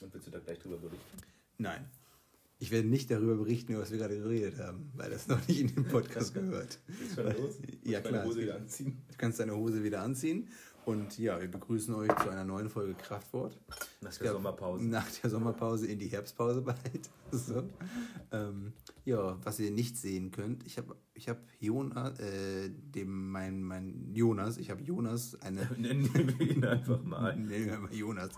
Und willst du da gleich drüber berichten? Nein. Ich werde nicht darüber berichten, was wir gerade geredet haben, weil das noch nicht in dem Podcast gehört. Geht's schon los? Ja, klar. Hose es wieder geht. anziehen? Du kannst deine Hose wieder anziehen. Und ja, wir begrüßen euch zu einer neuen Folge Kraftwort. Nach der Sommerpause. Nach der Sommerpause in die Herbstpause bald. So. Ähm, ja, was ihr nicht sehen könnt, ich habe ich hab Jonas, äh, dem mein, mein Jonas, ich habe Jonas eine Nennen wir ihn einfach mal. Nennen wir mal Jonas,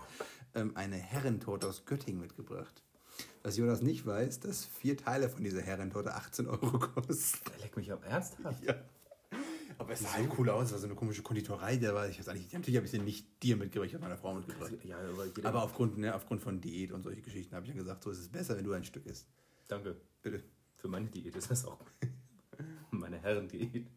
ähm, eine Herrentorte aus Göttingen mitgebracht. Was Jonas nicht weiß, dass vier Teile von dieser Herrentorte 18 Euro kosten. Leck mich am ernsthaft. Ja. Aber es sah halt cool aus, es war so eine komische Konditorei, der war, ich weiß eigentlich, natürlich habe ich sie nicht dir mitgebracht, ich habe meiner Frau mitgebracht. Ja, aber, Aber aufgrund, ne, aufgrund von Diät und solche Geschichten habe ich ja gesagt, so ist es besser, wenn du ein Stück isst. Danke. Bitte. Für meine Diät ist das auch. Meine Herrendiät.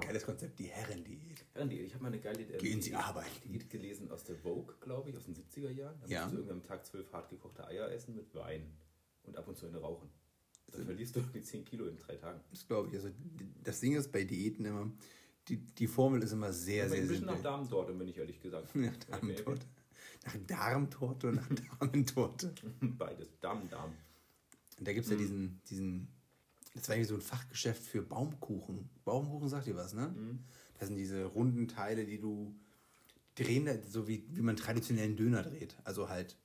Geiles Konzept, die Herrendiät. Herrendiät. Ich habe mal eine geile äh, Gehen Sie Diät- arbeiten. Diät gelesen aus der Vogue, glaube ich, aus den 70er Jahren. Da Ja. musst du irgendwie am Tag zwölf hart gekochte Eier essen mit Wein und ab und zu eine rauchen. Dann verlierst du die 10 Kilo in drei Tagen. Das glaube ich. Also das Ding ist bei Diäten immer, die, die Formel ist immer sehr, Aber sehr ein bisschen nach simpel. Darmtorte, bin ich ehrlich gesagt. Nach Darmtorte. Nach Darmtorte und nach Darmentorte. Beides. Darm, Darm. Und da gibt es ja diesen, diesen, das war irgendwie so ein Fachgeschäft für Baumkuchen. Baumkuchen sagt dir was, ne? Das sind diese runden Teile, die du drehen, so wie, wie man traditionellen Döner dreht. Also halt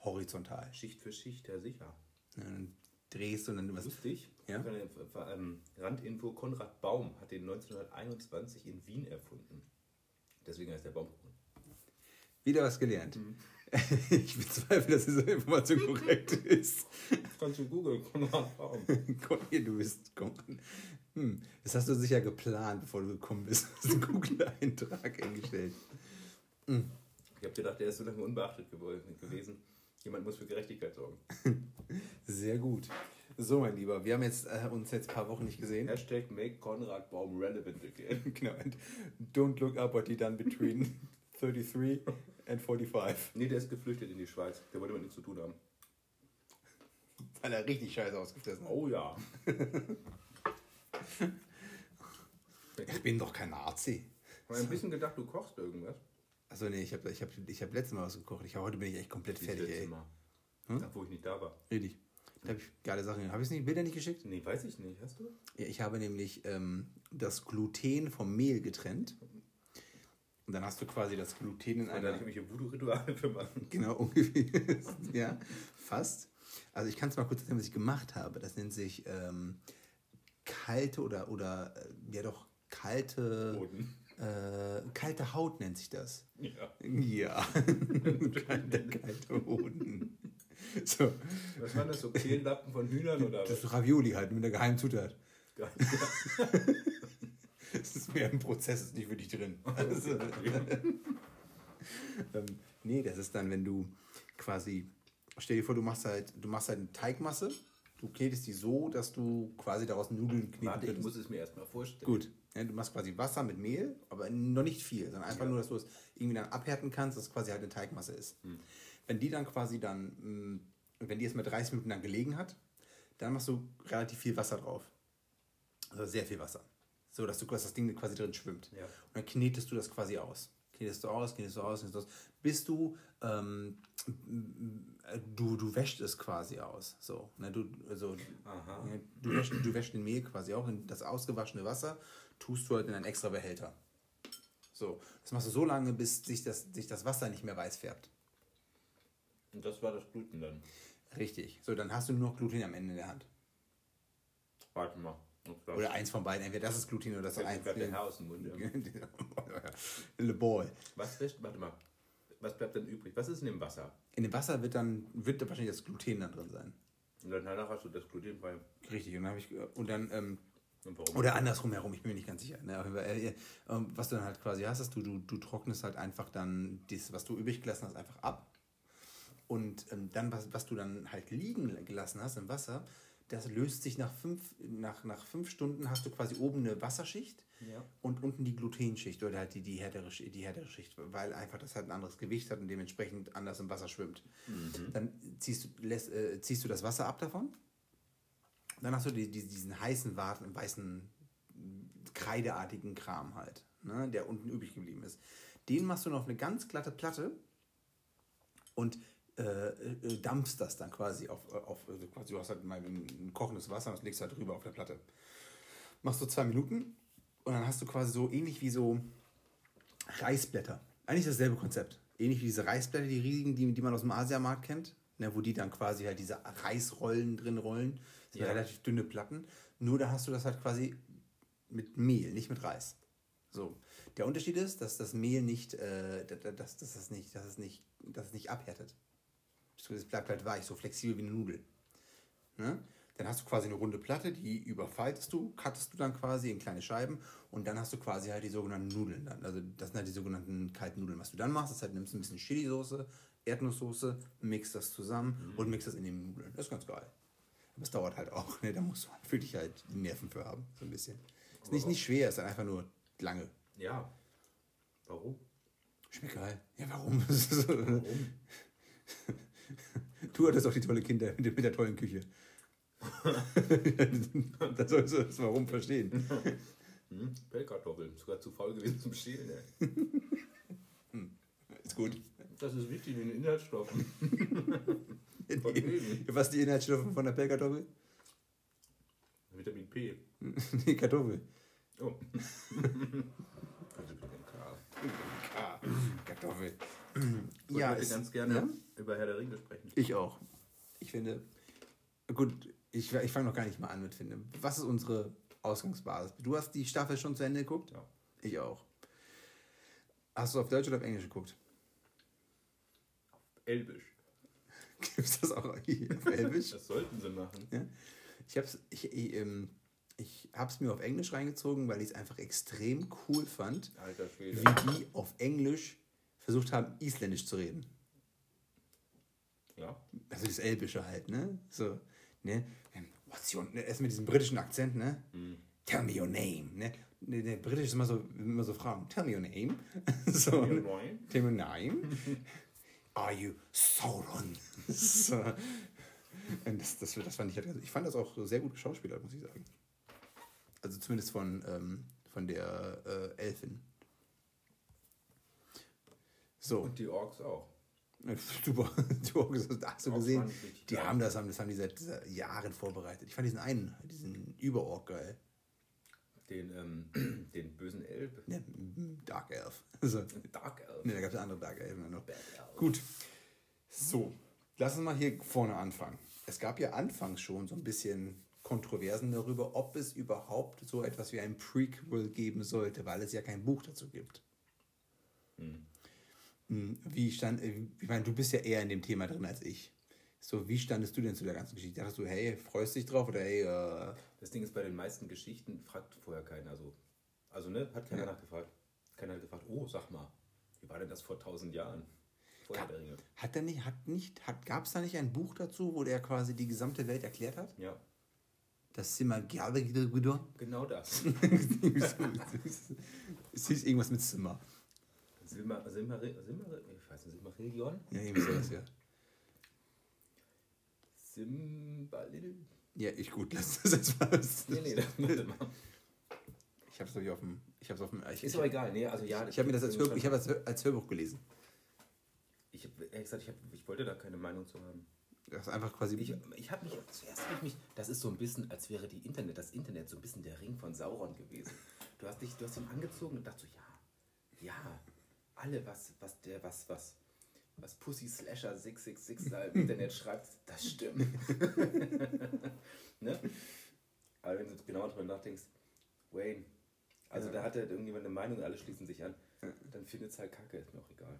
horizontal. Schicht für Schicht, ja sicher. Ja, dann drehst du und dann was. Lustig. Ja? Ähm, Randinfo: Konrad Baum hat den 1921 in Wien erfunden. Deswegen heißt der Baumkuchen. Wieder was gelernt. Ich bezweifle, dass diese Information korrekt ist. Kannst du googeln, Konrad Baum. Du bist. Hm, das hast du sicher geplant, bevor du gekommen bist. Du hast einen Google-Eintrag eingestellt. Ich habe gedacht, der ist so lange unbeachtet gewesen. Jemand muss für Gerechtigkeit sorgen. Sehr gut. So, mein Lieber, wir haben jetzt, äh, uns jetzt ein paar Wochen nicht gesehen. Hashtag make Konrad Baum relevant again. Genau. And don't look up what he done between 33 and 45. Nee, der ist geflüchtet in die Schweiz. Der wollte mit nichts zu tun haben. Weil er richtig scheiße ausgefressen hat. Oh ja. Ich bin doch kein Nazi. Ich habe ein bisschen gedacht, du kochst irgendwas. Achso, nee, ich habe ich hab, ich hab letztes Mal was gekocht. Ich, heute bin ich echt komplett Wie fertig, das ey. Mal. Hm? Da, wo ich nicht da war. Richtig. Da habe ich geile Sachen. Habe ich es nicht, Bilder nicht geschickt? Nee, weiß ich nicht. Hast du? Ja, ich habe nämlich ähm, das Gluten vom Mehl getrennt. Und dann hast du quasi das Gluten in Da einer. kann ich hier Voodoo-Rituale für machen. Genau, ungefähr. ja, fast. Also ich kann es mal kurz erzählen, was ich gemacht habe. Das nennt sich ähm, kalte oder, oder äh, ja doch, kalte, Boden. äh, kalte Haut nennt sich das. Ja. Ja, kalte, kalte Hoden. So, Was waren das, so Kehllappen von Hühnern oder das was? ist Ravioli halt mit einer geheimen Zutat. Geil. Das ist mehr ein Prozess, ist nicht wirklich drin. Also, ähm, nee, das ist dann, wenn du quasi, stell dir vor, du machst halt, du machst halt eine Teigmasse, du knetest die so, dass du quasi daraus Nudeln kneten Warte, ich muss es mir erstmal vorstellen. Gut, ja, du machst quasi Wasser mit Mehl, aber noch nicht viel, sondern einfach Ja. nur, dass du es irgendwie dann abhärten kannst, dass es quasi halt eine Teigmasse ist. Wenn die dann quasi dann, mh, wenn die erst mal 30 Minuten dann gelegen hat, dann machst du relativ viel Wasser drauf. Also sehr viel Wasser. So, dass du dass das Ding quasi drin schwimmt. Ja. Und dann knetest du das quasi aus. Knetest du aus, knetest du aus, knetest du aus, bis du, ähm, du, du wäschst es quasi aus. So, ne, du, also, Aha. du, wäschst, du wäschst den Mehl quasi auch in das ausgewaschene Wasser, tust du halt in einen extra Behälter. So, das machst du so lange, bis sich das, sich das Wasser nicht mehr weiß färbt. Und das war das Gluten dann. Richtig. So, dann hast du nur noch Gluten am Ende in der Hand. Warte mal. Oder eins von beiden. Entweder das ist Gluten oder das ist eins. bleibt der Herr aus dem Mund. Le Ball. Was warte mal. Was bleibt dann übrig? Was ist in dem Wasser? In dem Wasser wird dann wird da wahrscheinlich das Gluten dann drin sein. Und dann danach hast du das glutenfrei. Richtig. Und dann habe ich und dann ähm, Und oder andersrum herum. Ich bin mir nicht ganz sicher. Äh, äh, ähm, was du dann halt quasi hast, ist du, du du trocknest halt einfach dann das, was du übrig gelassen hast, einfach ab. Und ähm, dann, was, was du dann halt liegen gelassen hast im Wasser, das löst sich nach fünf, nach, nach fünf Stunden hast du quasi oben eine Wasserschicht Ja. und unten die Glutenschicht oder halt die, die, härtere, die härtere Schicht, weil einfach das halt ein anderes Gewicht hat und dementsprechend anders im Wasser schwimmt. Dann ziehst du, lässt, äh, ziehst du das Wasser ab davon. Dann hast du die, die, diesen heißen, warten, weißen, kreideartigen Kram halt, ne, der unten übrig geblieben ist. Den machst du noch auf eine ganz glatte Platte und äh, äh, dampfst das dann quasi auf, auf also quasi, du hast halt mal ein, kochendes Wasser und das legst halt drüber auf der Platte. Machst du zwei Minuten und dann hast du quasi so ähnlich wie so Reisblätter. Eigentlich dasselbe Konzept. Ähnlich wie diese Reisblätter, die riesigen, die, die man aus dem Asiamarkt kennt, ne, wo die dann quasi halt diese Reisrollen drin rollen. Das sind Ja. relativ dünne Platten. Nur da hast du das halt quasi mit Mehl, nicht mit Reis. So. Der Unterschied ist, dass das Mehl nicht, äh, dass, dass, das nicht, dass, es nicht, dass es nicht abhärtet. Es bleibt halt weich, so flexibel wie eine Nudel. Ne? Dann hast du quasi eine runde Platte, die überfaltest du, cuttest du dann quasi in kleine Scheiben und dann hast du quasi halt die sogenannten Nudeln dann. Also das sind halt die sogenannten kalten Nudeln. Was du dann machst, ist halt nimmst ein bisschen Chili-Soße, Erdnusssoße, mixt das zusammen und mixt das in den Nudeln. Das ist ganz geil. Aber es dauert halt auch, ne? Da musst du halt wirklich halt die Nerven für haben, so ein bisschen. Ist nicht, nicht schwer, ist einfach nur lange. Ja. Warum? Schmeckt geil. Ja, warum? Warum? Du hattest auch die tolle Kinder mit der, tollen Küche. da sollst du das warum verstehen. Hm? Pellkartoffeln. Sogar zu faul gewesen zum Schälen. ey. Ist gut. Das ist wichtig in den Inhaltsstoffen. Verstehen. Was die Inhaltsstoffe von der Pellkartoffel? Vitamin P. Die Kartoffel. Oh. also K. Ah, Kartoffel. Ich Ja, würde ist- ganz gerne ja? über Herr der Ringe sprechen. Ich auch. Ich finde, gut, ich, ich fange noch gar nicht mal an mit finde. Was ist unsere Ausgangsbasis? Du hast die Staffel schon zu Ende geguckt? Ja. Ich auch. Hast du auf Deutsch oder auf Englisch geguckt? Elbisch. Gibt es das auch hier auf Elbisch? Das sollten sie machen. Ja. Ich habe es ich, ich, ähm, ich hab's mir auf Englisch reingezogen, weil ich es einfach extrem cool fand, Alter Schwede. wie die auf Englisch versucht haben, Isländisch zu reden. Ja. Also das Elbische halt, ne? So, ne? What's your, ne? Erst mit diesem britischen Akzent, ne? Tell me your name, ne? Ne, ne, Britisch ist immer so, immer so Fragen. Tell me your name. so, Your ne? name? Tell me your name. Are you Sauron? so. Das, das, das fand ich halt, ich fand das auch sehr gut geschauspielert, muss ich sagen. Also zumindest von, ähm, von der äh, Elfin. So. Und die Orks auch. Super, du hast das hast du Orks gesehen. Die haben das, haben, das haben die seit seit Jahren vorbereitet. Ich fand diesen einen, diesen Überorg geil. Den, ähm, den bösen Elb. Ne, Dark Elf. So. Dark Elf. Ne, da gab es andere Dark Elfen noch. Bad Elf. Gut. So, lass uns mal hier vorne anfangen. Es gab ja anfangs schon so ein bisschen Kontroversen darüber, ob es überhaupt so etwas wie ein Prequel geben sollte, weil es ja kein Buch dazu gibt. Hm, Wie stand, äh, ich meine, du bist ja eher in dem Thema drin als ich. So, wie standest du denn zu der ganzen Geschichte? Dachtest du, hey, freust dich drauf oder hey, äh, Das Ding ist, bei den meisten Geschichten fragt vorher keiner so. Also, ne, hat keiner Ja. nachgefragt. Keiner hat gefragt, oh, sag mal, wie war denn das vor tausend Jahren? Vor Herr der Ringe. hat er nicht, hat nicht, hat, gab es da nicht ein Buch dazu, wo der quasi die gesamte Welt erklärt hat? Ja, Das Simmergabegidor? genau das. es hieß irgendwas mit Zimmer. Silmar, Silmar, Silmar, ich weiß nicht, Silmarillion? Ja, irgendwie sowas, ja. Simbalil? Ja, ich gut, lass das jetzt mal. Nee, nee, das warte mal. Ich hab's doch auf dem. Ich hab's auf dem. Ich, Ist aber egal, nee, also ja. ich habe mir das als Hörbuch, ich hab das als Hörbuch gelesen. Ich hab ehrlich gesagt, ich, hab, ich wollte da keine Meinung zu haben. Das ist einfach quasi. Ich, ich habe mich, zuerst habe ich mich, das ist so ein bisschen, als wäre die Internet, das Internet so ein bisschen der Ring von Sauron gewesen. Du hast dich, du hast ihn angezogen und dachtest so, ja, ja, alle, was, was der, was, was, was Pussy Slasher 666 da im Internet schreibt, das stimmt. ne? Aber wenn du genauer drüber nachdenkst, Wayne, also Ja. da hat halt irgendjemand eine Meinung, alle schließen sich an, dann findet es halt kacke, ist mir auch egal.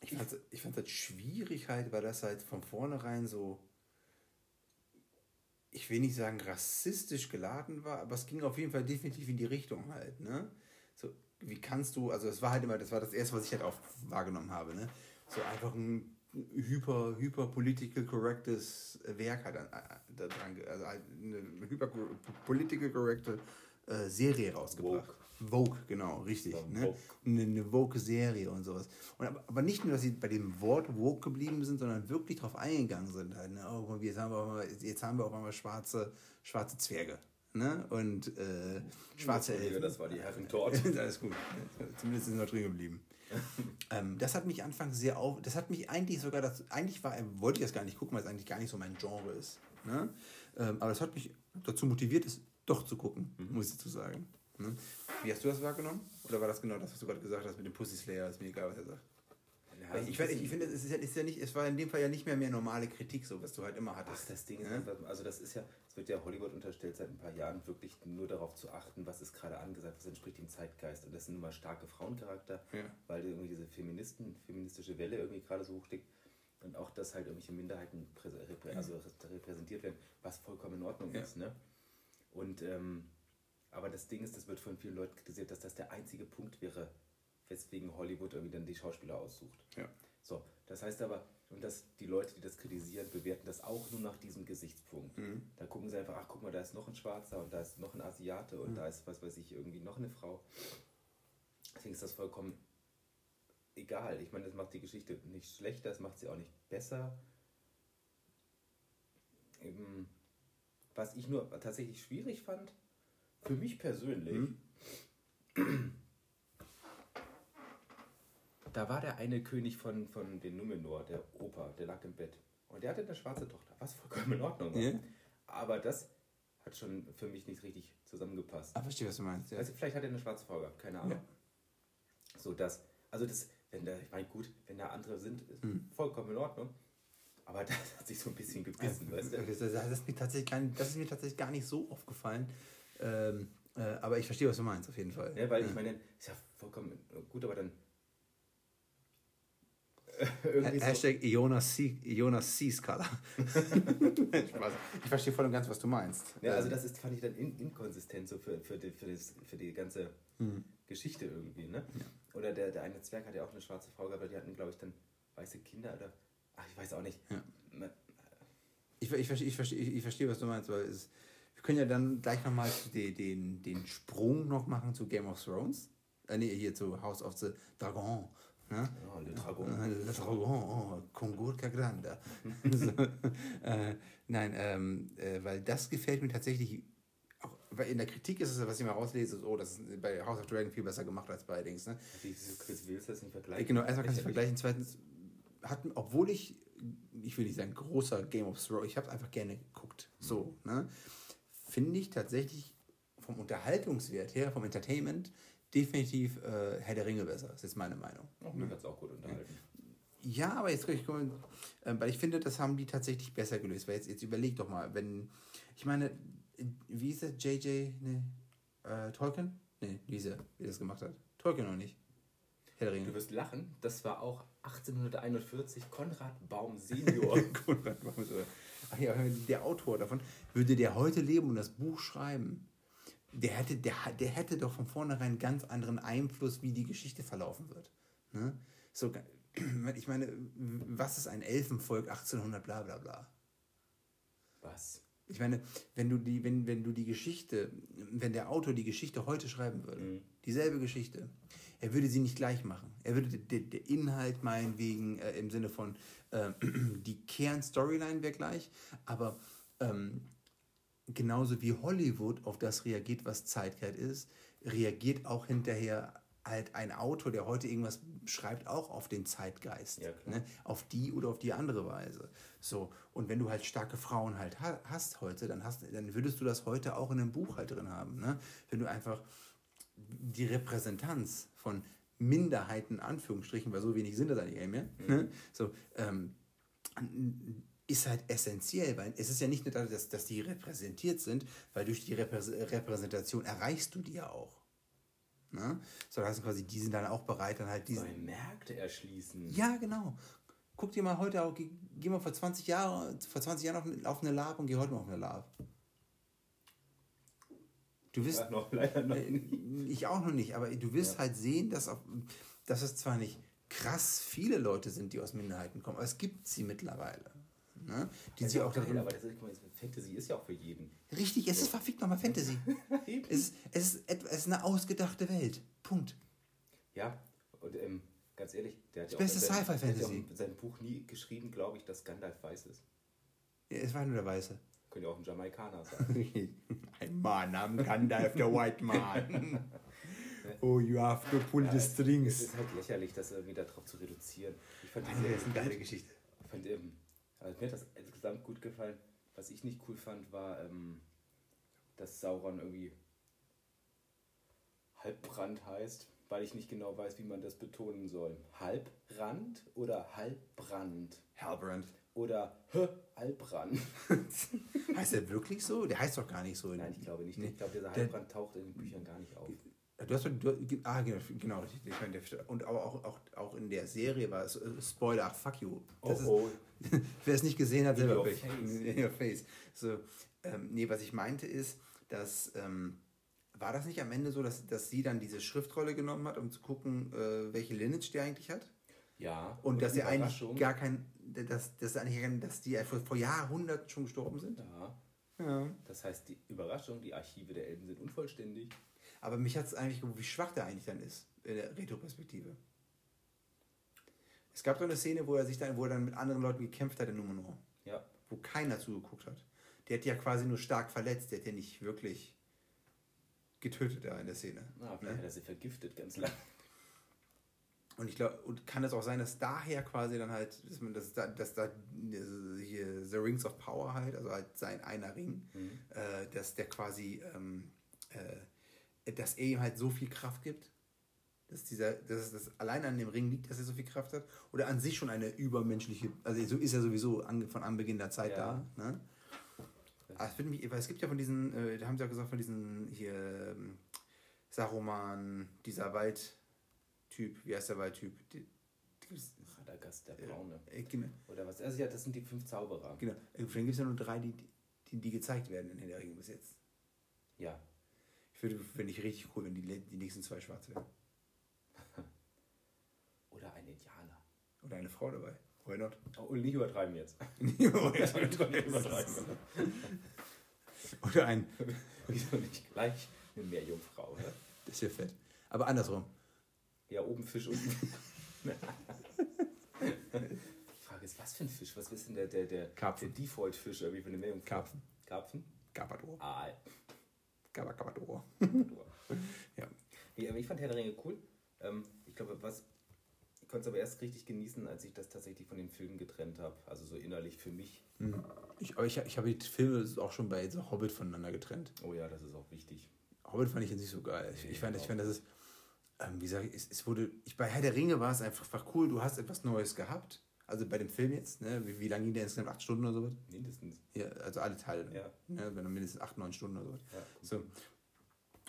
Ich fand ich fand das schwierig halt, weil das halt von vornherein so. Ich will nicht sagen rassistisch geladen war, aber es ging auf jeden Fall definitiv in die Richtung halt, ne? So, wie kannst du, also es war halt immer, das war das erste, was ich halt auch wahrgenommen habe, ne? So einfach ein hyper, hyper political correctes Werk halt an, an- da dran, also halt eine hyper political correcte äh, Serie rausgebracht. Vogue, genau, richtig. Ja, Ne? Vogue. Eine, eine Vogue-Serie und sowas. Und, aber, nicht nur, dass sie bei dem Wort Vogue geblieben sind, sondern wirklich drauf eingegangen sind. Halt, ne? oh, mal, jetzt, haben wir auf einmal, jetzt haben wir auf einmal schwarze, schwarze Zwerge. Ne? Und äh, schwarze Elfen. Das war die Herren dort. Alles gut. Zumindest sind wir drin geblieben. ähm, das hat mich anfangs sehr auf. Das hat mich eigentlich sogar, das, eigentlich war, wollte ich das gar nicht gucken, weil es eigentlich gar nicht so mein Genre ist. Ne? Ähm, aber das hat mich dazu motiviert, es doch zu gucken, Mhm. muss ich dazu sagen. Ne? Wie hast du das wahrgenommen? Oder war das genau das, was du gerade gesagt hast mit dem Pussy Slayer? Ist mir egal, was er sagt. Ja, ich, weiß, ich finde, es ist, ja, ist ja nicht, es war in dem Fall ja nicht mehr mehr normale Kritik, so was du halt immer Ach, hattest. das Ding ist, Ja? also das ist ja, es wird ja Hollywood unterstellt seit ein paar Jahren wirklich nur darauf zu achten, was ist gerade angesagt, was entspricht dem Zeitgeist. Und das sind nun mal starke Frauencharakter, Ja. weil irgendwie diese Feministen, feministische Welle irgendwie gerade so hoch liegt. Und auch, dass halt irgendwelche Minderheiten also repräsentiert werden, was vollkommen in Ordnung ist. Ne? Und ähm, aber das Ding ist, das wird von vielen Leuten kritisiert, dass das der einzige Punkt wäre, weswegen Hollywood irgendwie dann die Schauspieler aussucht. Ja. So, das heißt aber, und dass die Leute, die das kritisieren, bewerten das auch nur nach diesem Gesichtspunkt. Mhm. Da gucken sie einfach, ach guck mal, da ist noch ein Schwarzer und da ist noch ein Asiate und da ist, was weiß ich, irgendwie noch eine Frau. Deswegen ist das vollkommen egal. Ich meine, das macht die Geschichte nicht schlechter, das macht sie auch nicht besser. Eben, was ich nur tatsächlich schwierig fand, für mich persönlich, da war der eine König von, von den Numenor, der Opa, der lag im Bett. Und der hatte eine schwarze Tochter, was vollkommen in Ordnung war. Ja. Aber das hat schon für mich nicht richtig zusammengepasst. Ah, verstehe, was du meinst. Ja. Also vielleicht hat er eine schwarze Frau gehabt, keine Ahnung. Ja. So das, also das, wenn da, ich meine, gut, wenn da andere sind, ist Hm. vollkommen in Ordnung. Aber das hat sich so ein bisschen gebissen, weißt du? Das, ist mir tatsächlich gar nicht, das ist mir tatsächlich gar nicht so aufgefallen. Ähm, äh, aber ich verstehe, was du meinst, auf jeden Fall. Ja, weil ich meine, ist ja vollkommen gut, aber dann irgendwie so, Hashtag Jonas C. Jonas C. Skala. Spaß. Ich verstehe voll und ganz, was du meinst. ja, also Ähm, das ist, fand ich dann in, inkonsistent so für, für, die, für, das, für die ganze hm. Geschichte irgendwie, ne? Oder der, der eine Zwerg hat ja auch eine schwarze Frau gehabt, aber die hatten, glaube ich, dann weiße Kinder oder, ach, ich weiß auch nicht. Ja. Ma- Ich, ich, verstehe, ich, verstehe, ich verstehe, was du meinst, weil es, wir können ja dann gleich nochmal den, den, den Sprung noch machen zu Game of Thrones. Äh, nee, hier zu House of the Dragon. Ne? Oh, Le Dragon. Äh, Le Dragon, oh, Kongurka Grande. so, äh, nein, ähm, äh, weil das gefällt mir tatsächlich. Auch, weil in der Kritik ist es, was ich mal rauslese, so, das ist bei House of Dragon viel besser gemacht als bei Dings. Ne? Willst du das nicht vergleichen? Genau, erstmal kannst du Ich- vergleichen. Zweitens, hat, obwohl ich, ich will nicht sagen, großer Game of Thrones, ich habe es einfach gerne geguckt. So, ne? Finde ich tatsächlich vom Unterhaltungswert her, vom Entertainment, definitiv äh, Herr der Ringe besser. Das ist jetzt meine Meinung. Oh, mir hat es auch gut unterhalten. Ja, aber jetzt ich, äh, weil ich finde, das haben die tatsächlich besser gelöst. Weil jetzt, jetzt überleg doch mal, wenn, ich meine, wie ist der JJ, ne, äh, Tolkien? Ne, wie ist er, wie das gemacht hat? Tolkien noch nicht. Herr der Ringe. Du wirst lachen, das war auch 1841 Konrad Baum Senior. Konrad Maus, oder? Ach ja, der Autor davon, würde der heute leben und das Buch schreiben, der hätte, der, der hätte doch von vornherein ganz anderen Einfluss, wie die Geschichte verlaufen wird. Ne? So, ich meine, was ist ein Elfenvolk 1800 bla bla bla? Was? Ich meine, wenn du die, wenn, wenn du die Geschichte, wenn der Autor die Geschichte heute schreiben würde, Mhm. dieselbe Geschichte, er würde sie nicht gleich machen. Er würde der Inhalt meinetwegen äh, im Sinne von äh, die Kernstoryline wäre gleich, aber ähm, genauso wie Hollywood auf das reagiert, was Zeitgeist ist, reagiert auch hinterher halt ein Autor, der heute irgendwas schreibt, auch auf den Zeitgeist. Ja, ne? Auf die oder auf die andere Weise. So, und wenn du halt starke Frauen halt ha hast heute, dann, hast, dann würdest du das heute auch in einem Buch halt drin haben. Ne? Wenn du einfach die Repräsentanz von Minderheiten, in Anführungsstrichen, weil so wenig sind das eigentlich mehr, ne? so, ähm, ist halt essentiell, weil es ist ja nicht nur dadurch, dass, dass die repräsentiert sind, weil durch die Repräs Repräsentation erreichst du die ja auch. Ne? So, du quasi, die sind dann auch bereit, dann halt diese. Neue Märkte erschließen. Ja, genau. Guck dir mal heute auch, geh, geh mal vor 20 Jahren, vor 20 Jahren auf, eine- auf eine Lab und geh heute mal auf eine Lab. Du wirst, Ja, noch, leider noch äh, nicht. ich auch noch nicht, aber du wirst Ja. halt sehen, dass, auf, dass es zwar nicht krass viele Leute sind, die aus Minderheiten kommen, aber es gibt sie mittlerweile. Ne? Die Das ist sie ja auch geil, darin, aber das ist, mal, Fantasy ist ja auch für jeden. Richtig, es ist verfickt nochmal Fantasy. es, ist, es, ist es ist eine ausgedachte Welt. Punkt. Ja, und ähm, ganz ehrlich, der hat ja Das beste Sci-Fi-Fantasy. ja auch in seinem Buch nie geschrieben, glaube ich, dass Gandalf weiß ist. Ja, Es war nur der Weiße. Könnte ja auch ein Jamaikaner sein. Ein Mann am Gandalf, der White Man. Oh, you have to pull Ja, the es- Es strings. ist halt lächerlich, das irgendwie darauf zu reduzieren. Ich fand die Nein, Serie das ist eine gut. geile Geschichte. Ich fand, ähm, also mir hat das insgesamt gut gefallen. Was ich nicht cool fand, war, ähm, dass Sauron irgendwie Halbbrand heißt, weil ich nicht genau weiß, wie man das betonen soll. Halbrand oder Halbbrand? Halbrand. Oder H Halbrand? Heißt der wirklich so? Der heißt doch gar nicht so. Nein, ich glaube nicht. Nee. Ich glaube, dieser Der- Halbrand taucht in den Büchern gar nicht auf. Du hast, du, ah, genau, genau richtig. Ich meine, der- Und aber auch, auch, auch in der Serie war es, äh, Spoiler, ach, fuck you. Das ist, oh. Wer es nicht gesehen hat, In selber face. In your face. So, ähm, nee, was ich meinte ist, dass, ähm, war das nicht am Ende so, dass, dass sie dann diese Schriftrolle genommen hat, um zu gucken, äh, welche Lineage der eigentlich hat? Ja. Und, dass er eigentlich gar kein, dass, dass, eigentlich, dass die vor, vor Jahrhunderten schon gestorben sind? Ja. Ja. Das heißt, die Überraschung, die Archive der Elben sind unvollständig. Aber mich hat es eigentlich gewundert, wie schwach der eigentlich dann ist, in der Retroperspektive. Es gab so eine Szene, wo er sich dann, wo er dann mit anderen Leuten gekämpft hat in Numenor, Ja. wo keiner zugeguckt hat. Der hat ja quasi nur stark verletzt, der hat ja nicht wirklich getötet da in der Szene. Ah, vielleicht hat er sie vergiftet ganz lang. Und ich glaube, und kann es auch sein, dass daher quasi dann halt, dass, man, dass, da, dass da hier The Rings of Power halt, also halt sein einer Ring, Mhm. äh, dass der quasi, ähm, äh, dass er ihm halt so viel Kraft gibt, dass dieser, dass das allein an dem Ring liegt, dass er so viel Kraft hat, oder an sich schon eine übermenschliche, also so ist er sowieso an, von Anbeginn der Zeit Ja. da, ne? Wird mich, weil es gibt ja von diesen, äh, da haben sie ja gesagt, von diesen hier ähm, Saruman, dieser Waldtyp, wie heißt der Waldtyp? Die, Radagast, der Braune. äh, genau, Oder was? Also ja, das sind die fünf Zauberer. genau. Äh, denen gibt es ja nur drei, die, die, die gezeigt werden in der Ring bis jetzt. Ja. Ich würde, finde ich richtig cool, wenn die, die nächsten zwei schwarz wären. Oder ein Indianer. Oder eine Frau dabei. Why not? Oh, und nicht übertreiben jetzt. Oder ein, Wieso nicht gleich eine Meerjungfrau? Ne? das ist ja fett. Aber andersrum. Ja, oben Fisch, unten. Die Frage ist, was für ein Fisch? Was ist denn der, der, der, Karpfen. der Default-Fisch irgendwie für eine Meerjungfrau? Karpfen. Karpfen? Gabador. Aal. Gabagabador. Ja. Nee, aber ich fand Herr der Ringe cool. Ähm, ich glaube, was. Ich konnte es aber erst richtig genießen, als ich das tatsächlich von den Filmen getrennt habe. Also so innerlich für mich. Ich, aber ich, ich habe die Filme auch schon bei The Hobbit voneinander getrennt. Oh ja, das ist auch wichtig. Hobbit fand ich jetzt nicht so geil. Ich, Nee, ich fand, ich fand, das ist, ähm, wie sage ich, es, es wurde, ich, bei Herr der Ringe war es einfach, einfach cool, du hast etwas Neues gehabt. Also bei dem Film jetzt, ne? wie, wie lange ging der insgesamt? Acht Stunden oder sowas? Mindestens. Ja, also alle Teile. Ja. Ne? Wenn dann mindestens acht, neun Stunden oder sowas. Ja. So.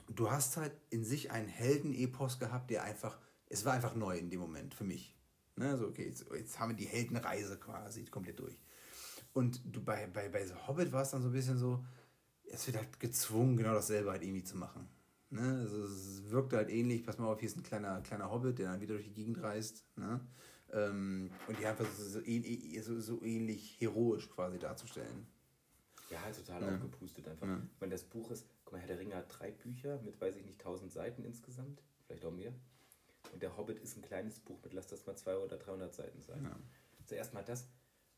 Du hast halt in sich einen Heldenepos gehabt, der einfach, es war einfach neu in dem Moment für mich. Ne? So, okay, jetzt, jetzt haben wir die Heldenreise quasi komplett durch. Und du bei, bei, bei The Hobbit war es dann so ein bisschen so, es wird halt gezwungen, genau dasselbe halt irgendwie zu machen. Ne? Also es wirkt halt ähnlich, pass mal auf, hier ist ein kleiner, kleiner Hobbit, der dann wieder durch die Gegend reist. Ne? Ähm, und die einfach so, so, so, ähnlich heroisch quasi darzustellen. Ja, halt total Ja. aufgepustet einfach. Ja. Ich meine, das Buch ist, guck mal, Herr der Ringe hat drei Bücher mit, weiß ich nicht, tausend Seiten insgesamt. Vielleicht auch mehr. Und der Hobbit ist ein kleines Buch mit, lass das mal 200 oder 300 Seiten sein. Ja. Zuerst mal das.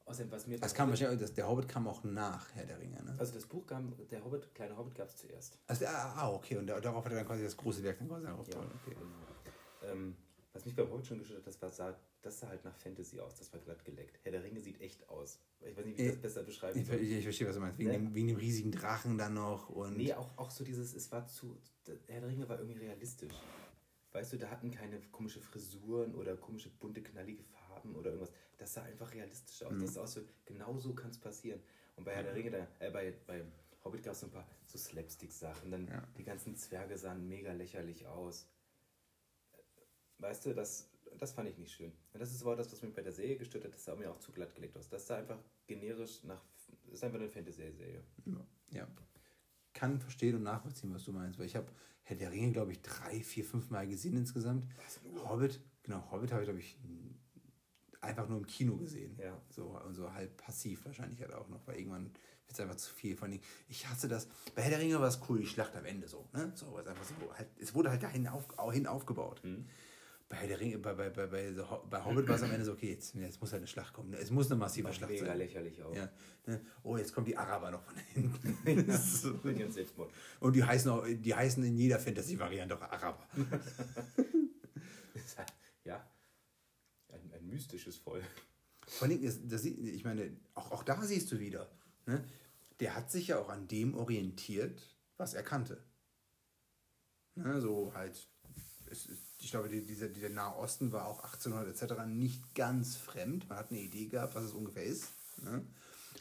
Außerdem, was mir. Das kam wahrscheinlich, das, der Hobbit kam auch nach Herr der Ringe, ne? Also das Buch kam, der Hobbit, kleine Hobbit gab es zuerst. Also, ah, okay, und da- darauf hat er dann quasi das große Werk dann quasi Ja, aufgebaut. Okay. genau. Ähm, was mich beim Hobbit schon gestört hat, das war, sah, das sah halt nach Fantasy aus, das war glatt geleckt. Herr der Ringe sieht echt aus. Ich weiß nicht, wie ich Äh, das besser beschreiben Ich, soll. ich, ich verstehe, was du meinst. Wegen, Ja. dem, wegen dem riesigen Drachen dann noch und. Nee, auch, auch so dieses, es war zu, Herr der Ringe war irgendwie realistisch. Weißt du, da hatten keine komische Frisuren oder komische bunte, knallige Farben oder irgendwas. Das sah einfach realistisch aus. Mhm. Das sah aus so, genau so kann es passieren. Und bei Herr der Ringe, da, äh, bei, bei Hobbit gab es so ein paar so Slapstick-Sachen. Dann Ja. die ganzen Zwerge sahen mega lächerlich aus. Weißt du, das, das fand ich nicht schön. Und das ist aber das, was mich bei der Serie gestört hat. Das sah mir auch zu glatt gelegt aus. Das sah einfach generisch nach. Das ist einfach eine Fantasy-Serie. Ja. Kann verstehen und nachvollziehen, was du meinst. Weil ich habe Herr der Ringe, glaube ich, drei, vier, fünf Mal gesehen insgesamt. Hobbit, genau, Hobbit habe ich, glaube ich, einfach nur im Kino gesehen. Ja. So, und so halb passiv wahrscheinlich halt auch noch, weil irgendwann wird es einfach zu viel von den. Ich hasse das. Bei Herr der Ringe war es cool, die Schlacht am Ende so. Ne? So, es, einfach so halt, es wurde halt dahin auf, hin aufgebaut. Mhm. Bei, Herr der Ringe, bei, bei, bei, bei, bei Hobbit war es am Ende so, okay, jetzt, jetzt muss halt eine Schlacht kommen. Es muss eine massive Schlacht Mega sein. lächerlich auch. Ja, ne? Oh, jetzt kommen die Araber noch von hinten. Ist so. Und die heißen, auch, die heißen in jeder Fantasy-Variante auch Araber. Halt, ja, ein, ein mystisches Volk. Vor allem, das, das, ich meine, auch, auch da siehst du wieder, ne? der hat sich ja auch an dem orientiert, was er kannte. Ne? So halt, es, ist- ich glaube, die, dieser, dieser Nahe Osten war auch 1800 etc. nicht ganz fremd. Man hat eine Idee gehabt, was es ungefähr ist. Ne?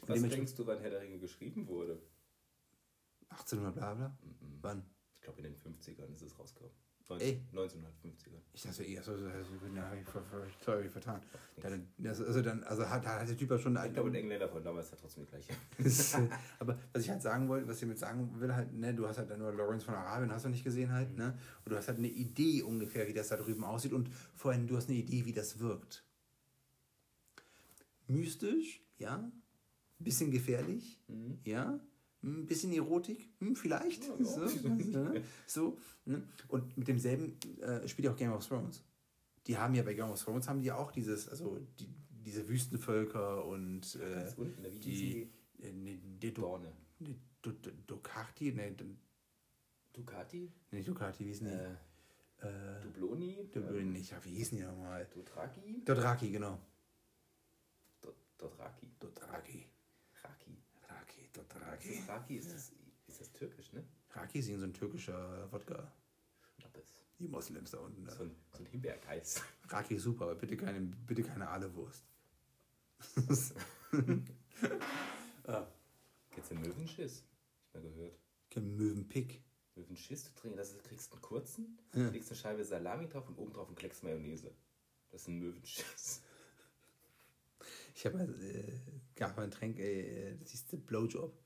Was denkst du, wann Herr der Ringe geschrieben wurde? 1800 bla bla? Wann? Ich glaube, in den 50ern ist es rausgekommen. Ey. 1950ern. Ich dachte eher so, so, so ja, hab ich vertan. Dann, also dann, also hat, hat der Typ ja schon Ich glaube, ein Engländer von damals hat trotzdem die gleiche. Aber was ich halt sagen wollte, was ich damit sagen will, halt, ne, du hast halt nur Lawrence von Arabien, hast du nicht gesehen halt, ne? Und du hast halt eine Idee ungefähr, wie das da drüben aussieht und vor allem du hast eine Idee, wie das wirkt. Mystisch, ja. Bisschen gefährlich, ja. Ein bisschen Erotik, hm, vielleicht. Ja, so, ne? so ne? Und mit demselben äh, spielt ja auch Game of Thrones. Die haben ja bei Game of Thrones haben die auch dieses, also die, diese Wüstenvölker und äh, unten, ne, die, äh, ne, die Dorne. ne, Ducati, ne, Ducati? ne, Ducati, wie hießen die? Äh, Äh, Dubloni? Dublin nicht, ja, wie hießen die nochmal? Dothraki? Dothraki, genau. Do- Dothraki. Dothraki. Raki. Ist das Raki? Ist das, ist das türkisch, ne? Raki ist irgend so ein türkischer Wodka. Schnappes. Die Moslems da unten. So ein, so ein Himbeerkais. Raki ist super, aber bitte keine, bitte keine Aale-Wurst. Kennst du den Möwenschiss? Ich mal gehört. Kein Möwenpick. Möwenschiss, du trinkst, das ist, kriegst einen kurzen, legst eine Scheibe Salami drauf und oben drauf einen Klecks Mayonnaise. Das ist ein Möwenschiss. Ich habe äh, gab mal ein Tränk, äh, das hieß der Blowjob.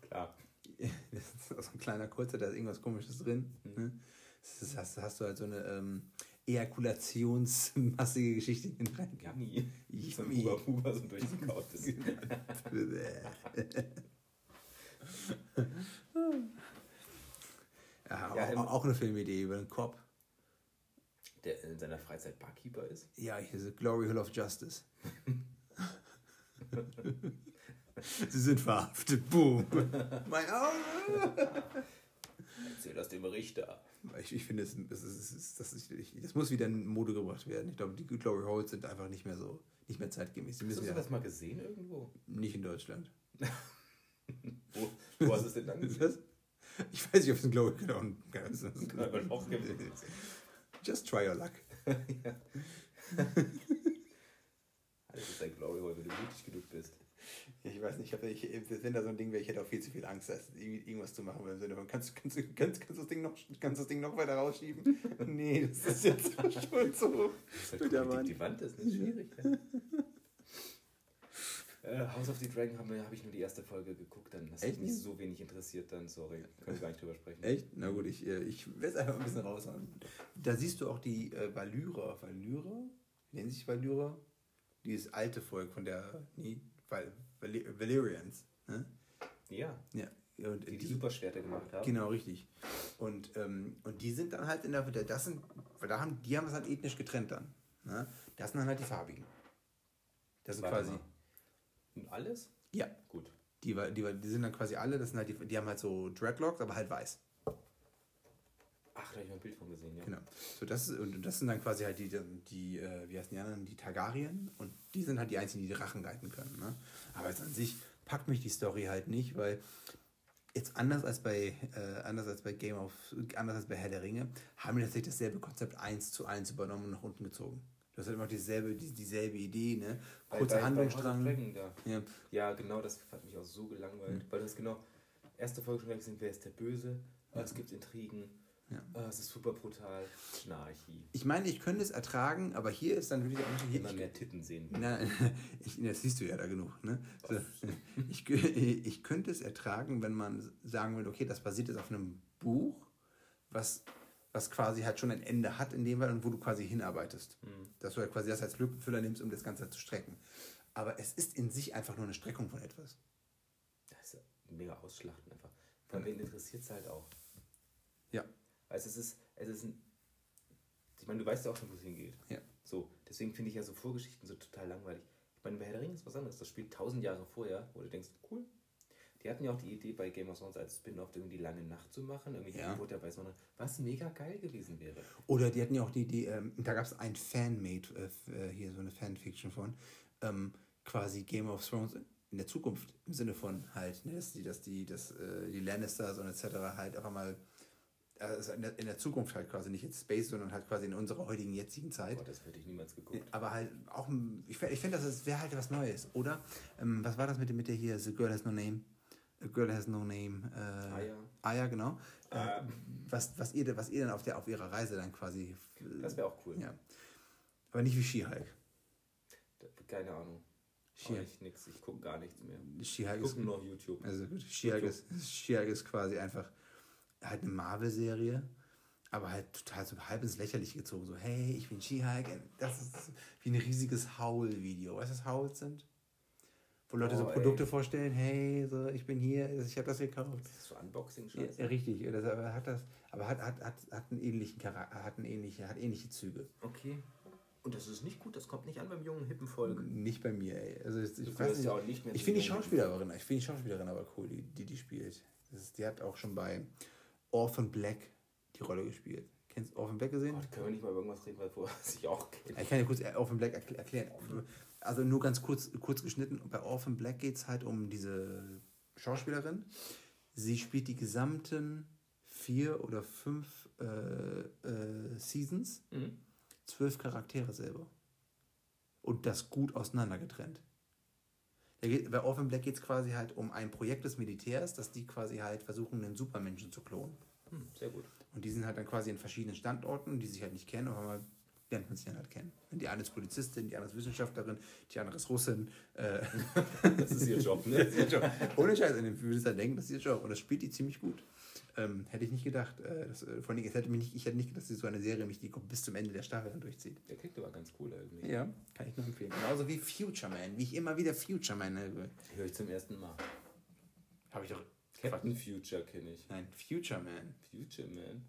Klar. Das ist so ein kleiner kurzer, da ist irgendwas komisches drin. Mhm. Ne? Das ist, hast, hast du halt so eine ähm, ejakulationsmassige Geschichte in rein. Yummy. So ein Yummy. Huber Huber, so ein durchgekautes. ja, Ja, auch, auch eine Filmidee über einen Cop. Der in seiner Freizeit Barkeeper ist. Ja, hier ist Glory Hill of Justice. Sie sind verhaftet. Boom. mein Auge. Erzähl das dem Richter. Ich, ich finde, es, es, es, ist- das, ich, das muss wieder in Mode gebracht werden. Ich glaube, die Glory Holes sind einfach nicht mehr so, nicht mehr zeitgemäß. Die Hast du sowas mal gesehen irgendwo? nicht in Deutschland. Wo, wo hast du es denn dann gesehen? das? Ich weiß nicht, ob es ein Glory genau, ist. Es. Just try your luck. Alles ist ein Glory Hole, wenn du mutig genug bist. Ich weiß nicht, ich hab, ich, wenn da so ein Ding wäre, ich hätte auch viel zu viel Angst, irgendwie- irgendwas zu machen. Im Sinne von, kannst, du- kannst, du- kannst, kannst, du das Ding noch, kannst du das Ding noch weiter rausschieben? nee, das ist jetzt schon so. Das ist halt die Wand ist, das ist schwierig. Äh, House of the Dragon habe hab ich nur die erste Folge geguckt, dann das hat Echt mich nicht? so wenig interessiert, dann sorry, können wir gar nicht drüber sprechen. Echt? Na gut, ich, äh, ich werde es einfach ein bisschen raushauen. Da siehst du auch die äh, Valyrer. Valyrer? Nennen sich Valyrer? Dieses alte Volk von der. Nee, Val, Val, Valyrians. Ne? Ja, Ja. Und die die Superschwerter gemacht haben. Genau, richtig. Und, ähm, und die sind dann halt in der, das sind, weil da haben, die haben es halt ethnisch getrennt dann. Ne? Das sind dann halt die farbigen. Das sind Warte quasi, mal. Und alles? ja, Gut. die, war- die, war- die sind dann quasi alle, das sind halt die, die haben halt so Dreadlocks, aber halt weiß. Ach, da habe ich mal ein Bild von gesehen, ja. Genau. So, das, ist- und das sind dann quasi halt die, die äh, wie heißen die anderen, die Targaryen und die sind halt die einzigen, die die Drachen reiten können. Ne? Aber jetzt an sich packt mich die Story halt nicht, weil jetzt anders als bei äh, anders als bei Game of anders als bei Herr der Ringe haben die tatsächlich dasselbe Konzept eins zu eins übernommen und nach unten gezogen. Das hat immer dieselbe, die, dieselbe Idee, ne? Kurzer bei- bei Handlungsstrang. Ja. Ja, genau, das hat mich auch so gelangweilt. Weil das genau, erste Folge schon gesehen, wer ist der Böse? Ah, Es gibt Intrigen. Ja. Ah, es ist super brutal. Schnarchi. Ich meine, ich könnte es ertragen, aber hier ist dann wirklich auch hier, Immer mehr Titten sehen. will. Na, ich, das siehst du ja da genug. Ne? So, ich, ich könnte es ertragen, wenn man sagen würde, okay, das basiert jetzt auf einem Buch, was, was quasi halt schon ein Ende hat in dem Fall und wo du quasi hinarbeitest. Dass du halt quasi das als Lückenfüller nimmst, um das Ganze zu strecken. Aber es ist in sich einfach nur eine Streckung von etwas. Das ist mega Ausschlachten einfach. Von wen interessiert es halt auch? Ja. Weißt es ist, es ist ein. Ich meine, du weißt ja auch schon, wo es hingeht. Ja. So, deswegen finde ich ja so Vorgeschichten so total langweilig. Ich meine, bei Herr der Ringe ist was anderes. Das spielt tausend Jahre vorher, wo du denkst, cool. Die hatten ja auch die Idee, bei Game of Thrones als Spin-off irgendwie die lange Nacht zu machen. Irgendwie Ja. Harry Potter bei so einer, was mega geil gewesen wäre. Oder die hatten ja auch die Idee, ähm, da gab es ein Fanmade, äh, äh, hier so eine Fanfiction von, ähm, quasi Game of Thrones in der Zukunft. Im Sinne von halt, ne, dass die, dass die, dass äh, die Lannisters und etc. halt einfach mal also in, der, in der Zukunft halt quasi nicht jetzt Space, sondern halt quasi in unserer heutigen jetzigen Zeit. Boah, das hätte ich niemals geguckt. Aber halt auch, ich, fä- ich finde, das wäre halt was Neues. Oder, ähm, was war das mit, dem- mit der hier, The Girl Has No Name? A Girl Has No Name. Äh, Aya. Aya, genau. Äh, Ah. was, was, ihr, was ihr dann auf, der, auf ihrer Reise dann quasi. Das wäre auch cool. ja. Aber nicht wie She-Hulk. Keine Ahnung. She- ich nix. Ich gucke gar nichts mehr. Ich gucke nur auf YouTube. also gut, She-Hulk ist, ist quasi einfach halt eine Marvel-Serie, aber halt total so halb ins Lächerliche gezogen. So, hey, ich bin She-Hulk. Das ist wie ein riesiges Howl-Video. Weißt du, was Howls sind? Wo Leute so Oh, ey. Produkte vorstellen, hey, so, ich bin hier, ich habe das gekauft. Das ist so unboxing Ja, richtig, das, aber hat das, aber hat, hat, hat, hat einen ähnlichen Charakter, hat, einen ähnliche, hat ähnliche Züge. Okay. Und das ist nicht gut, das kommt nicht an beim jungen, hippen Volk. Nicht bei mir, ey. Also ich, ich weiß nicht, ja auch nicht mehr ich finde die Schauspielerin, ich finde die Schauspielerin aber cool, die die, die spielt. Ist, die hat auch schon bei Orphan Black die Rolle gespielt. Kennst du Orphan Black gesehen? Oh, können wir nicht mal über irgendwas reden, weil vorher sich auch kennt. Ich kann dir kurz Orphan Black erkl- erklären. Also nur ganz kurz, kurz geschnitten. Bei Orphan Black geht es halt um diese Schauspielerin. Sie spielt die gesamten vier oder fünf äh, äh, Seasons, Mhm. zwölf Charaktere selber. Und das gut auseinander getrennt. Da geht, bei Orphan Black geht es quasi halt um ein Projekt des Militärs, dass die quasi halt versuchen, einen Supermenschen zu klonen. Hm, sehr gut. Und die sind halt dann quasi in verschiedenen Standorten, die sich halt nicht kennen, aber mal lernt man sich dann halt kennen. Die eine ist Polizistin, die andere ist Wissenschaftlerin, die andere ist Russin. Äh, Das ist ihr Job, ne? ist ihr Job. Ohne Scheiß, in dem würdest du halt denken, das ist ihr Job. Und das spielt die ziemlich gut. Ähm, hätte ich nicht gedacht. Äh, das, äh, vor allem, es hätte mich nicht, ich hätte nicht gedacht, dass sie so eine Serie mich die bis zum Ende der Staffel dann durchzieht. Der klingt aber ganz cool irgendwie. Ja, kann ich nur empfehlen. Genauso wie Future Man, wie ich immer wieder Future Man höre. Höre ich zum ersten Mal. Habe ich doch. Captain Future kenne ich. Nein, Future Man. Future Man.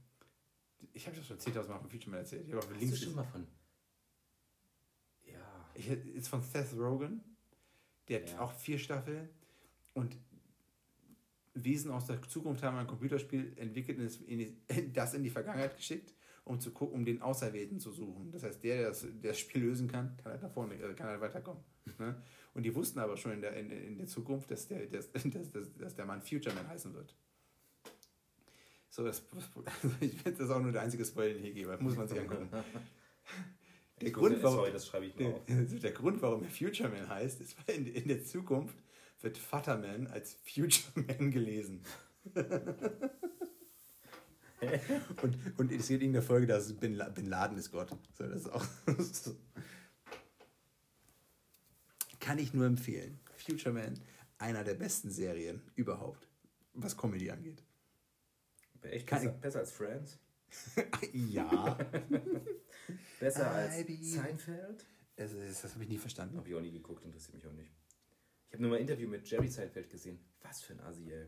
Ich habe das schon 10.000 Mal von Future Man erzählt. Ich habe auch Hast du Links schon mal von... Ja. Ich, ist von Seth Rogen. Der hat Ja. auch vier Staffeln. Und Wesen aus der Zukunft haben ein Computerspiel entwickelt und das in die Vergangenheit geschickt, um zu gucken, um den Auserwählten zu suchen. Das heißt, der, der das, der das Spiel lösen kann, kann halt nach vorne, äh, kann halt weiterkommen. Ne? Und die wussten aber schon in der, in, in der Zukunft, dass der, dass, dass, dass, dass der Mann Future Man heißen wird. So, das, also ich finde, das auch nur der einzige Spoiler, den ich hier gebe. Muss man sich angucken. Der Grund, warum, Sorry, das schreibe ich mir der, auf. der Grund, warum er Future Man heißt, ist, weil in, in der Zukunft wird Futterman als Future Man gelesen. und, und es geht in der Folge, dass Bin, Bin Laden ist Gott. So, das ist auch Kann ich nur empfehlen. Future Man, einer der besten Serien überhaupt, was Comedy angeht. Echt Kann besser, besser als Friends? ja. Besser als. Seinfeld? Das, ist- das habe ich nie verstanden. Habe ich auch nie geguckt, interessiert mich auch nicht. Ich habe nur mal ein Interview mit Jerry Seinfeld gesehen. Was für ein Asi, ey.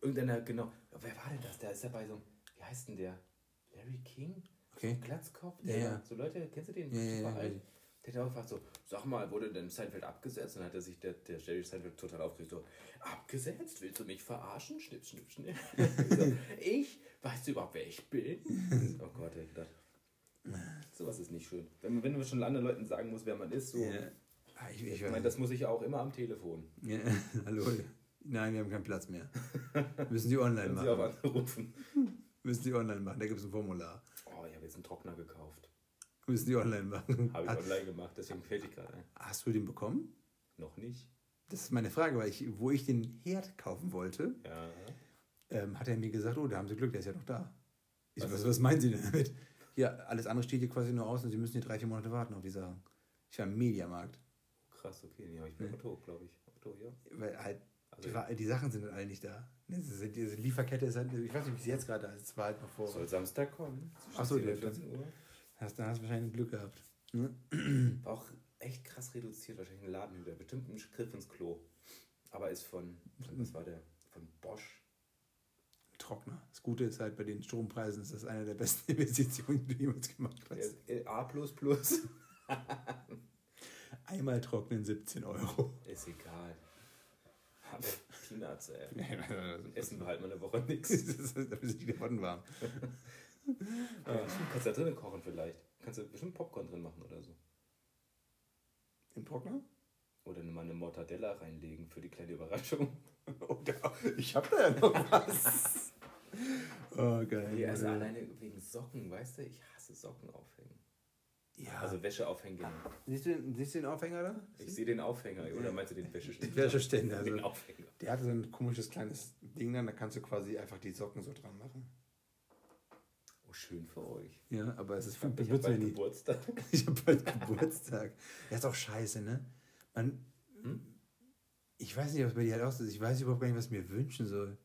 Irgendeiner, genau. Wer war denn das? Der ist dabei so, wie heißt denn der? Larry King? Okay. Glatzkopf? Ja, ja. So Leute, kennst du den? Ja, ja, ja, alt. ja. Der hat auch gefragt so, sag mal, wurde denn Seinfeld abgesetzt? Und dann hat er sich der, der Jerry Seinfeld total aufgeregt so, abgesetzt? Willst du mich verarschen? Schnipp, schnipp, schnipp. so, ich? Weißt du überhaupt, wer ich bin? oh Gott, ey, gedacht. Sowas ist nicht schön. Wenn, wenn man schon anderen Leuten sagen muss, wer man ist, so. Ja. Ah, Ich, ich, Ich meine, das muss ich ja auch immer am Telefon. Ja, hallo. Nein, wir haben keinen Platz mehr. Müssen die online Können Sie auch machen. anrufen. Müssen die online machen. Da gibt es ein Formular. Oh, ich habe jetzt einen Trockner gekauft. Müssen die online machen. Habe ich online gemacht, deswegen fällt ich gerade ein. hast du den bekommen? Noch nicht. Das ist meine Frage, weil ich, wo ich den Herd kaufen wollte, Ja. ähm, hat er mir gesagt, oh, da haben Sie Glück, der ist ja noch da. Ich Was was, was meinen Sie denn damit? Ja, alles andere steht hier quasi nur aus und Sie müssen hier drei, vier Monate warten auf die Sachen. Ich war im Mediamarkt. Krass, okay. Nee, habe ich bei Nee. Otto, glaube ich. Otto, ja. Weil halt, Also, die, die Sachen sind halt alle nicht da. Diese Lieferkette ist halt, ich weiß nicht, wie es jetzt gerade ist. Es war halt noch vor. soll Samstag kommen. Zwischen Ach so, 10 und der- 14 Uhr. Hast, da hast du wahrscheinlich Glück gehabt. Ne? War auch echt krass reduziert, wahrscheinlich ein Ladenhüter. Bestimmt ein Griff ins Klo. Aber ist von, von was war der? Von Bosch. Trockner. Das Gute ist halt, bei den Strompreisen ist das eine der besten Investitionen, die du jemals gemacht hast. A. Einmal trocknen 17 Euro. Ist egal. Aber Peanuts, ey. Essen wir halt mal eine Woche nichts. da sind die Pfoten warm. Ja, kannst da drinnen kochen vielleicht. Kannst du bestimmt Popcorn drin machen oder so. Im Trockner? Oder mal eine Mortadella reinlegen für die kleine Überraschung. Oder, ich hab da ja noch was. Oh, geil. Nee, also alleine wegen Socken, weißt du, ich hasse Socken aufhängen. Ja. Also Wäsche aufhängen. Siehst du, den- siehst du den Aufhänger da? Ich sehe den Aufhänger, oder meinst du den Wäscheständer? Wäscheständer, also. Den Aufhänger. Der hatte so ein komisches kleines Ding dann, da kannst du quasi einfach die Socken so dran machen. Oh, schön für euch. Ja, aber es ist Ich habe bald nie. Geburtstag. Ich hab bald Geburtstag. Ja, ist auch scheiße, ne? Man, Hm? ich weiß nicht, was bei dir halt aussieht. Ich weiß überhaupt gar nicht, was ich mir wünschen soll.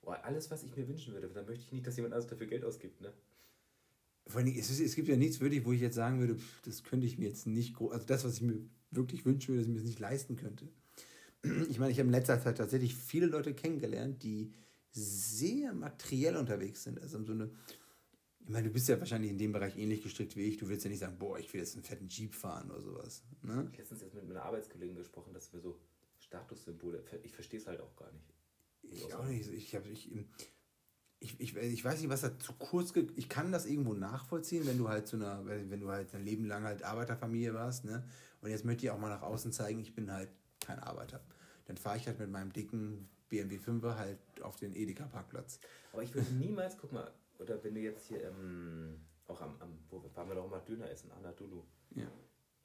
Boah, alles, was ich mir wünschen würde, dann möchte ich nicht, dass jemand anderes dafür Geld ausgibt, ne? Vor allem, es, ist, es gibt ja nichts wirklich, wo ich jetzt sagen würde, pff, das könnte ich mir jetzt nicht, also das, was ich mir wirklich wünschen würde, dass ich mir das nicht leisten könnte. Ich meine, ich habe in letzter Zeit tatsächlich viele Leute kennengelernt, die sehr materiell unterwegs sind. Also so eine, ich meine, du bist ja wahrscheinlich in dem Bereich ähnlich gestrickt wie ich. Du willst ja nicht sagen, boah, ich will jetzt einen fetten Jeep fahren oder sowas. Ne? Ich habe letztens jetzt mit meiner Arbeitskollegin gesprochen, dass wir so Statussymbole, ich verstehe es halt auch gar nicht. Ich auch nicht. Ich, hab, ich, ich, ich, ich weiß nicht, was da zu kurz ge Ich kann das irgendwo nachvollziehen, wenn du halt zu einer, wenn du halt dein Leben lang halt Arbeiterfamilie warst, ne? Und jetzt möchte ich auch mal nach außen zeigen, ich bin halt kein Arbeiter. Dann fahre ich halt mit meinem dicken BMW 5er halt auf den Edeka-Parkplatz. Aber ich würde niemals, guck mal, oder wenn du jetzt hier ähm, auch am, am, wo waren wir doch mal Döner essen, Anadolu. Ja.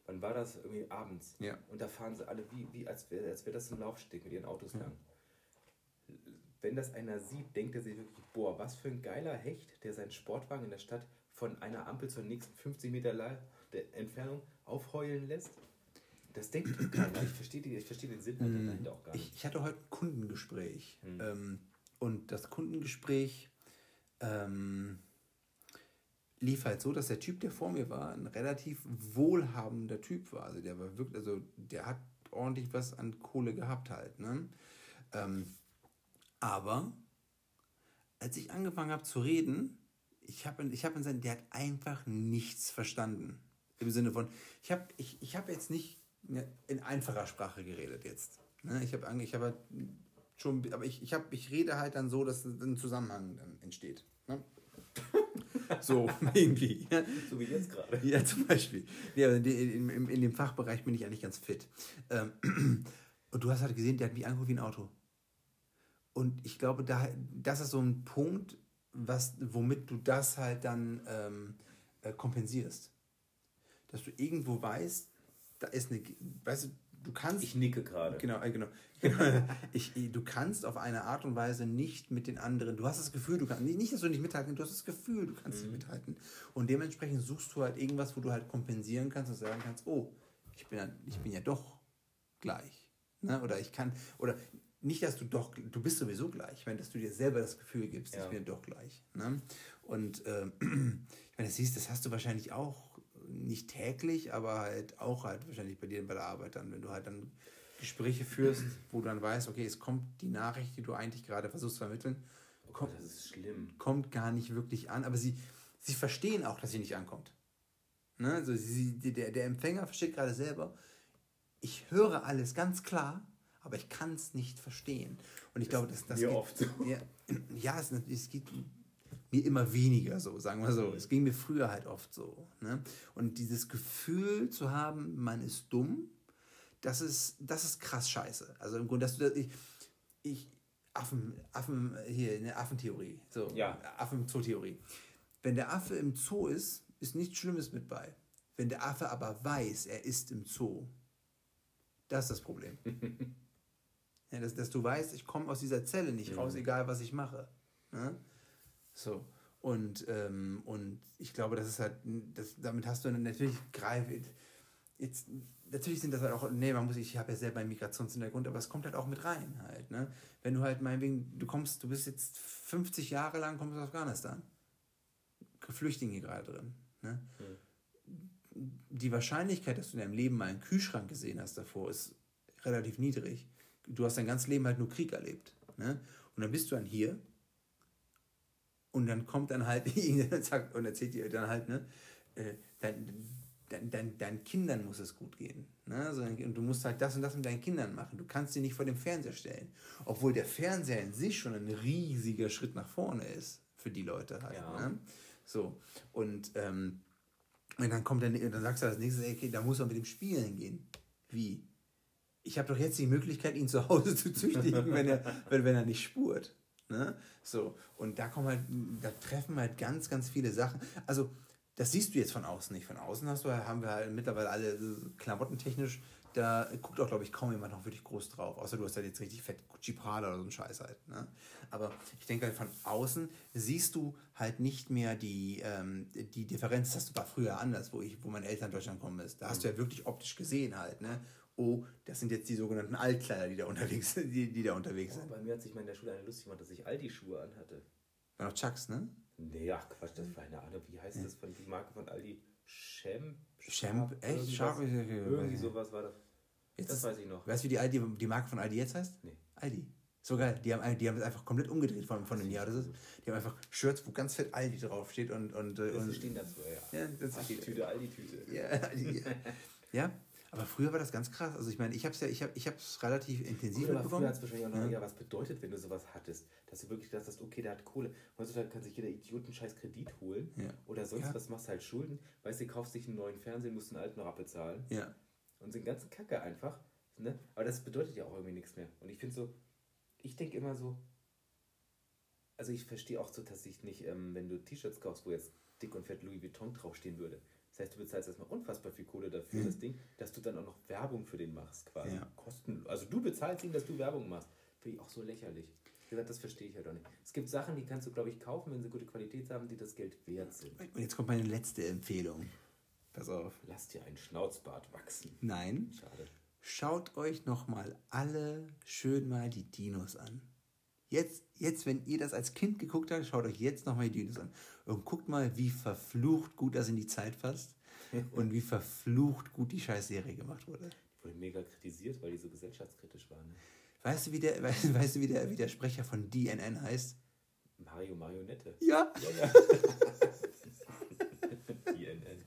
Wann war das? Irgendwie abends. Ja. Und da fahren sie alle wie, wie als wäre als wär das ein Laufsteg mit ihren Autos lang. Wenn das einer sieht, denkt er sich wirklich, boah, was für ein geiler Hecht, der seinen Sportwagen in der Stadt von einer Ampel zur nächsten 50 Meter Entfernung aufheulen lässt. Das denkt keiner. Ich verstehe die- ich verstehe den Sinn halt dahinter auch gar Ich, nicht. ich hatte heute ein Kundengespräch. Hm. Ähm, und das Kundengespräch ähm, lief halt so, dass der Typ, der vor mir war, ein relativ wohlhabender Typ war. Also der war wirklich, also der hat ordentlich was an Kohle gehabt halt. Ne? Ähm, aber als ich angefangen habe zu reden, ich habe ich hab in der hat einfach nichts verstanden. Im Sinne von, ich habe ich, ich hab jetzt nicht ne, in einfacher Sprache geredet jetzt. Ne? Ich habe ich hab halt schon, aber ich, ich, hab, ich rede halt dann so, dass ein Zusammenhang dann entsteht. Ne? so, irgendwie. So wie jetzt gerade. Ja, zum Beispiel. Ja, in, in, in, in dem Fachbereich bin ich eigentlich ganz fit. Ähm, und du hast halt gesehen, der hat mich angeguckt wie ein Auto. Und ich glaube, da, das ist so ein Punkt, was, womit du das halt dann ähm, äh, kompensierst. Dass du irgendwo weißt, da ist eine, weißt du, du kannst. Ich nicke gerade. Genau, äh, genau. genau. Ich, du kannst auf eine Art und Weise nicht mit den anderen, du hast das Gefühl, du kannst, nicht, dass du nicht mithalten, du hast das Gefühl, du kannst nicht mithalten. Und dementsprechend suchst du halt irgendwas, wo du halt kompensieren kannst und sagen kannst, oh, ich bin, ja- ich bin ja doch gleich. Ne? Oder ich kann, oder nicht, dass du doch, du bist sowieso gleich, wenn dass du dir selber das Gefühl gibst, Ja. ich bin doch gleich. Ne? Und ähm, ich meine, das siehst, das hast du wahrscheinlich auch nicht täglich, aber halt auch halt wahrscheinlich bei dir bei der Arbeit dann, wenn du halt dann Gespräche führst, wo du dann weißt, okay, es kommt die Nachricht, die du eigentlich gerade versuchst zu vermitteln, Oh Gott, das ist schlimm. kommt gar nicht wirklich an, aber sie, sie verstehen auch, dass sie nicht ankommt. Ne? Also sie, der, der Empfänger versteht gerade selber, ich höre alles ganz klar, aber ich kann es nicht verstehen. Und ich glaube, dass das mir geht- oft so. Ja, ja es, es geht mir immer weniger so, sagen wir so. Es ging mir früher halt oft so. Ne? Und dieses Gefühl zu haben, man ist dumm, das ist, das ist krass scheiße. Also im Grunde, dass du das, ich, ich Affen, Affen, hier, eine Affentheorie. So, Ja. Affen-Zoo-Theorie. Wenn der Affe im Zoo ist, ist nichts Schlimmes mit bei. Wenn der Affe aber weiß, er ist im Zoo, das ist das Problem. ja, dass, dass du weißt, ich komme aus dieser Zelle nicht raus, egal was ich mache. Ne? So. Und, ähm, und ich glaube, das ist halt, das, damit hast du natürlich greif, jetzt, natürlich sind das halt auch, nee, man muss, ich habe ja selber einen Migrationshintergrund, aber es kommt halt auch mit rein halt, ne? Wenn du halt meinetwegen, du kommst, du bist jetzt 50 Jahre lang, kommst aus Afghanistan. Flüchtlinge gerade drin, ne? Die Wahrscheinlichkeit, dass du in deinem Leben mal einen Kühlschrank gesehen hast davor, ist relativ niedrig. Du hast dein ganzes Leben halt nur Krieg erlebt, ne? Und dann bist du dann hier Und dann kommt dann halt sagt und erzählt dir dann halt, ne, äh, dein, dein, dein, deinen Kindern muss es gut gehen. Ne? Also, und du musst halt das und das mit deinen Kindern machen. Du kannst sie nicht vor dem Fernseher stellen. Obwohl der Fernseher in sich schon ein riesiger Schritt nach vorne ist für die Leute halt. Ja. Ne? So. Und, ähm, und dann kommt dann, dann sagst du als nächstes, okay, da muss man mit dem Spielen gehen. Wie? Ich habe doch jetzt die Möglichkeit, ihn zu Hause zu züchtigen, wenn er, wenn, wenn er nicht spurt. Ne? So, und da kommen halt, da treffen halt ganz, ganz viele Sachen. Also, das siehst du jetzt von außen nicht. Von außen hast du, haben wir halt mittlerweile alle äh, klamottentechnisch, da guckt auch, glaube ich, kaum jemand noch wirklich groß drauf. Außer du hast halt jetzt richtig fett Gucci Prada oder so ein Scheiß halt. Ne? Aber ich denke halt von außen siehst du halt nicht mehr die, ähm, die Differenz. Das war früher anders, wo ich, wo meine Eltern in Deutschland gekommen ist. Da hast du ja wirklich optisch gesehen halt, ne? Oh, das sind jetzt die sogenannten Altkleider, die da unterwegs, die, die da unterwegs Oh, sind. bei mir hat sich mal in der Schule eine lustig gemacht, dass ich Aldi-Schuhe anhatte. War noch Chucks, ne? Nee, ach Quatsch, das war eine Ahnung. Wie heißt das von die Marke von Aldi? Champ? Champ, echt? Scharf? Irgendwie sowas war das. Jetzt Das weiß ich noch. Weißt du, wie die, Aldi, die Marke von Aldi jetzt heißt? Nee. Aldi. So geil. Die haben, die haben das einfach komplett umgedreht von, von dem Jahr. Das ist, die haben einfach Shirts, wo ganz fett Aldi draufsteht und. und, äh, Das und stehen dazu, ja. Ja, das Ach, ist- die Tüte, Aldi-Tüte. ja, Aldi, ja. ja, aber früher war das ganz krass. Also ich meine, ich habe es ja, ich habe ich hab's relativ intensiv früher mitbekommen. hat es wahrscheinlich auch noch Ja. was bedeutet, wenn du sowas hattest. Dass du wirklich dachtest, okay, der hat Kohle. Heutzutage kann sich jeder Idiot einen scheiß Kredit holen. Ja. Oder sonst Ja. was, machst halt Schulden. Weißt du, kaufst dich einen neuen Fernseher, musst den alten noch abbezahlen. Ja. Und sind ganzen Kacke einfach. Ne? Aber das bedeutet ja auch irgendwie nichts mehr. Und ich finde so, ich denke immer so, also ich verstehe auch so, dass ich nicht, ähm, wenn du T-Shirts kaufst, wo jetzt dick und fett Louis Vuitton draufstehen würde. Das heißt, du bezahlst erstmal unfassbar viel Kohle dafür, das Ding, dass du dann auch noch Werbung für den machst, quasi. Ja. Kosten. Also du bezahlst ihn, dass du Werbung machst. Finde ich auch so lächerlich. Wie gesagt, das verstehe ich halt auch nicht. Es gibt Sachen, die kannst du, glaube ich, kaufen, wenn sie gute Qualität haben, die das Geld wert sind. Und jetzt kommt meine letzte Empfehlung. Pass auf. Lass dir einen Schnauzbart wachsen. Nein. Schade. Schaut euch nochmal alle schön mal die Dinos an. Jetzt, jetzt, wenn ihr das als Kind geguckt habt, schaut euch jetzt nochmal die Dinos an. Und guckt mal, wie verflucht gut das in die Zeit passt. und wie verflucht gut die Scheißserie gemacht wurde. Die wurde mega kritisiert, weil die so gesellschaftskritisch waren. Ne? Weißt du, wie der, weißt, weißt du, wie der, wie der Sprecher von DNN heißt? Mario Marionette. Ja. Ja, ja. INN.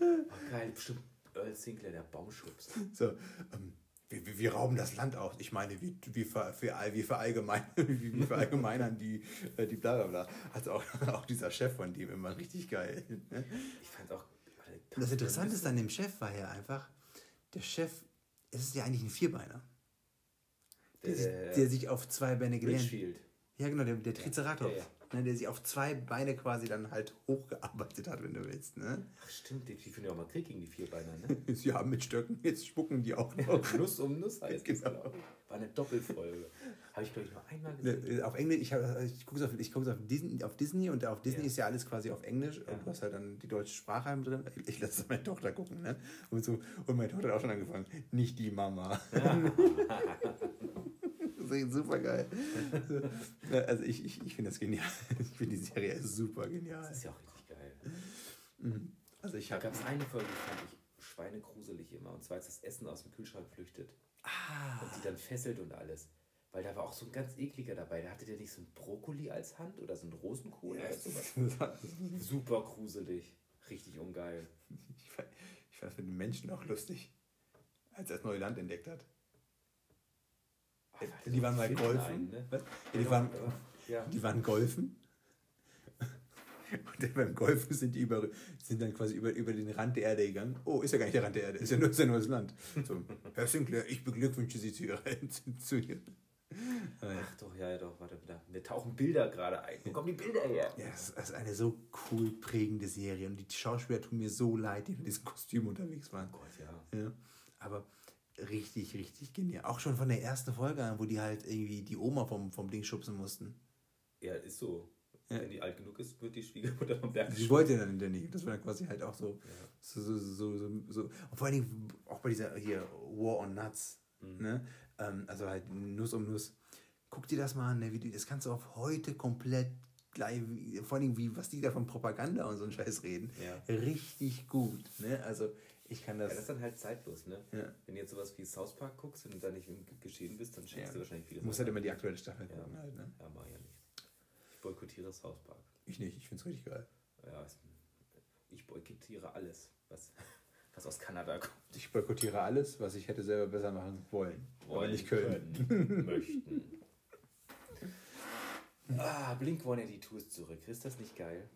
Oh, geil, bestimmt Earl Sinclair, der Baumschubs. So, ähm, wir, wir, wir rauben das Land aus. Ich meine, wir, wir, ver, für, wir, verallgemein, wir, wir verallgemeinern die, äh, die bla bla bla. Also auch, auch dieser Chef von dem immer richtig geil. Ne? Ich fand auch. das Interessante an dem Chef war ja einfach, der Chef, es ist ja eigentlich ein Vierbeiner, der, sich- Der, der sich auf zwei Beine gelernt Richfield. Ja, genau, der, der Triceratops. Ja, Ne, der sich auf zwei Beine quasi dann halt hochgearbeitet hat, wenn du willst. Ne? Ach, stimmt, die, die führen ja auch mal Krieg gegen die Vierbeiner, ne? Sie haben mit Stöcken, jetzt spucken die auch noch. Nuss um Nuss heißt das, Genau. ich. War eine Doppelfolge. Habe ich, glaube ich, nur einmal gesehen. Ne, Auf Englisch, ich, hab- ich gucke es auf, ich guck's auf, Disney, auf Disney und auf Disney Ja. ist ja alles quasi auf Englisch Ja. und du hast halt dann die deutsche Sprache drin. Ich lasse meine Tochter gucken, ne? Und, so, und meine Tochter hat auch schon angefangen. Nicht die Mama. das ist super geil. Also ich, ich, ich finde das genial. Ich finde die Serie super genial. Das ist ja auch richtig geil. Also ich Da habe gab es eine Folge, die fand ich schweinegruselig immer. Und zwar, als das Essen aus dem Kühlschrank flüchtet. Ah. Und die dann fesselt und alles. Weil da war auch so ein ganz ekliger dabei. Da hatte der nicht so ein Brokkoli als Hand oder so ein Rosenkohl oder sowas. Super gruselig. Richtig ungeil. Ich fand, ich fand das mit den Menschen auch lustig, als er das neue Land entdeckt hat. Die waren mal golfen. ne? Was? Ja, die, waren, Ja. die waren golfen. Und beim Golfen sind die über, sind dann quasi über, über den Rand der Erde gegangen. Oh, ist ja gar nicht der Rand der Erde, ist ja nur, ist ja nur das Land. So, Herr Sinclair, ich beglückwünsche Sie zu Ihrer zu, ihr. Ah. Ach doch, ja, ja, doch, warte, da, mir tauchen Bilder gerade ein. Wo kommen die Bilder her? Ja, es ist eine so cool prägende Serie und die Schauspieler tun mir so leid, die in diesem Kostüm unterwegs waren. Oh Gott, ja. Ja, aber richtig, richtig genial. Auch schon von der ersten Folge an, wo die halt irgendwie die Oma vom, vom Ding schubsen mussten. Ja, ist so. Ja. Wenn die alt genug ist, wird die Schwiegermutter vom Berg Sie wollte ja dann hinterher nicht. Das war dann quasi halt auch so, Ja. so, so, so, so, so. Und vor allen Dingen auch bei dieser hier War on Nuts. Mhm. Ne? Ähm, also halt Nuss um Nuss. Guck dir das mal an, ne? wie die, das kannst du auf heute komplett gleich, vor allen Dingen, wie, was die da von Propaganda und so einen Scheiß reden. Ja. Richtig gut. Ne? Also ich kann Ja, das. das ist dann halt zeitlos, ne? Ja. Wenn du jetzt sowas wie South Park guckst und da nicht im Geschehen bist, dann schenkst Ja. du wahrscheinlich Du vieles. musst halt immer die aktuelle Staffel Ja. gucken halt, ne? Ja, mach ich ja nicht. Ich boykottiere South Park. Ich nicht, ich finde es richtig geil. Ja, ich boykottiere alles, was, was aus Kanada kommt. Ich boykottiere alles, was ich hätte selber besser machen wollen. aber Wollen, nicht können. können, möchten. Ah, Blink 182 ist zurück. Ist das nicht geil?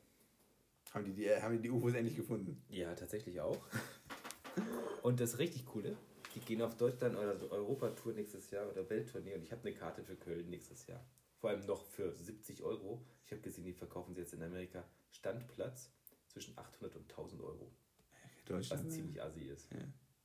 Haben die, die, haben die die UFOs endlich gefunden? Ja, tatsächlich auch. Und das richtig Coole, die gehen auf Deutschland oder so Europatour nächstes Jahr oder Welttournee und ich habe eine Karte für Köln nächstes Jahr. Vor allem noch für 70 Euro. Ich habe gesehen, die verkaufen sie jetzt in Amerika Standplatz zwischen 800 und 1000 Euro. Was Deutschland. ziemlich assi ist.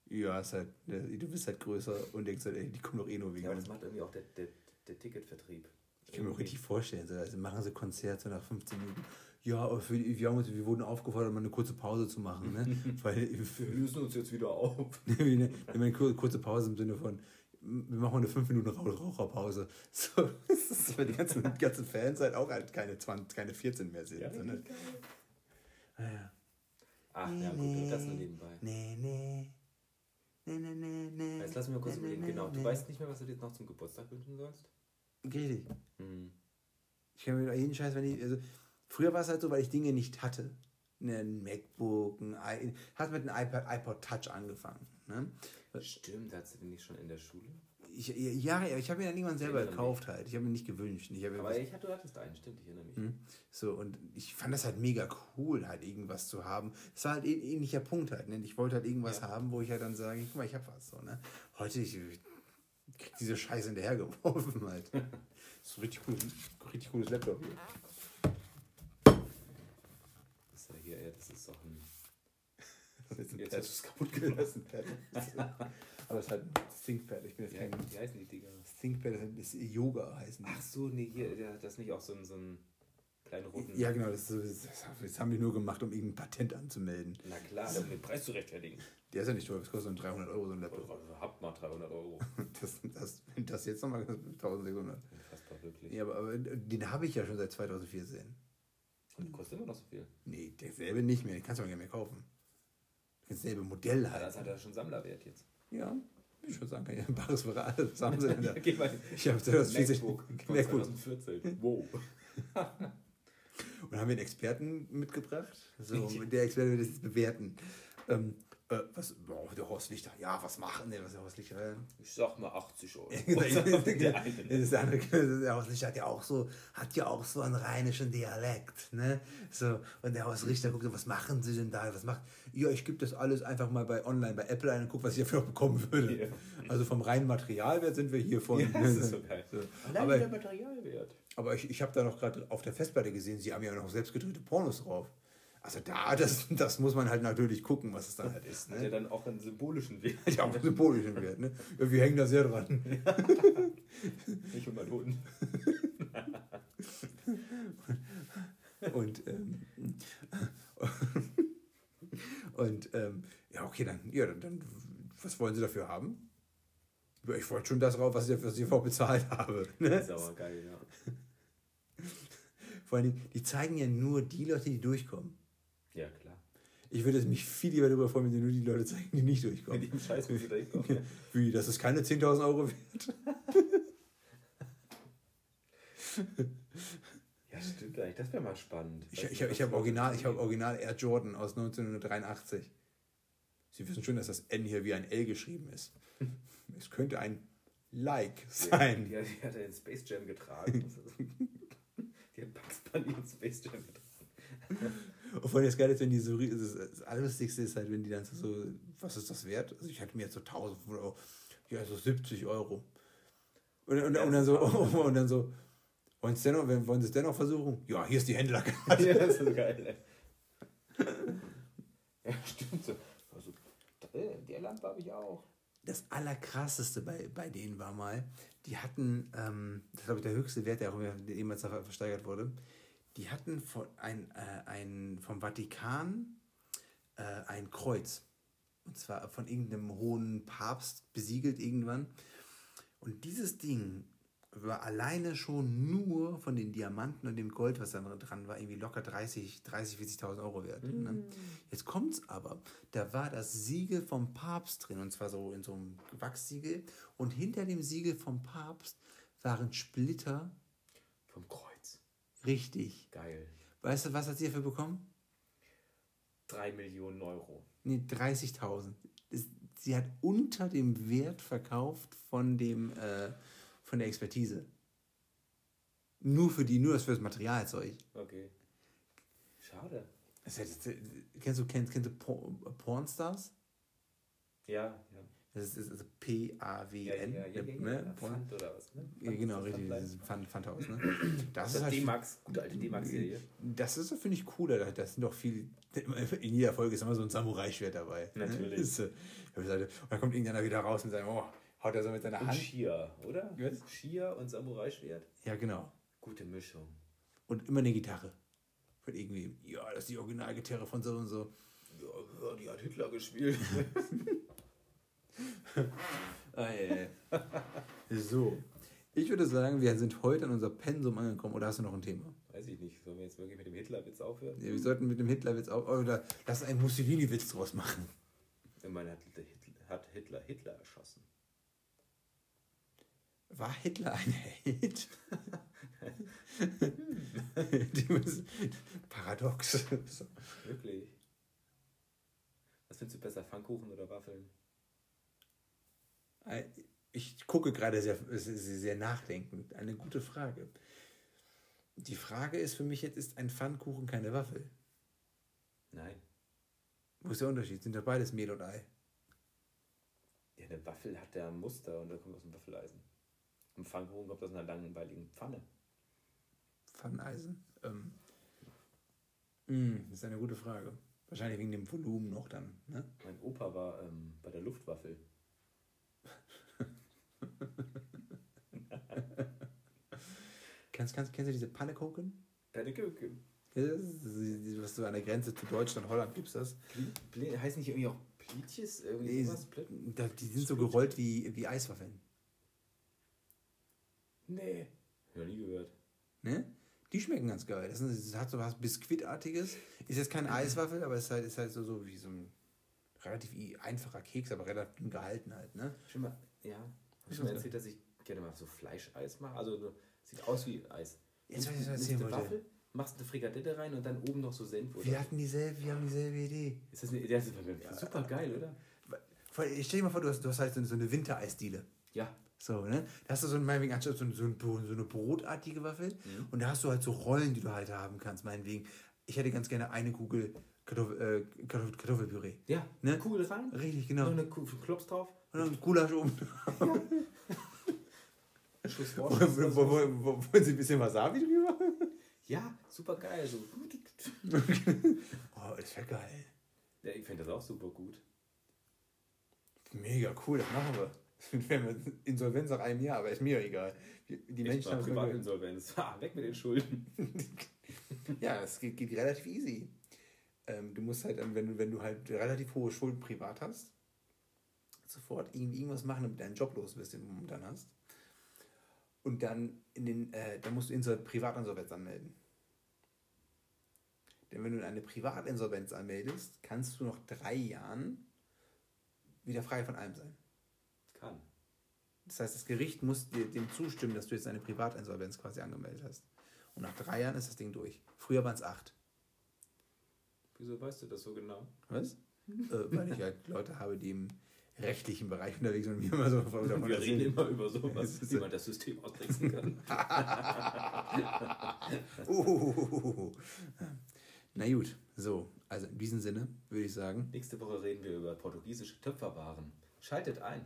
Ja, ist halt, du bist halt größer und denkst halt, ey, die kommen doch eh nur wegen. Ja, aber das macht irgendwie auch der, der, der Ticketvertrieb. ich kann mir auch richtig vorstellen, so, also machen sie Konzert so nach 15 Minuten. Ja, die, wir, haben uns, wir wurden aufgefordert, mal eine kurze Pause zu machen. Ne? Weil Wir lösen uns jetzt wieder auf. eine, eine kur- kurze Pause im Sinne von, wir machen eine 5 Minuten Rauch- Raucherpause. So, das ist für die ganzen, ganzen Fans halt auch halt keine 20, keine 14 mehr sind. Ja, sondern, ah, ja. Ach ja, gut, das nur nebenbei. Nee, nee. Nee, nee, nee, nee. Jetzt lass mich mal kurz überlegen. Genau, du weißt nicht mehr, was du dir jetzt noch zum Geburtstag wünschen sollst? Richtig. Hm. Ich kann mir jeden Scheiß, wenn ich. Also, früher war es halt so, weil ich Dinge nicht hatte. Ne, Ein MacBook, ein hat mit einem iPad, iPod Touch angefangen. Ne? Stimmt, hast du den nicht schon in der Schule? Ich, ja, ja, ich habe mir dann irgendwann selber gekauft halt. Ich habe mir nicht gewünscht. Ich Aber ich hatte, du hattest einen, stimmt, ich erinnere mich. Hm? So, und ich fand das halt mega cool, halt irgendwas zu haben. Das war halt ein ähnlicher Punkt halt. Ne? Ich wollte halt irgendwas Ja. haben, wo ich halt dann sage, guck mal, ich habe was. So, ne? Heute, ich, ich krieg diese Scheiße hinterhergeworfen halt. Das ist ein richtig cooles, richtig cooles Laptop hier. Das ist ja hier, ja, das ist doch ein. Das ist ein Jetzt Pad. hast du es kaputt gelassen. Aber es ist halt ein ThinkPad. Ich bin jetzt Wie, kein wie heißen die Dinger? ThinkPad, das ist Yoga heißen. die. Ach so, nee, hier, ja, das ist nicht auch so ein, so ein kleinen roten. Ja, genau, das, das, das haben die nur gemacht, um irgendein Patent anzumelden. Na klar, um den Preis zu rechtfertigen. Der ist ja nicht teuer, das kostet so 300 Euro so ein Laptop. Also, habt mal 300 Euro. Das, das, das jetzt nochmal 1600. Unfassbar, wirklich. Ja, aber, aber den habe ich ja schon seit 2014. Und kostet immer noch so viel. Nee, derselbe nicht mehr, den kannst du auch nicht mehr kaufen. Dasselbe Modell Ja, das halt. hat ja schon Sammlerwert jetzt. Ja, ich würde sagen, ein bares für alles. Mal. Ich habe 2014 MacBook von MacBook. 2014. Wow. Und haben wir einen Experten mitgebracht. So, der Experte wird das jetzt bewerten. Ähm, äh, was, oh, der Horst Lichter, ja, was machen denn, was der Horst Lichter? äh, Ich sag mal 80 Euro. der, das andere, der Horst Lichter hat ja auch so, hat ja auch so einen rheinischen Dialekt, ne? So, und der Horst Richter guckt, was machen Sie denn da? Was macht? Ja, ich gebe das alles einfach mal bei online bei Apple ein und gucke, was ich dafür bekommen würde. Ja. Also vom reinen Materialwert sind wir hier von. Ja, das ist so geil. So. Aber, der Materialwert. aber ich, ich habe da noch gerade auf der Festplatte gesehen, sie haben ja noch selbst gedrehte Pornos drauf. Also da, das, das muss man halt natürlich gucken, was es dann halt ist. Hat ja Ne? dann auch einen symbolischen Wert. Ja, auch einen symbolischen Wert. Ne? Ja, wir hängen da sehr dran. Ich und mein Hund. Und, ähm, und ähm, ja, okay, dann, ja, dann, was wollen Sie dafür haben? Ja, ich wollte schon das rauf, was ich, was ich vorher bezahlt habe. Ne? Das ist aber geil, ja. Vor allen Dingen, die zeigen ja nur die Leute, die durchkommen. Ja, klar. Ich würde mich viel lieber darüber freuen, wenn sie nur die Leute zeigen, die nicht Mit durchkommen. dem Scheiß muss ich da hinkommen. Wie, das ist keine 10.000 Euro wert? Ja, stimmt eigentlich. Das wäre mal spannend. Ich, ich, du, habe ich was hab original, ich original Air Jordan aus 1983. Sie wissen schon, dass das N hier wie ein L geschrieben ist. Es könnte ein Like sein. Die, die, die hat er in Space Jam getragen. Die hat Bugs Bunny in Space Jam getragen. Und vor allem ist, wenn die so, das, das Allerlustigste ist halt, wenn die dann so, was ist das wert? Also ich hatte mir jetzt so 1000 Euro, ja, so 70 Euro. Und, und, und, dann so, und dann so, wollen Sie es dennoch, versuchen? Ja, hier ist die Händlerkarte. ja, das ist geil. Ja, stimmt so. Also, äh, der Lampe habe ich auch. Das Allerkrasseste bei, bei denen war mal, die hatten, ähm, das ist glaube ich der höchste Wert, der auch immer- jemals versteigert wurde, die hatten von, ein, äh, ein, vom Vatikan äh, ein Kreuz. Und zwar von irgendeinem hohen Papst besiegelt irgendwann. Und dieses Ding war alleine schon nur von den Diamanten und dem Gold, was da dran war, irgendwie locker 30, 30 40.000 Euro wert. Ne? Jetzt kommt's aber, da war das Siegel vom Papst drin, und zwar so in so einem Wachssiegel. Und hinter dem Siegel vom Papst waren Splitter, Vom Kreuz. Richtig. Geil. Weißt du, was hat sie dafür bekommen? Drei Millionen Euro. Nee, 30.000. Es- Sie hat unter dem Wert verkauft von dem äh, von der Expertise. Nur für die, nur das für das Materialzeug. Okay. Schade. Das heißt, kennst du, kennst, kennst du Por Pornstars? Ja, ja. Das ist also P-A-W-N. Ja, ja, ja, ne? Porn. Pfand oder was, ne? Ja, genau, Pfand- richtig. Ist Pfand, Pfandhaus, ne? Das Das ist halt D-Max, gute alte D-Max-Serie. Das ist, finde ich, cooler. Da- Das sind doch viel. In jeder Folge ist immer so ein Samurai-Schwert dabei. ne? Natürlich. Ist, Und dann kommt irgendeiner wieder raus und sagt, oh, haut er so mit seiner Und Hand. Shia, oder? Was? Shia und Samurai-Schwert. Ja, genau. Gute Mischung. Und immer eine Gitarre. Von irgendwie, ja, das ist die Originalgitarre von so und so. Ja, die hat Hitler gespielt. Ah, so. Ich würde sagen, wir sind heute an unser Pensum angekommen. Oder hast du noch ein Thema? Weiß ich nicht. Sollen wir jetzt wirklich mit dem Hitler-Witz aufhören? Ja, wir sollten mit dem Hitlerwitz auf. Oder lass einen Mussolini-Witz draus machen. Ich meine, hat Hitler, hat Hitler Hitler erschossen. War Hitler ein Held? Paradox. Wirklich? Was findest du besser, Pfannkuchen oder Waffeln? Ich gucke gerade sehr, sehr, nachdenkend. Eine gute Frage. Die Frage ist für mich jetzt, ist ein Pfannkuchen keine Waffel? Nein. Wo ist der Unterschied? Sind doch beides Mehl und Ei. Ja, eine Waffel hat ja ein Muster und da kommt aus dem Waffeleisen. Ein Pfannkuchen kommt aus einer langweiligen Pfanne. Pfanneisen? Ähm. mh, das ist eine gute Frage. Wahrscheinlich wegen dem Volumen noch dann. Ne? Mein Opa war ähm, bei der Luftwaffel. Kennst, kennst, kennst du diese Pannekuchen? Pannekuchen. Was du an der Grenze zu Deutschland, Holland gibst das. Pl- Pl- Heißt nicht irgendwie auch Plitjes? Irgendwie Nee, sowas? Da- Die sind so gerollt wie, wie Eiswaffeln. Nee. Noch nie gehört. Ne? Die schmecken ganz geil. Das, ist, das hat so was Biskuitartiges. Ist jetzt keine Eiswaffel, aber es ist halt, ist halt so, so wie so ein relativ einfacher Keks, aber relativ dünn gehalten halt. Ne? Schon mal, ja. Ich mal ist erzählt, dass ich gerne mal so Fleischeis mache? Also so, sieht aus wie Eis. Jetzt weiß ich, was ich. Waffel, machst eine Frikadelle rein und dann oben noch so Senf. Oder? Wir hatten dieselbe, wir haben dieselbe Idee. Ist das, eine, das ist super geil, oder? Ich stell dir mal vor, du hast, du hast halt so eine- Wintereisdiele. Ja. So, ne? Da hast du so, meinetwegen anstatt so, so, so eine brotartige Waffel und da hast du halt so Rollen, die du halt haben kannst, meinetwegen. Ich hätte ganz gerne eine Kugel Kartoffel, äh, Kartoffel, Kartoffelpüree. Ja, Ne? Kugel rein, Richtig, genau. eine Kugel Klops drauf, Und dann Gulasch oben. ein Schuss Wo- Vorschuss. wo- wo- wo- wo- Wollen Sie ein bisschen Wasabi drüber? Ja, super geil. So. Oh, das wäre geil. Ja, ich finde das auch super gut. Mega cool, das machen wir. Wir haben Insolvenz nach einem Jahr, aber ist mir egal. Die Menschen haben Privatinsolvenz. Ah, weg mit den Schulden. Ja, es geht, geht relativ easy. Ähm, du musst halt, ähm, wenn du, wenn du halt relativ hohe Schulden privat hast, sofort irgendwie irgendwas machen, damit deinen Job los bist, den du momentan hast. Und dann in den, äh, dann musst du Insol Privatinsolvenz anmelden. Denn wenn du eine Privatinsolvenz anmeldest, kannst du nach drei Jahren wieder frei von allem sein. Kann. Das heißt, das Gericht muss dir dem zustimmen, dass du jetzt eine Privatinsolvenz quasi angemeldet hast. Und nach drei Jahren ist das Ding durch. Früher waren es acht. Wieso weißt du das so genau? Was? äh, weil ich halt Leute habe, die im rechtlichen Bereich unterwegs sind und mir immer so davon Wir reden erzählen. immer über sowas, wie man das System austricksen kann. Uh, Na gut, so. Also in diesem Sinne würde ich sagen, Nächste Woche reden wir über portugiesische Töpferwaren. Schaltet ein.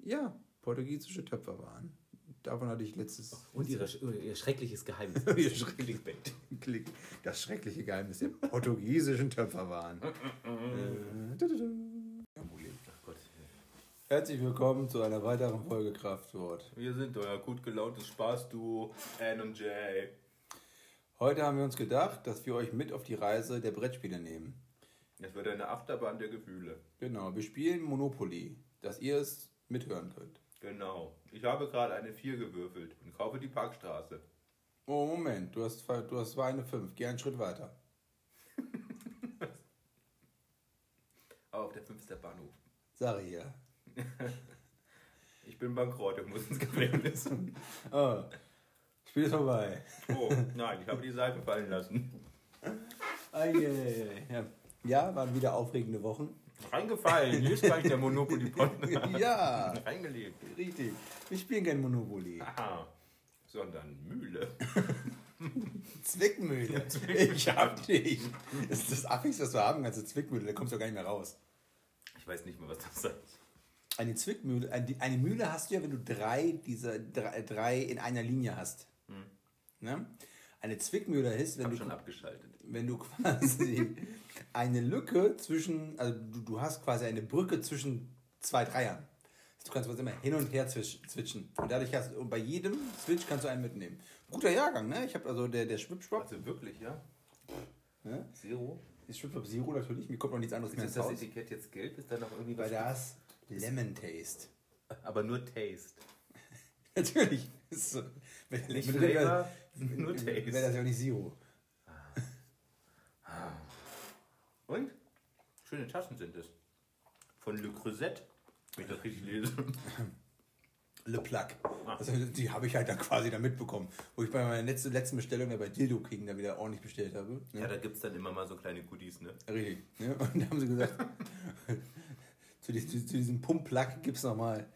ja, portugiesische Töpferwaren. Davon hatte ich letztes. Und ihre, ihr schreckliches Geheimnis. Ihr schrecklich- Clickbait. Klick. Das schreckliche Geheimnis der portugiesischen Töpferwaren. Äh. Herzlich willkommen zu einer weiteren Folge Kraftwort. Wir sind euer gut gelauntes Spaßduo, Ann und Jay. Heute haben wir uns gedacht, dass wir euch mit auf die Reise der Brettspiele nehmen. Es wird eine Achterbahn der Gefühle. Genau, wir spielen Monopoly, dass ihr es mithören könnt. Genau. Ich habe gerade eine 4 gewürfelt und kaufe die Parkstraße. Oh, Moment, du hast, du hast war eine 5. Geh einen Schritt weiter. Aber auf der 5 ist der Bahnhof. Sag ich ja. Ich bin bankrott, ich muss ins Gefängnis. Ah. Spiel ist vorbei. Oh, nein, ich habe die Seife fallen lassen. Ja, waren wieder aufregende Wochen. Reingefallen, hier ist gleich der Monopoly-Pot. Ja, Reingelegt. richtig. Wir spielen kein Monopoly. Aha. Sondern Mühle. Zwickmühle. Ich hab dich. Das ist das Affigste, was wir haben, ganze Zwickmühle. Da kommst du gar nicht mehr raus. Ich weiß nicht mal, was das sagt. Eine Zwickmühle, eine eine Mühle hast du ja, wenn du drei, diese, drei, drei in einer Linie hast. Ne? Eine Zwickmühle ist, wenn Hab du, schon abgeschaltet. Wenn du quasi eine Lücke zwischen, also du, du hast quasi eine Brücke zwischen zwei Dreiern. Du kannst was immer hin und her switchen. Und dadurch hast und bei jedem Switch kannst du einen mitnehmen. Guter Jahrgang, ne? Ich habe also der, der Schwipschwap. Also wirklich, ja? Ne? Zero? Ist Schwipschwap Zero natürlich, mir kommt noch nichts anderes Ist mehr ins das Haus. Etikett jetzt gelb? Ist da noch irgendwie Weil was? da ist Lemon Taste. Aber nur Taste. Natürlich. Ist so. Wenn- Nicht Flavor, nur wenn- Wäre das Taste. ja auch nicht Zero. Und? Schöne Taschen sind es. Von Le Creuset. Wenn ich das richtig lese. Le. Ah. Also, die habe ich halt dann quasi da mitbekommen. Wo ich bei meiner letzten, letzten Bestellung ja bei Dildo King da wieder ordentlich bestellt habe. Ne? Ja, da gibt es dann immer mal so kleine Goodies, ne? Richtig. Ne? Und da haben sie gesagt, zu, diesem, zu, diesem Pump-Plug gibt es nochmal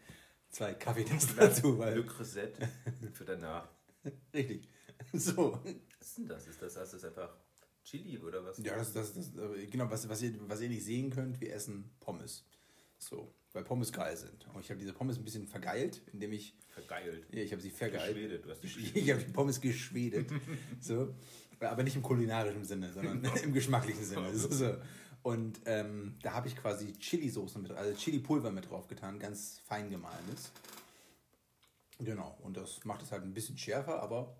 zwei Kaffeetassen dazu. Le Weil, Creuset für danach. richtig. So. Was ist denn das? Ist das, ist das einfach Chili oder was? Ja, das, das, das, äh, genau, was, was, ihr, was ihr nicht sehen könnt, wir essen Pommes. So, weil Pommes geil sind. Und ich habe diese Pommes ein bisschen vergeilt, indem ich, Vergeilt. ja, ich habe sie vergeilt. Geschwedet, du hast die Ich habe die Pommes geschwedet. So. Aber nicht im kulinarischen Sinne, sondern im geschmacklichen Sinne. So, so. Und ähm, da habe ich quasi Chili-Soße mit, also Chili-Pulver mit drauf getan, ganz fein gemahlenes. Genau, und das macht es halt ein bisschen schärfer, aber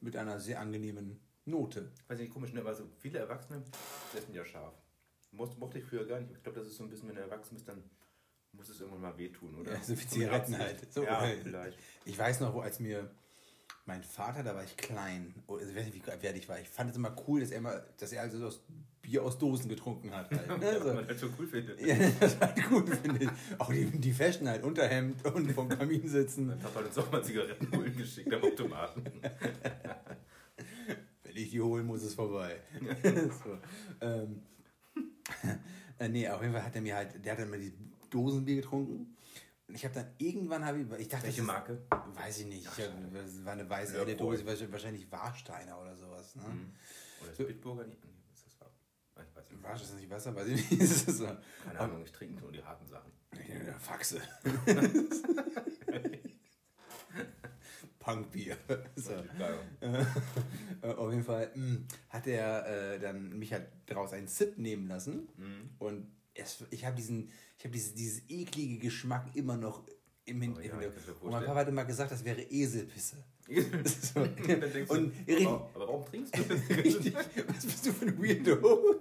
mit einer sehr angenehmen Note. Weiß nicht, komisch, ne? Aber so viele Erwachsene essen ja scharf. Mocht, mochte ich früher gar nicht. Ich glaube, das ist so ein bisschen, wenn du erwachsen bist, dann muss es irgendwann mal wehtun, oder? Ja, so wie Zigaretten halt. So, ja, weil- vielleicht. Ich weiß noch, wo als mir mein Vater, da war ich klein, oh, also ich weiß nicht, wie wert ich war. Ich fand es immer cool, dass er immer, dass er also aus Bier aus Dosen getrunken hat. Halt, ne? Ja, so. was man halt so cool findet. Ja, das halt gut, finde ich. Auch die, die Fashion halt, Unterhemd und vom Kamin sitzen. Mein Papa hat uns auch mal Zigaretten holen geschickt am Automaten. Wenn ich die holen muss, ist vorbei. so. ähm, äh, nee, auf jeden Fall hat er mir halt, der hat dann mal die Dosenbier getrunken. Und ich habe dann irgendwann, habe ich, ich dachte, Welche das ist- Marke? Weiß ich nicht. Ich hab, das war eine weiße Ja. Dose, wahrscheinlich- Warsteiner oder sowas. Ne? Oder ist Bitburger nicht? Ist das Ich weiß nicht. War das nicht Wasser? Weiß ich nicht. Das ist so. Keine Ahnung, ich trinke nur die harten Sachen. Faxe. Punkbier. So. Äh, auf jeden Fall mh, hat er äh, dann mich halt daraus einen Sip nehmen lassen. Mhm. Und es, ich habe diesen, ich habe dieses, dieses eklige Geschmack immer noch im Hin Oh ja, Und mein. Papa hat immer gesagt, das wäre Eselpisse. So. Denkst du, Und richtig, aber, aber warum trinkst du das? richtig, was bist du für ein Weirdo?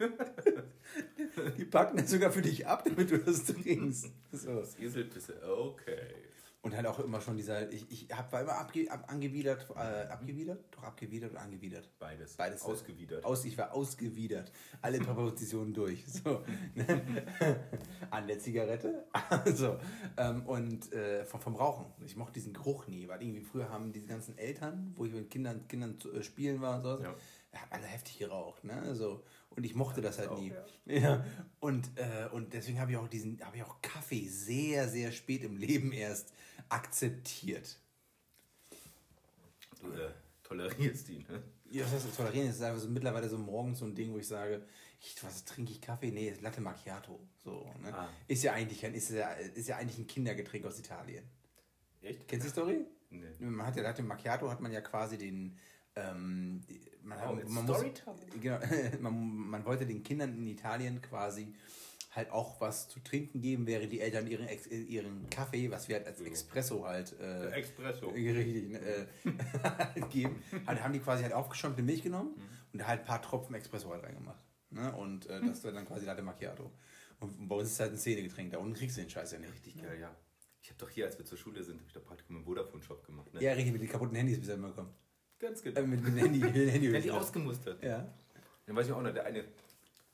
Die packen das sogar für dich ab, damit du das trinkst. So. Das Eselpisse, okay. Und halt auch immer schon dieser, ich, ich hab, war immer abge, ab, angewidert, äh, abgewidert? Doch, abgewidert oder angewidert? Beides. Beides. Ausgewidert. Aus, ich war ausgewidert. Alle Präpositionen durch. So. An der Zigarette. so. Ähm, und äh, vom, vom Rauchen. Ich mochte diesen Geruch nie, weil irgendwie früher haben diese ganzen Eltern, wo ich mit Kindern, Kindern zu, äh, spielen war und so, Ja. haben alle heftig geraucht. Ne? So. Und ich mochte das halt auch, nie. ja. Ja. Und, äh, und deswegen habe ich auch diesen, habe ich auch Kaffee sehr, sehr spät im Leben erst akzeptiert. Du äh, tolerierst ihn, ne? Ja, das heißt, tolerieren ist einfach so mittlerweile so morgens so ein Ding, wo ich sage, ich, was trinke ich Kaffee? Nee, ist Latte Macchiato. So, ne? Ah. Ist ja eigentlich ein, ist ja, ist ja eigentlich ein Kindergetränk aus Italien. Echt? Kennst du die Story? Nee. Man hat ja Latte Macchiato hat man ja quasi den ähm, man, Oh, hat, man, muss, genau, man, man wollte den Kindern in Italien quasi halt auch was zu trinken geben, während die Eltern ihren, Ex- ihren Kaffee, was wir halt als So. Espresso halt äh, Espresso. Richtig, ne, äh, halt geben. Halt, haben die quasi halt aufgeschäumte Milch genommen Mhm. und halt ein paar Tropfen Espresso halt reingemacht. Ne? Und äh, das war dann quasi Latte Macchiato. Und bei uns ist es halt ein Szenegetränk, da unten kriegst du den Scheiß ja nicht. Richtig geil, ja. Ich habe doch hier, als wir zur Schule sind, habe ich doch Praktikum im Vodafone-Shop gemacht, ne? Ja, richtig, mit den kaputten Handys bis er immer kommt. Ganz genau. Äh, mit, dem Handy, mit dem Handy. Der hat die ausgemustert. ja. Dann weiß ich auch noch, der eine,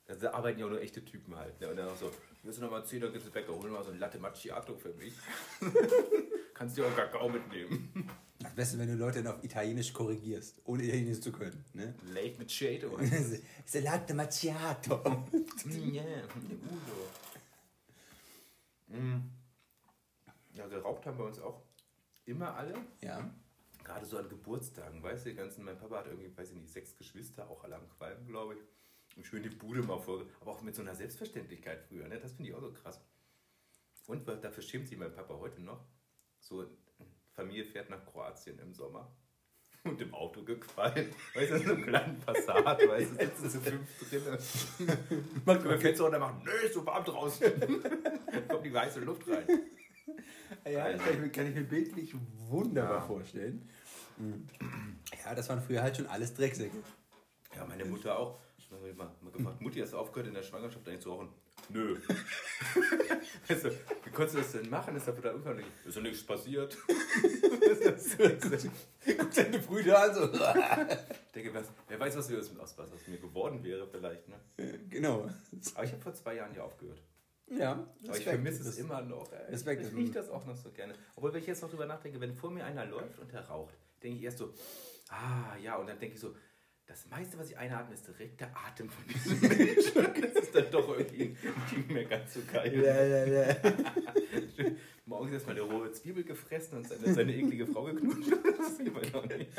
da arbeiten ja auch nur echte Typen halt. Ne? Und dann auch so, willst du nochmal 10 Uhr geht's Bäcker, hol mal so ein Latte Macchiato für mich. Kannst dir auch Kakao mitnehmen. Na Am besten, wenn du Leute dann auf Italienisch korrigierst, ohne Italienisch zu können. Ne? Late Macchiato. Salate Macchiato. Mm, yeah, Udo. Mm. Ja, geraucht haben wir uns auch immer alle. Ja. Gerade so an Geburtstagen, weißt du, die ganzen, mein Papa hat irgendwie, weiß ich nicht, sechs Geschwister, auch alle am Qualm, glaube ich. Und schön die Bude mal vor, aber auch mit so einer Selbstverständlichkeit früher, ne? Das finde ich auch so krass. Und dafür schämt sich mein Papa heute noch. So, Familie fährt nach Kroatien im Sommer und im Auto gequalmt. Weißt du, so einen kleinen Passat, weißt du, sitzen zu fünf drin. Macht über Fenster runter, machen, nö, ist so warm draußen. Kommt die weiße Luft rein. Ja, das kann ich, mir- kann ich mir bildlich wunderbar Ja. vorstellen. Ja, das waren früher halt schon alles Drecksäcke. Ja, meine Mutter auch. Ich habe mal, mal gefragt, Mutti, hast du aufgehört in der Schwangerschaft eigentlich zu rauchen? Nö. weißt du, wie konntest du das denn machen? Ist da irgendwann nicht, ist doch nichts passiert. Guck deine Brüder an, so. Ich denke, was, wer weiß, was, wir aus, was aus mir geworden wäre vielleicht. Ne? genau. Aber ich habe vor zwei Jahren ja aufgehört. Ja, Aber ich Respekt. vermisse es immer noch. Ey. Respekt. Ich rieche das auch noch so gerne. Obwohl, wenn ich jetzt noch drüber nachdenke, wenn vor mir einer läuft und der raucht, denke ich erst so, ah ja, und dann denke ich so, das meiste, was ich einatme, ist direkt der Atem von diesem Menschen. Das ist dann doch irgendwie nicht mehr ganz so geil. Ja, ja, ja. Morgens erstmal eine rohe Zwiebel gefressen und seine, seine eklige Frau geknutscht. Das sieht man doch nicht.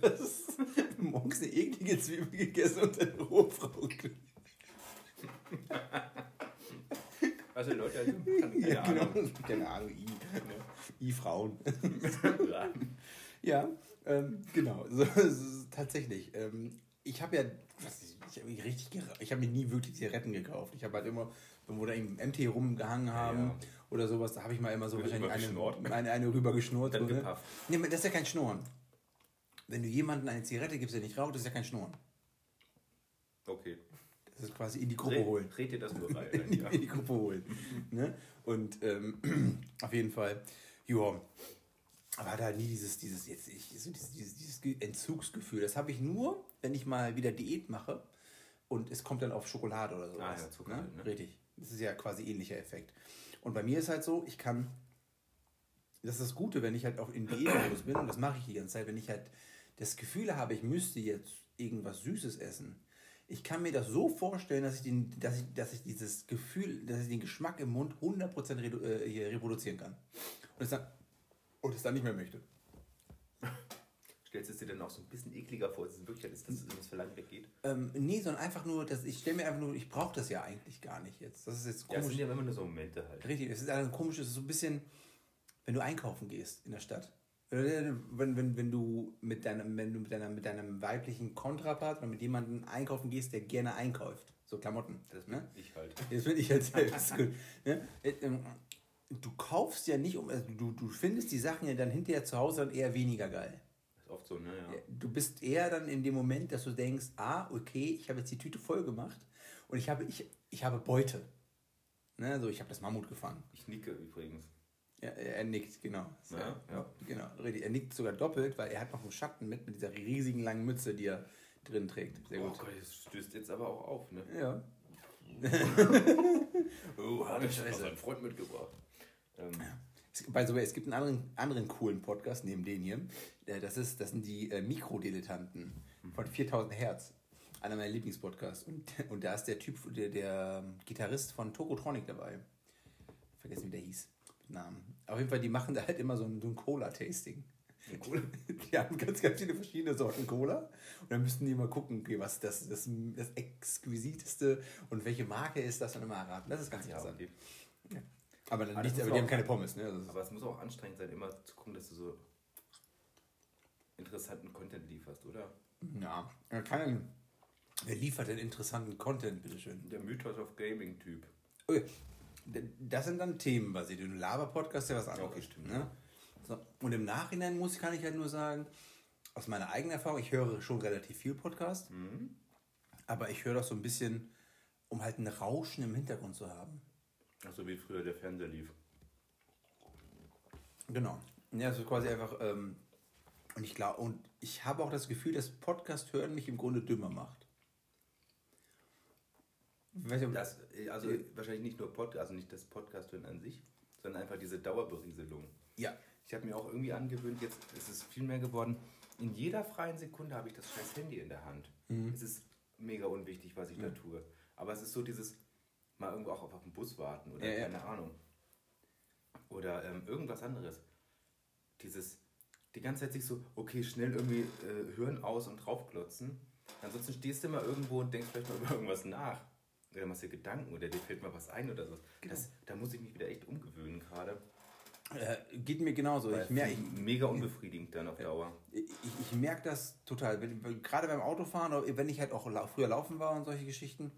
Das ist morgens eine eklige Zwiebel gegessen und eine rohe Frau. Was die Leute also keine Ja, genau. Ahnung. Keine Ahnung, I. I Frauen. Ja. Ja, ähm, genau. So, so, tatsächlich. Ähm, ich habe ja, ich, habe mich richtig, ich habe mir nie wirklich Zigaretten gekauft. Ich habe halt immer, wenn wir da im MT rumgehangen haben Ja. oder sowas, da habe ich mal immer so Rüber wahrscheinlich eine, eine, eine rüber geschnurrt. Dann so, ne? Nee, das ist ja kein Schnurren. Wenn du jemandem eine Zigarette gibst, der nicht raucht, das ist ja kein Schnurren. Okay. Das ist quasi in die Gruppe holen. Red, red dir das nur rein. in, die, Ja. in die Gruppe holen. ne? Und ähm, auf jeden Fall, ja, aber da nie dieses, dieses, jetzt, ich, dieses, dieses, dieses Ge- Entzugsgefühl. Das habe ich nur, wenn ich mal wieder Diät mache und es kommt dann auf Schokolade oder sowas. Ah ja, Zucker ne? halt, ne? Richtig. Das ist ja quasi ähnlicher Effekt. Und bei mir ist halt so, ich kann, das ist das Gute, wenn ich halt auch in Diätmodus bin, und das mache ich die ganze Zeit, wenn ich halt das Gefühl habe, ich müsste jetzt irgendwas Süßes essen. Ich kann mir das so vorstellen, dass ich, den, dass ich, dass ich dieses Gefühl, dass ich den Geschmack im Mund 100% redu äh, hier reproduzieren kann. Und es dann, und es dann nicht mehr möchte. Stellst du es dir dann auch so ein bisschen ekliger vor, dass es in Wirklichkeit ist, dass es das Verlangen weggeht? Ähm, nee, sondern einfach nur, dass ich stelle mir einfach nur, ich brauche das ja eigentlich gar nicht jetzt. Das ist jetzt Ja, es komisch. sind ja immer nur so Momente halt. Richtig, es ist also komisch, es ist so ein bisschen, wenn du einkaufen gehst in der Stadt. Wenn, wenn, wenn du mit deinem, wenn du mit deiner, mit deinem weiblichen Kontrapart oder mit jemandem einkaufen gehst, der gerne einkauft. So Klamotten. Das ne? bin ich halt. Das finde ich halt selbst gut. Ne? Du kaufst ja nicht um, also du, du findest die Sachen ja dann hinterher zu Hause dann eher weniger geil. Ist oft so, ne? Ja. Du bist eher dann in dem Moment, dass du denkst, ah, okay, ich habe jetzt die Tüte voll gemacht und ich habe, ich, ich habe Beute. Ne? Also ich habe das Mammut gefangen. Ich nicke übrigens. Ja, er er nickt, genau. So, Ja, ja. Genau, richtig. Er nickt sogar doppelt, weil er hat noch einen Schatten mit, mit dieser riesigen langen Mütze, die er drin trägt. Sehr oh gut. Gott, das stößt jetzt aber auch auf, ne? Ja. Oh, hat ich Scheiße. noch einen Freund mitgebracht. Ähm, Es, by the way, es gibt einen anderen, anderen coolen Podcast neben den hier. Äh, Das, ist, das sind die äh, Mikrodilettanten von 4000 Hertz. Einer meiner Lieblingspodcasts. Und, und da ist der Typ, der, der Gitarrist von Tokotronic dabei. Vergessen, wie der hieß. mit Namen. Auf jeden Fall, die machen da halt immer so ein, so ein Cola-Tasting. Die haben ganz, ganz viele verschiedene Sorten Cola. Und dann müssten die mal gucken, okay, was das, das, das Exquisiteste und welche Marke ist das und immer erraten. Das ist ganz ja, interessant. okay. Aber, dann Aber nicht, das aber die haben keine Pommes. Ne? Also Aber es muss auch anstrengend sein, immer zu gucken, dass du so interessanten Content lieferst, oder? Ja, er kann wer liefert denn interessanten Content, bitteschön? Der Mythos of Gaming-Typ. Okay. Das sind dann Themen basiert. Ein Laber-Podcast ist ja was anderes. Okay, stimmt. Ne? So. Und im Nachhinein muss, kann ich halt nur sagen, aus meiner eigenen Erfahrung, ich höre schon relativ viel Podcast, Mhm. aber ich höre das so ein bisschen, um halt ein Rauschen im Hintergrund zu haben. Ach so wie früher der Fernseher lief. Genau. Ja, also quasi einfach, ähm, und ich glaube, und ich habe auch das Gefühl, dass Podcast hören mich im Grunde dümmer macht. Nicht, Das, äh, also wahrscheinlich nicht nur Pod, also nicht das Podcast hören an sich, sondern einfach diese Dauerberieselung. ja, Ich habe mir auch irgendwie angewöhnt, jetzt ist es viel mehr geworden. In jeder freien Sekunde habe ich das scheiß Handy in der Hand. Mhm. Es ist mega unwichtig, was ich da tue. Aber es ist so dieses, mal irgendwo auch auf den Bus warten oder Ja, ja. keine Ahnung. Oder ähm, irgendwas anderes. Dieses, die ganze Zeit sich so, okay, schnell irgendwie äh, Hören aus und draufklotzen. Ansonsten stehst du mal irgendwo und denkst vielleicht mal über irgendwas nach. Oder machst dir Gedanken oder dir fällt mal was ein oder so. Genau. Das, da muss ich mich wieder echt umgewöhnen gerade. Äh, geht mir genauso. Weil Ich, mer ich, mega unbefriedigend dann auf Dauer. ich, ich merke das total. Wenn, wenn, gerade beim Autofahren, oder wenn ich halt auch lau früher laufen war und solche Geschichten,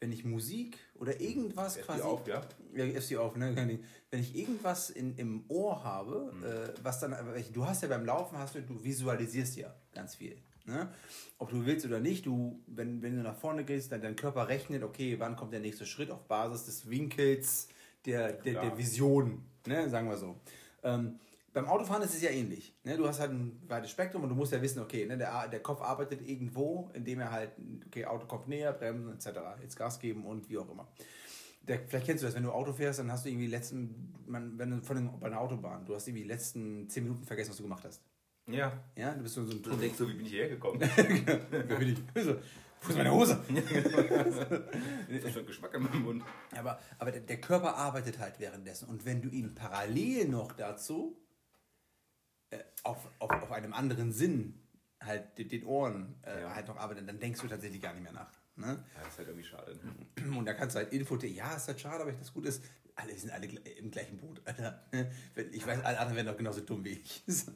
wenn ich Musik oder irgendwas Erst quasi. auf, ja? Ja, sie auf, ne? Wenn ich irgendwas in, im Ohr habe, Mhm. äh, was dann, du hast ja beim Laufen, hast du, du visualisierst ja ganz viel. Ne? Ob du willst oder nicht, du, wenn, wenn du nach vorne gehst, dann dein Körper rechnet, okay, wann kommt der nächste Schritt auf Basis des Winkels, der, der, der Vision, ne? sagen wir so. Ähm, beim Autofahren ist es ja ähnlich. Ne? Du hast halt ein weites Spektrum und du musst ja wissen, okay, ne, der, der Kopf arbeitet irgendwo, indem er halt, okay, Auto kommt näher, bremsen etc. Jetzt Gas geben und wie auch immer. Der, vielleicht kennst du das, wenn du Auto fährst, dann hast du irgendwie die letzten, man, wenn du von den, bei einer Autobahn, du hast irgendwie die letzten 10 Minuten vergessen, was du gemacht hast. Ja. Ja, du bist so, so ein Du denkst so, wie bin ich hierher gekommen? Wer bin ich? So, Wo ist meine Hose? Das ist schon Geschmack in meinem Mund. Aber, aber der, der Körper arbeitet halt währenddessen. Und wenn du ihn parallel noch dazu äh, auf, auf, auf einem anderen Sinn, halt den, Ohren, äh, Ja. halt noch arbeitet, dann denkst du tatsächlich gar nicht mehr nach. Ne? Ja, das ist halt irgendwie schade. Ne? Und da kannst du halt Info, ja, ist halt schade, aber das Gute ist, alle sind alle im gleichen Boot, Alter. Ich weiß, alle anderen werden doch genauso dumm wie ich.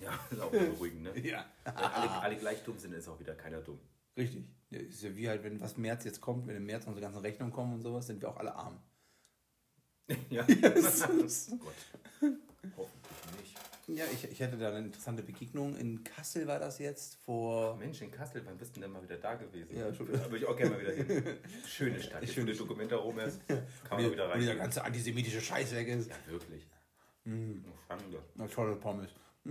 Ja, ist auch beruhigend, ne? ja. Wenn alle, alle gleich dumm sind, ist auch wieder keiner dumm. Richtig. Ja, ist ja wie halt, wenn was März jetzt kommt, wenn im März unsere ganzen Rechnungen kommen und sowas, sind wir auch alle arm. Ja. Yes. Gott. Hoffentlich nicht. Ja, ich, ich hatte da eine interessante Begegnung. In Kassel war das jetzt vor. Mensch, in Kassel, wann bist du denn mal wieder da gewesen? Ja, schon. Da würde ich auch gerne mal wieder hin. Schöne Stadt. Jetzt, Schöne der Dokument rum ist, kann man die- wieder wo rein. dieser ganze antisemitische Scheiß weg ist. Ja, wirklich. Schande. Na, tolle Pommes.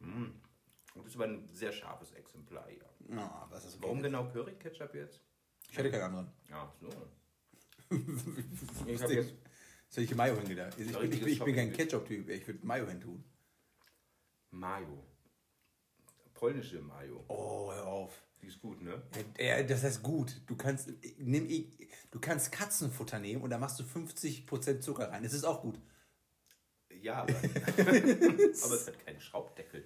Und das ist aber ein sehr scharfes Exemplar hier. Na, aber das ist okay. Warum genau Curry-Ketchup jetzt? Ich hätte keinen anderen. Ja, so. Ich Ich hab habe jetzt Soll ich Mayo hingedacht? Ich, bin- ich, bin- ich bin kein Ketchup-Typ. Ich würde Mayo hin tun. Mayo. Polnische Mayo. Oh, hör auf. Die ist gut, ne? Ja, das heißt gut. Du kannst, nimm, du kannst Katzenfutter nehmen und da machst du 50% Zucker rein. Das ist auch gut. Ja, aber, aber es hat keinen Schraubdeckel.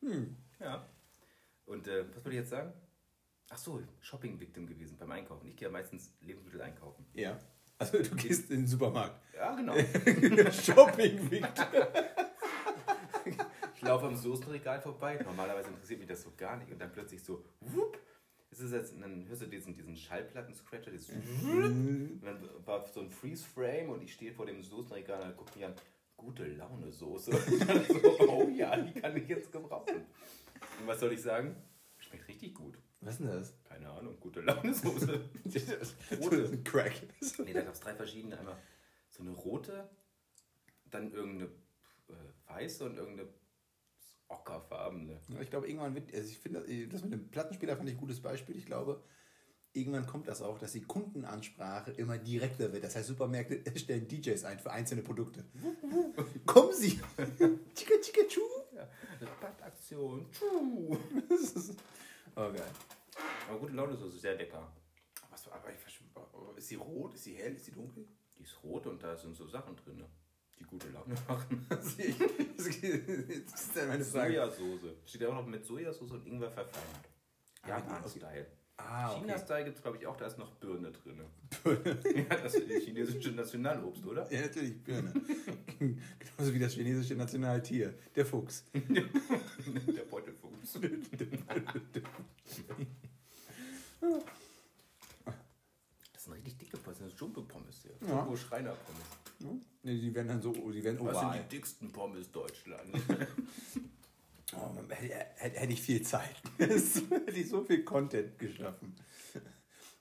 Hm. Ja. Und äh, was wollte ich jetzt sagen? Ach so, Shopping-Victim gewesen beim Einkaufen. Ich gehe ja meistens Lebensmittel einkaufen. Ja. Also du gehst in den Supermarkt. Ja, genau. Shopping Victor. Ich laufe am Soßenregal vorbei. Normalerweise interessiert mich das so gar nicht. Und dann plötzlich so, wupp. Es ist jetzt, dann hörst du diesen, diesen Schallplatten-Scratcher, dieses und dann war so ein Freeze-Frame und ich stehe vor dem Soßenregal und dann guckt mich an, gute Laune-Soße. So, oh ja, die kann ich jetzt gebrauchen. Und was soll ich sagen? Schmeckt richtig gut. Was ist denn das? Keine Ahnung, gute Laune-Soße. Rote. Crack. Nee, da gab es drei verschiedene. Einmal so eine rote, dann irgendeine äh, weiße und irgendeine ockerfarbene. Ja, Ich glaube, irgendwann wird, also ich finde, das- mit dem Plattenspieler fand ich ein gutes Beispiel. Ich glaube, irgendwann kommt das auch, dass die Kundenansprache immer direkter wird. Das heißt, Supermärkte stellen DJs ein für einzelne Produkte. Kommen Sie! Chika, chika, tschu. Rabattaktion. Tschuh. Oh, geil. Aber gute Laune-Soße ist sehr lecker. Was, aber ich verstehe, ist sie rot? Ist sie hell? Ist sie dunkel? Die ist rot und da sind so Sachen drin, ne? Die gute Laune machen. Das ist ja meine Frage. Sojasauce. Steht ja auch noch mit Sojasauce und Ingwer verfeinert. Ah, Japan-Style. Ah, okay. China-Style gibt es, glaube ich, auch, da ist noch Birne drin. ja, das ist das chinesische Nationalobst, oder? Ja, natürlich, Birne. Genauso wie das chinesische Nationaltier, der Fuchs. Der Beutelfuchs. Das sind richtig dicke Pommes, das sind Jumbo-Pommes hier. Ja. Jumbo-Schreiner-Pommes. Ne, die werden dann so, die werden Was sind oval. die dicksten Pommes Deutschland? Oh, hätte, ich viel Zeit. hätte ich so viel Content geschaffen.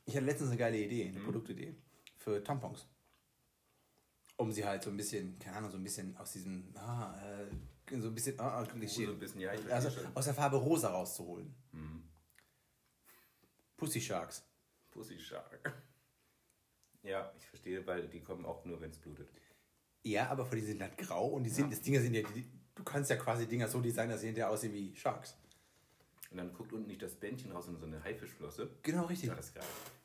Ich hatte letztens eine geile Idee, eine Produktidee für Tampons. Um sie halt so ein bisschen, keine Ahnung, so ein bisschen aus diesem, ah, äh, so ein bisschen, ah, ah, Klischee. so ein bisschen, ja, also aus der Farbe rosa rauszuholen. Pussy Sharks. Pussy Shark. Ja, ich verstehe, weil die kommen auch nur, wenn es blutet. Ja, aber von die sind halt grau und die sind, das Dinger sind ja, die, du kannst ja quasi Dinger so designen, dass sie hinterher aussehen wie Sharks. Und dann guckt unten nicht das Bändchen raus, sondern so eine Haifischflosse. Genau, richtig. Ja, das ist geil.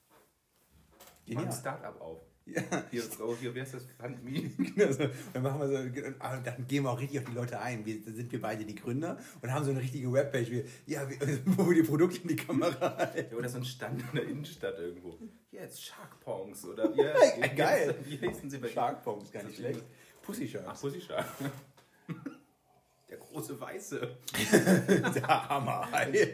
Mach Genial. ein Start-up auf. Ja. Hier, oh, hier, wie heißt das? Fund me. Genau. Dann machen wir so, ah, dann gehen wir auch richtig auf die Leute ein. Wir, dann sind wir beide die Gründer und haben so eine richtige Webpage, wie, ja, wo wir die Produkte in die Kamera halten. Ja, oder so ein Stand in der Innenstadt irgendwo. Hier jetzt Shark Pongs oder wie, wie, Geil. Wie heißen sie bei Shark Pong ist gar nicht schlecht. Pussy Ach, Sharks. Pussy Shark. Der große Weiße. Der Hammerhai. Der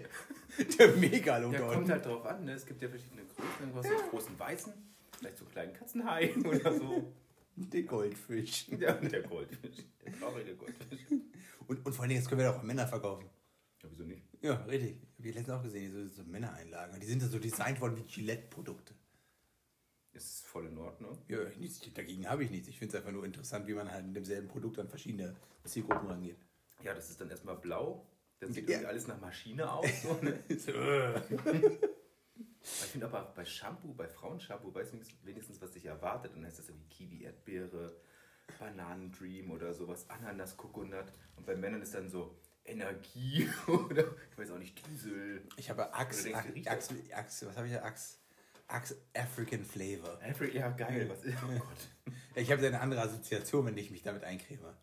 Der Megalodon. kommt halt drauf an, ne? es gibt ja verschiedene Größen. Du hast den großen Weißen, vielleicht so einen kleinen Katzenhai oder so. Der Goldfisch. Ja, der Goldfisch. Der traurige Goldfisch. Und, und vor allen Dingen, das können wir doch auch an Männer verkaufen. Ja, wieso nicht? Ja, richtig. Hab ich letztens auch gesehen, so, so Männereinlagen. Die sind dann so designt worden wie Gillette-Produkte. Ist voll in Ordnung. Ja, nichts, dagegen habe ich nichts. Ich finde es einfach nur interessant, wie man halt mit demselben Produkt an verschiedene Zielgruppen rangeht. Ja, das ist dann erstmal blau. Dann sieht Ja. irgendwie alles nach Maschine aus. So, ne? Ich finde aber bei Shampoo, bei Frauenshampoo, weiß ich wenigstens, was sich erwartet. Dann heißt das irgendwie Kiwi, Erdbeere, Bananendream oder sowas, Ananas, Kokonat. Und bei Männern ist dann so Energie oder ich weiß auch nicht, Diesel. Ich habe Axe, denkst Axe, Axe, was habe ich da? Axe, Axe African Flavor. Every, ja, geil. Was ist, oh Gott. Ich habe eine andere Assoziation, wenn ich mich damit eincreme.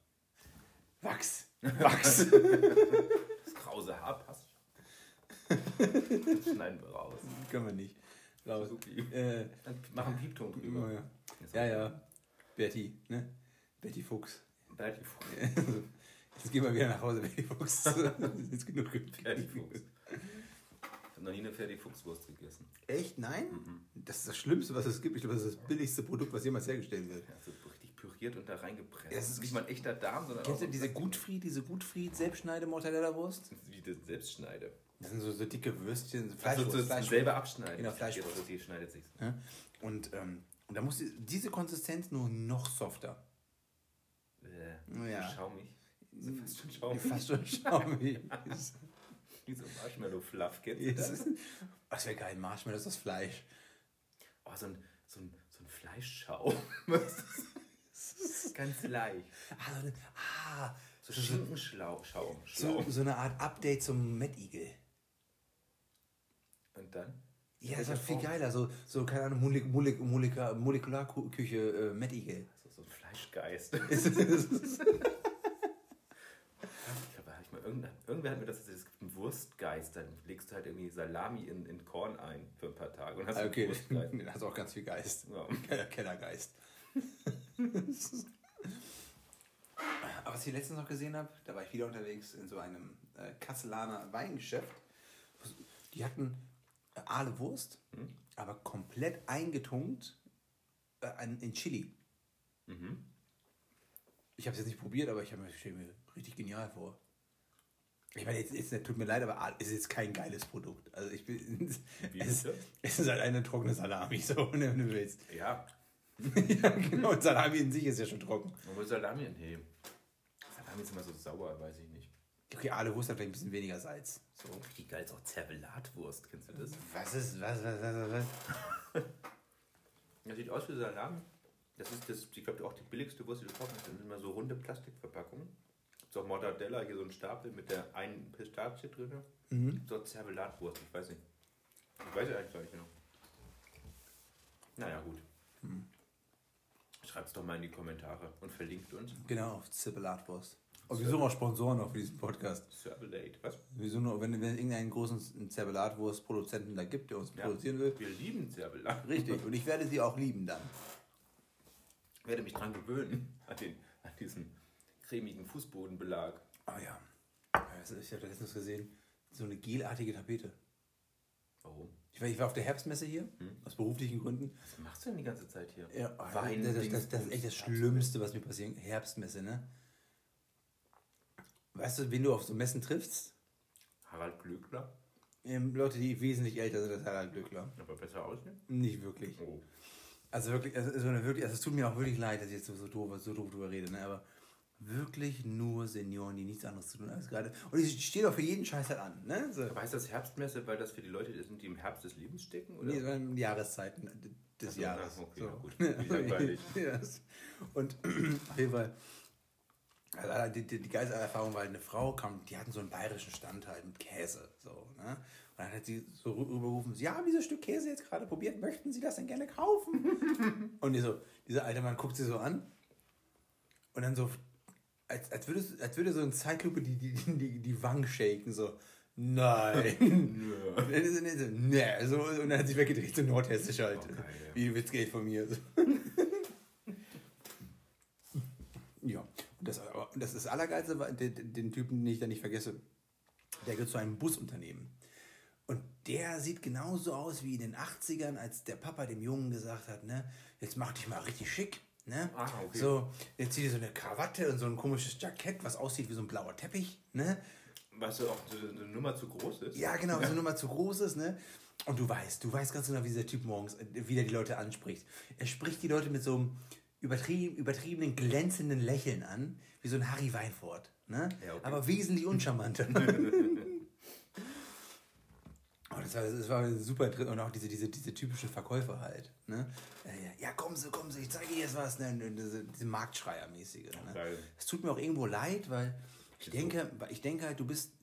Wachs. Wachs. Das krause Haar. Das schneiden wir raus. Können wir nicht. Supi. Äh, Dann machen Piepton drüber. ja. ja, ja. Betty, ne? Betty Fuchs. Berti Fuchs. Jetzt gehen wir wieder nach Hause, Betty Fuchs. Jetzt genug Ferdi Fuchs. Ich habe noch nie eine Ferdi Fuchswurst gegessen. Echt? Nein? Das ist das Schlimmste, was es gibt. Ich glaube, das ist das billigste Produkt, was jemals hergestellt wird. Ja, so richtig püriert und da reingepresst. Das ist nicht mal ein echter Darm, sondern Kennst du diese Gutfried, diese Gutfried Selbstschneide Mortadella-Wurst? wie das Selbstschneide. Das sind so, so dicke Würstchen, Also Fleischwurst, so Fleischwurst. selber abschneiden. Genau, Fleischwurst. Also die schneidet sich. Ja? Und, ähm, und da muss die, diese Konsistenz nur noch softer. Äh, Ja. schaumig. So fast schon schaumig. Fast schon schaumig. Wie so Marshmallow-Fluff. Kennst du Das, wäre geil, Marshmallow ist das Fleisch. Oh, so ein, so ein, so ein Fleischschaum. Ganz leicht. Ah, so, eine, ah, So Schinkenschaum. Schaum. so, so eine Art Update zum Mad Eagle. Und dann? Ja, das ist viel geier. So, so keine Ahnung, Molek Molek Molekula Molekularküche äh, Eagle. So, so ein Fleischgeist. Ist- ist- Ich mal irgendwer hat mir das erzählt, es gibt einen Wurstgeist, dann legst du halt irgendwie Salami in, in Korn ein für ein paar Tage und hast einen okay, Wurstgeist. da hast du auch ganz viel Geist. Ja. Keller- Kellergeist. Aber was ich letztens noch gesehen habe, da war ich wieder unterwegs in so einem äh, Kasselaner Weingeschäft. Die hatten Aale Wurst, Hm? aber komplett eingetunkt äh, in Chili. Mhm. Ich habe es jetzt nicht probiert, aber ich habe mir, mir richtig genial vor. Ich meine, jetzt, jetzt tut mir leid, aber Aal ist jetzt kein geiles Produkt. Also ich bin, es, es ist halt eine trockene Salami, so wenn du willst. Ja, ja, genau. Und Salami in sich ist ja schon trocken. aber Salami, nee. Salami ist immer so sauer, weiß ich nicht. Okay, Aale Wurst hat vielleicht ein bisschen weniger Salz. So. Richtig geil ist auch Zervelatwurst, kennst du das? Was ist, was, was, was, was? Das sieht aus wie Salami. Das ist das, ich glaube, auch die billigste Wurst, die du kaufen kannst. Das sind immer so runde Plastikverpackungen. Gibt auch Mortadella, hier so ein Stapel mit der einen Pistazie drin. Mhm. So Zervelatwurst, ich weiß nicht. Ich weiß ja eigentlich gar nicht genau. Naja, gut. Schreibt es doch mal in die Kommentare und verlinkt uns. Genau, auf Zippelatwurst. Und wir suchen auch Sponsoren noch für diesen Podcast. Servelate, was? Wir suchen noch, wenn, wenn es irgendeinen großen Zerbelatwurst-Produzenten da gibt, der uns Ja. produzieren will. Wir lieben Servelat. Richtig. Und ich werde sie auch lieben dann. Ich werde mich dran gewöhnen, an, den, an diesen cremigen Fußbodenbelag. Oh ja. Ich habe letztens gesehen, so eine gelartige Tapete. Warum? Ich war, ich war auf der Herbstmesse hier, aus beruflichen Gründen. Was machst du denn die ganze Zeit hier? Ja, Wein, das, das, das, das ist echt das. Schlimmste, was mir passiert. Herbstmesse, ne? Weißt du, wen du auf so Messen triffst? Harald Glöckler, Ähm, Leute, die wesentlich älter sind als Harald Glöckler. aber besser aussehen. Nicht wirklich. Oh. Also wirklich, also, also wirklich, also es tut mir auch wirklich leid, dass ich jetzt so, so, doof, so doof drüber rede, ne? aber wirklich nur Senioren, die nichts anderes zu tun haben als gerade. Und die stehen auch für jeden Scheiß halt an. Ne? So. Aber heißt das Herbstmesse, weil das für die Leute sind, die im Herbst des Lebens stecken? Oder? Nee, so in Jahreszeiten des so, Jahres. okay, so. gut. Wie langweilig. Ja. Und auf jeden Fall, also die, die, die geilste Erfahrung war halt eine Frau, kam, die hatten so einen bayerischen Stand halt mit Käse. So, ne? Und dann hat sie so rü- rübergerufen, Sie haben dieses Stück Käse jetzt gerade probiert, möchten Sie das denn gerne kaufen? und die so, dieser alte Mann guckt sie so an und dann so, als, als, würde, als würde so eine Zeitlupe die, die, die, die Wangen shaken, so, nein. Und dann so, nee, so, und dann hat sich weggedreht, so nordhessisch halt. Geil, ja. Wie Witz geht von mir. So. ja, und das, das ist das Allergeilste, den, den Typen, den ich da nicht vergesse, der gehört zu einem Busunternehmen. Und der sieht genauso aus wie in den 80ern, als der Papa dem Jungen gesagt hat, ne, jetzt mach dich mal richtig schick. Ne? Ah, okay. So, jetzt zieh dir so eine Krawatte und so ein komisches Jackett, was aussieht wie so ein blauer Teppich. Ne? Was so auch so eine Nummer zu groß ist? Ja, genau, so eine Nummer zu groß ist, ne? Und du weißt, du weißt ganz genau, wie dieser Typ morgens äh, wieder die Leute anspricht. Er spricht die Leute mit so einem übertrieben, übertriebenen, glänzenden Lächeln an, wie so ein Harry Weinfurt, ne? Ja, okay. Aber wesentlich uncharmanter. Oh, das war, das war super interessant. Und auch diese, diese, diese typische Verkäufer halt. Ne? Ja, kommen Sie, kommen Sie, ich zeige Ihnen jetzt was. Ne? Diese, diese Marktschreier-mäßige. Ne? Es tut mir auch irgendwo leid, weil ich denke, ich denke halt, du bist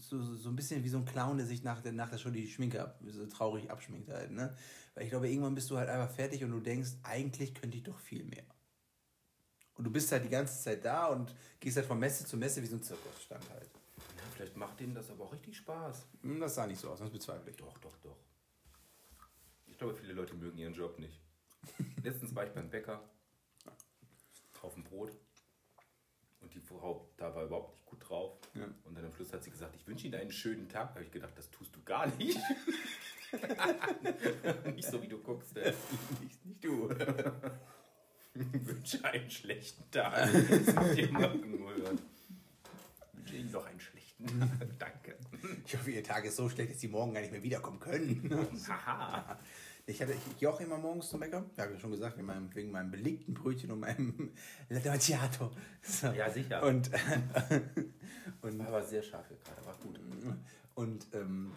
so, so ein bisschen wie so ein Clown, der sich nach der, nach der Show die Schminke ab, so traurig abschminkt halt. Ne? Weil ich glaube, irgendwann bist du halt einfach fertig und du denkst, eigentlich könnte ich doch viel mehr. Und du bist halt die ganze Zeit da und gehst halt von Messe zu Messe wie so ein Zirkusstand halt. Ja, vielleicht macht denen das aber auch richtig Spaß. Hm, Das sah nicht so aus, das bezweifle ich. Doch, doch, doch. Ich glaube, viele Leute mögen ihren Job nicht. Letztens war ich beim Bäcker auf dem Brot und die Frau da war überhaupt nicht gut drauf. Ja. Und dann am Schluss hat sie gesagt, ich wünsche Ihnen einen schönen Tag. Da habe ich gedacht, das tust du gar nicht. nicht so, wie du guckst. Äh. Nicht, nicht du. wünsche einen schlechten Tag. Hören. Wünsche Ihnen noch einen schlechten Tag. Danke. Ich hoffe, ihr Tag ist so schlecht, dass die morgen gar nicht mehr wiederkommen können. Haha. Ich, hatte, ich gehe auch immer morgens zum Bäcker. Ja, habe ich schon gesagt, wegen meinem, wegen meinem belegten Brötchen und meinem Latte Macchiato. So. Ja, sicher. Und, und, War aber sehr scharf hier gerade, war gut. und, ähm,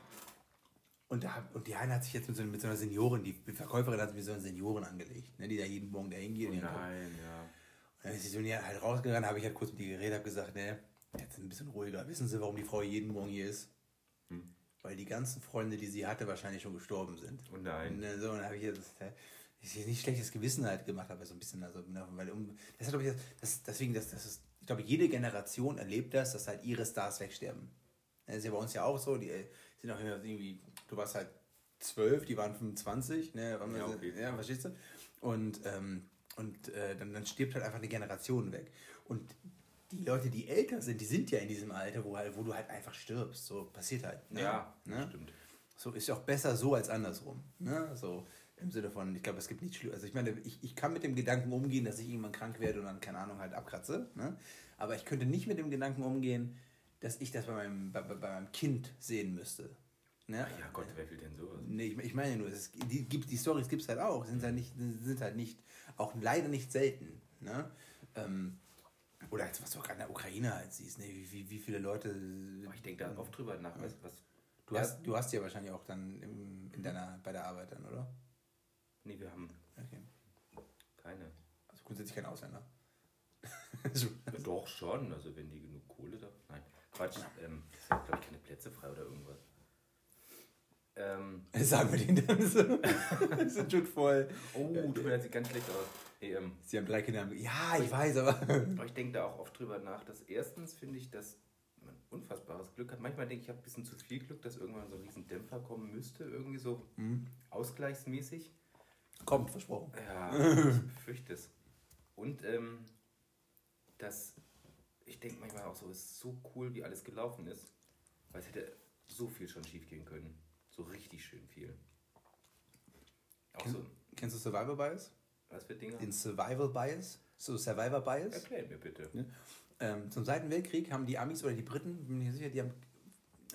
und, da, und die eine hat sich jetzt mit so, mit so einer Seniorin, die Verkäuferin hat sich mit so einer Seniorin angelegt, ne, die da jeden Morgen da und die dann kommt. Nein, ja. Und dann ist die so halt rausgegangen, habe ich halt kurz mit ihr geredet, habe gesagt, ne, jetzt ein bisschen ruhiger. Wissen Sie, warum die Frau jeden Morgen hier ist? Hm. Weil die ganzen Freunde, die sie hatte, wahrscheinlich schon gestorben sind. Oh nein. Und dann so, und dann habe ich jetzt ich nicht schlechtes Gewissen halt gemacht, aber so ein bisschen, also, ne, weil um, das hat, ich, das, deswegen, das, das ist, ich glaube, jede Generation erlebt das, dass halt ihre Stars wegsterben. Das ist ja bei uns ja auch so, die äh, sind auch immer irgendwie, du warst halt zwölf, die waren 25, ne, waren Ja, so- okay. ja verstehst du? Und, ähm, und äh, dann, dann stirbt halt einfach eine Generation weg. Und die Leute, die älter sind, die sind ja in diesem Alter, wo, halt, wo du halt einfach stirbst. So passiert halt. Ne? Ja, ne? stimmt. So ist ja auch besser so als andersrum. Ne? So im Sinne von, ich glaube, es gibt nichts Schlimmes. Also ich meine, ich, ich kann mit dem Gedanken umgehen, dass ich irgendwann krank werde und dann, keine Ahnung, halt abkratze. Ne? Aber ich könnte nicht mit dem Gedanken umgehen, dass ich das bei meinem, bei, bei meinem Kind sehen müsste. Ne? Ja Gott, wer will denn sowas? Nee, ich, ich meine nur, es, die, gibt, die Stories gibt es halt auch, sind halt nicht, sind halt nicht, auch leider nicht selten. Ne? Ähm, oder jetzt, was du auch gerade in der Ukraine halt siehst, ne? wie, wie, wie viele Leute. Aber ich denke da oft drüber nach, was, was Du hast, du hast ja wahrscheinlich auch dann im, in deiner, bei der Arbeit dann, oder? Nee, wir haben Okay. keine. Also grundsätzlich kein Ausländer. Doch schon, also wenn die genug Kohle da. Nein, Quatsch. Ähm, es sind, glaube ich, keine Plätze frei oder irgendwas. Ähm, Sagen wir denen dann so. Die sind schon voll. oh, tut mir jetzt ganz schlecht aus. Ähm, Sie haben drei Kinder. Ja, ich weiß, aber. aber ich denke da auch oft drüber nach, dass erstens finde ich, dass man unfassbares Glück hat. Manchmal denke ich, ich habe ein bisschen zu viel Glück, dass irgendwann so ein riesen Dämpfer kommen müsste, irgendwie so ausgleichsmäßig. Kommt, versprochen. Ja, ich befürchte es. Und ähm, das, ich denke manchmal auch so, es ist so cool, wie alles gelaufen ist, weil es hätte so viel schon schief gehen können. So richtig schön viel. Auch so, Kennst du Survival Bias? was für Dinge? Den Survival Bias? So Survivor Bias? Erklär mir bitte. Ähm, zum Zweiten Weltkrieg haben die Amis oder die Briten, bin mir nicht sicher, die haben,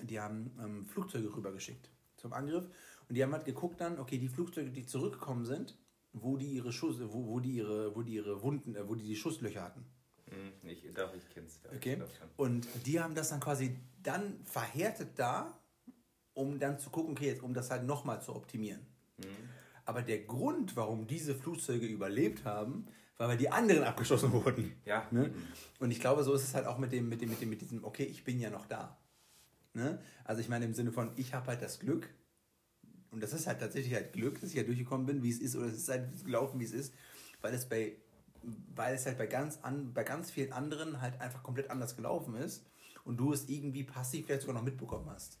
die haben ähm, Flugzeuge rübergeschickt zum Angriff. Und die haben halt geguckt dann, okay, die Flugzeuge, die zurückgekommen sind, wo die ihre Schuss, wo, wo die ihre, wo die ihre Wunden, äh, wo die die Schusslöcher hatten. Hm, ich, doch, ich kenn's. Ja, Okay. Ich. Und die haben das dann quasi dann verhärtet da, um dann zu gucken, okay, jetzt, um das halt nochmal zu optimieren. Mhm. Aber der Grund, warum diese Flugzeuge überlebt haben, war, weil die anderen abgeschossen wurden. Ja, Ne? eben. Und ich glaube, so ist es halt auch mit dem, mit dem, mit dem, mit diesem, okay, ich bin ja noch da. Ne? Also ich meine im Sinne von, ich habe halt das Glück, und das ist halt tatsächlich halt Glück, dass ich ja durchgekommen bin, wie es ist, oder es ist halt gelaufen, wie es ist, weil es bei, weil es halt bei ganz, an, bei ganz vielen anderen halt einfach komplett anders gelaufen ist und du es irgendwie passiv vielleicht sogar noch mitbekommen hast.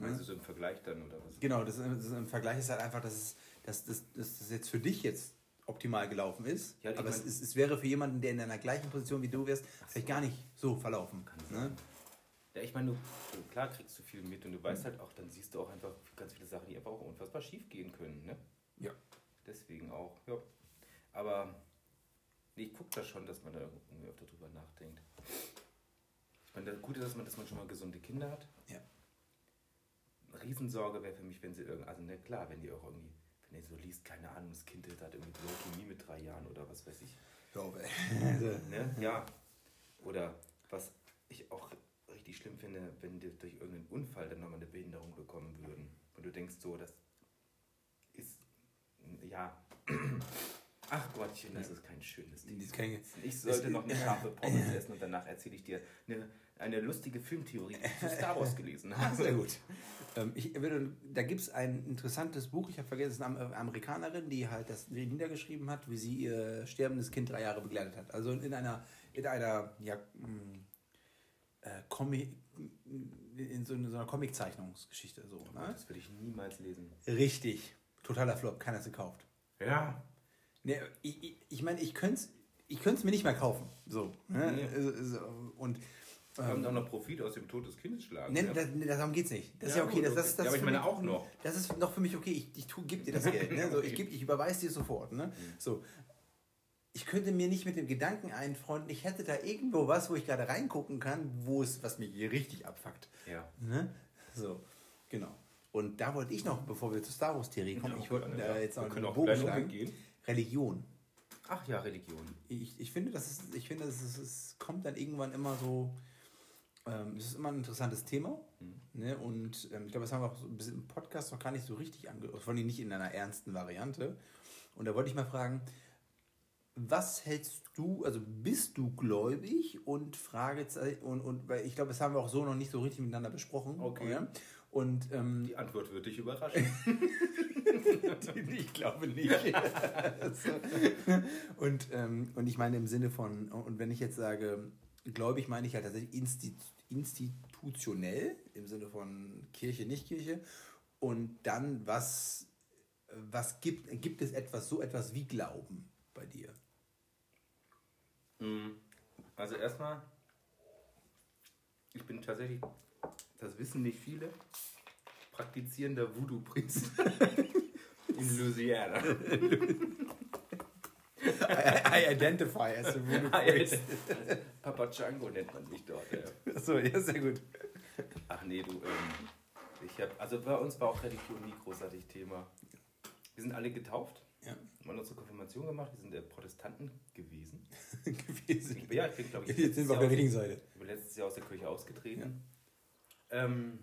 Meinst du so im Vergleich dann oder was? Genau, das, das im Vergleich ist halt einfach, dass es, dass, dass, dass das jetzt für dich jetzt optimal gelaufen ist. Ja, aber es, ist, es wäre für jemanden, der in einer gleichen Position wie du wärst, vielleicht gar nicht so verlaufen. Ne? Ja, ich meine, du, klar kriegst du viel mit und du weißt halt auch, dann siehst du auch einfach ganz viele Sachen, die einfach auch unfassbar schief gehen können. Ne? Ja. Deswegen auch, ja. Aber nee, ich gucke da schon, dass man da irgendwie öfter drüber nachdenkt. Ich meine, das Gute ist, dass man, dass man schon mal gesunde Kinder hat. Ja. Riesensorge wäre für mich, wenn sie irgendwie, also ne, klar, wenn die auch irgendwie, wenn ihr so liest, keine Ahnung, das Kind hat irgendwie Leukämie mit drei Jahren oder was weiß ich. Ja, also, Ne? Ja. Oder was ich auch richtig schlimm finde, wenn die durch irgendeinen Unfall dann nochmal eine Behinderung bekommen würden. Und du denkst so, das ist, ja. Ach Gottchen, das ist kein schönes Ding. Ich sollte noch eine scharfe Pommes essen und danach erzähle ich dir eine, eine lustige Filmtheorie, die ich zu Star Wars gelesen habe. Sehr gut. Ähm, ich würde, da gibt es ein interessantes Buch, ich habe vergessen, es ist eine Am- Amerikanerin, die halt das niedergeschrieben hat, wie sie ihr sterbendes Kind drei Jahre begleitet hat. Also in einer, in einer, ja, mh, äh, Comic, in so, einer- so einer Comiczeichnungsgeschichte. So, ne? Das würde ich niemals lesen. Richtig. Totaler Flop, keiner hat es gekauft. Ja. Ne, ich ich, ich meine, ich könnte es ich könnte es mir nicht mehr kaufen. So. Ne? Nee. So, Und Wir haben auch noch Profit aus dem Tod des Kindes schlagen. Ne, ja. das, ne, darum geht's nicht. Das ist Ja, ja okay. gut, Das, das, okay. das Ja, aber ich meine mich- auch noch. Das ist noch für mich okay. Ich, ich tu, gib dir das Geld. Ne? So, ich geb, ich überweise dir sofort. Ne? Mhm. So. Ich könnte mir nicht mit dem Gedanken einfreunden, ich hätte da irgendwo was, wo ich gerade reingucken kann, wo es, was mich hier richtig abfuckt. Ja. Ne? So, genau. Und da wollte ich noch, bevor wir zur Star Wars-Theorie kommen, ich wollte da ja. jetzt noch einen auch Bogen umgehen. Religion. Ach ja, Religion. Ich, ich finde, das ist, ich finde, es, ist, es kommt dann irgendwann immer so. Ähm, es ist immer ein interessantes Thema. Ne? Und ähm, ich glaube, das haben wir auch so ein bisschen im Podcast noch gar nicht so richtig angehört. Vor allem nicht in einer ernsten Variante. Und da wollte ich mal fragen, was hältst du, also bist du gläubig und Fragezeichen, und, und weil ich glaube, das haben wir auch so noch nicht so richtig miteinander besprochen. Okay. Oder? Und ähm, Die Antwort wird dich überraschen. ich glaube nicht. und, ähm, und ich meine im Sinne von, und wenn ich jetzt sage, gläubig meine ich halt tatsächlich insti institutionell, im Sinne von Kirche, nicht Kirche. Und dann, was, was gibt, gibt es etwas, so etwas wie Glauben bei dir? Mm, Also erstmal, ich bin tatsächlich, das wissen nicht viele, praktizierender Voodoo-Priester in Louisiana. I, I identify as a voodoo Ah, jetzt. Papa Django nennt man mich dort. Ja. So, ja, sehr gut. Ach nee, du, ähm, ich hab, also bei uns war auch Religion nie großartig Thema. Wir sind alle getauft, Ja, haben unsere Konfirmation gemacht, wir sind äh, Protestanten gewesen. gewesen. Ich, ja, ich bin, glaube ich, Jetzt sind wir auf der richtigen Seite. Ich bin letztes Jahr aus der Kirche ausgetreten. Ähm,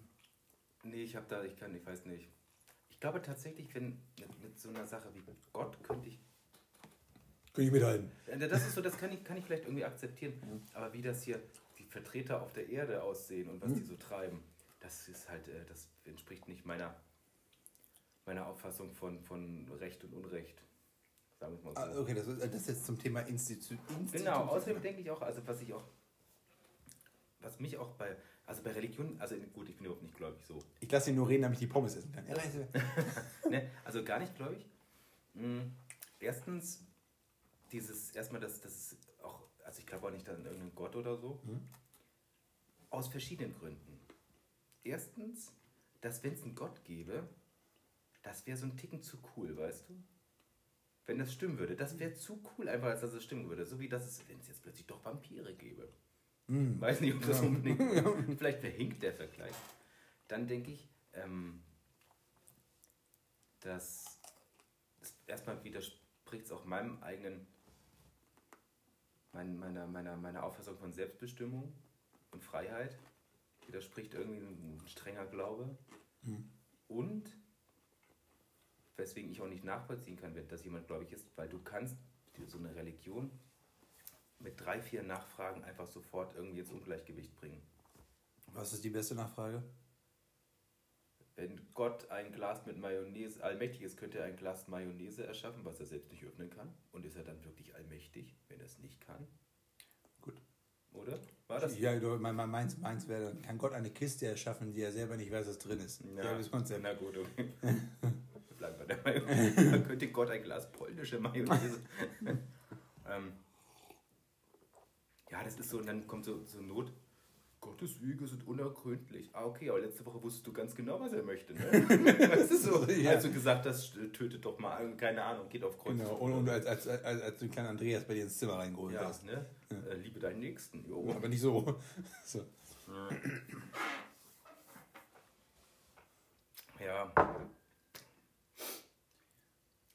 nee, ich habe da, ich kann, ich weiß nicht. Ich glaube tatsächlich, wenn mit, mit so einer Sache wie Gott könnte ich. Kann ich mithalten. Äh, Das ist so, das kann ich, kann ich vielleicht irgendwie akzeptieren. Aber wie das hier die Vertreter auf der Erde aussehen und was die so treiben, das ist halt, äh, das entspricht nicht meiner, meiner Auffassung von, von Recht und Unrecht. Sagen wir mal so. Ah, okay, das ist, das ist jetzt zum Thema Institu Institut. Genau, außerdem denke ich auch, also was ich auch, was mich auch bei, also bei Religion, also gut, ich bin überhaupt nicht gläubig so. Ich lasse ihn nur reden, damit ich die Pommes essen kann. Ne? Also gar nicht gläubig. Mm, Erstens, dieses, erstmal, dass das auch, also ich glaube auch nicht an irgendeinen Gott oder so. Aus verschiedenen Gründen. Erstens, dass wenn es einen Gott gäbe, das wäre so ein Ticken zu cool, weißt du? Wenn das stimmen würde. Das wäre zu cool, einfach als dass es stimmen würde. So wie das es, wenn es jetzt plötzlich doch Vampire gäbe. Weiß nicht, ob das unbedingt. Vielleicht verhinkt der Vergleich. Dann denke ich, ähm, dass es erstmal widerspricht es auch meinem eigenen, mein, meiner, meiner, meiner Auffassung von Selbstbestimmung und Freiheit. Widerspricht irgendwie ein strenger Glaube. Und weswegen ich auch nicht nachvollziehen kann, wenn das jemand gläubig ist, weil du kannst so eine Religion mit drei, vier Nachfragen einfach sofort irgendwie ins Ungleichgewicht bringen. Was ist die beste Nachfrage? Wenn Gott ein Glas mit Mayonnaise, allmächtig ist, könnte er ein Glas Mayonnaise erschaffen, was er selbst nicht öffnen kann. Und ist er dann wirklich allmächtig, wenn er es nicht kann? Gut. Oder? War das? Ja, du, mein, mein, meins, meins wäre dann, kann Gott eine Kiste erschaffen, die er selber nicht weiß, was drin ist. Ja, das Konzept. na gut, okay. Bleiben wir der. Man könnte Gott ein Glas polnische Mayonnaise. ähm, ja, das ist so, und dann kommt so, so Not. Gottes Wege sind unergründlich. Ah, okay, aber letzte Woche wusstest du ganz genau, was er möchte, ne? du so? Ja. Als du gesagt hast, tötet doch mal, keine Ahnung, geht auf Kreuz. Genau, und, als, als, als, als du den kleinen Andreas bei dir ins Zimmer reingeholt ja, hast. ne? Äh, liebe deinen Nächsten, jo. Aber nicht so. so. Ja.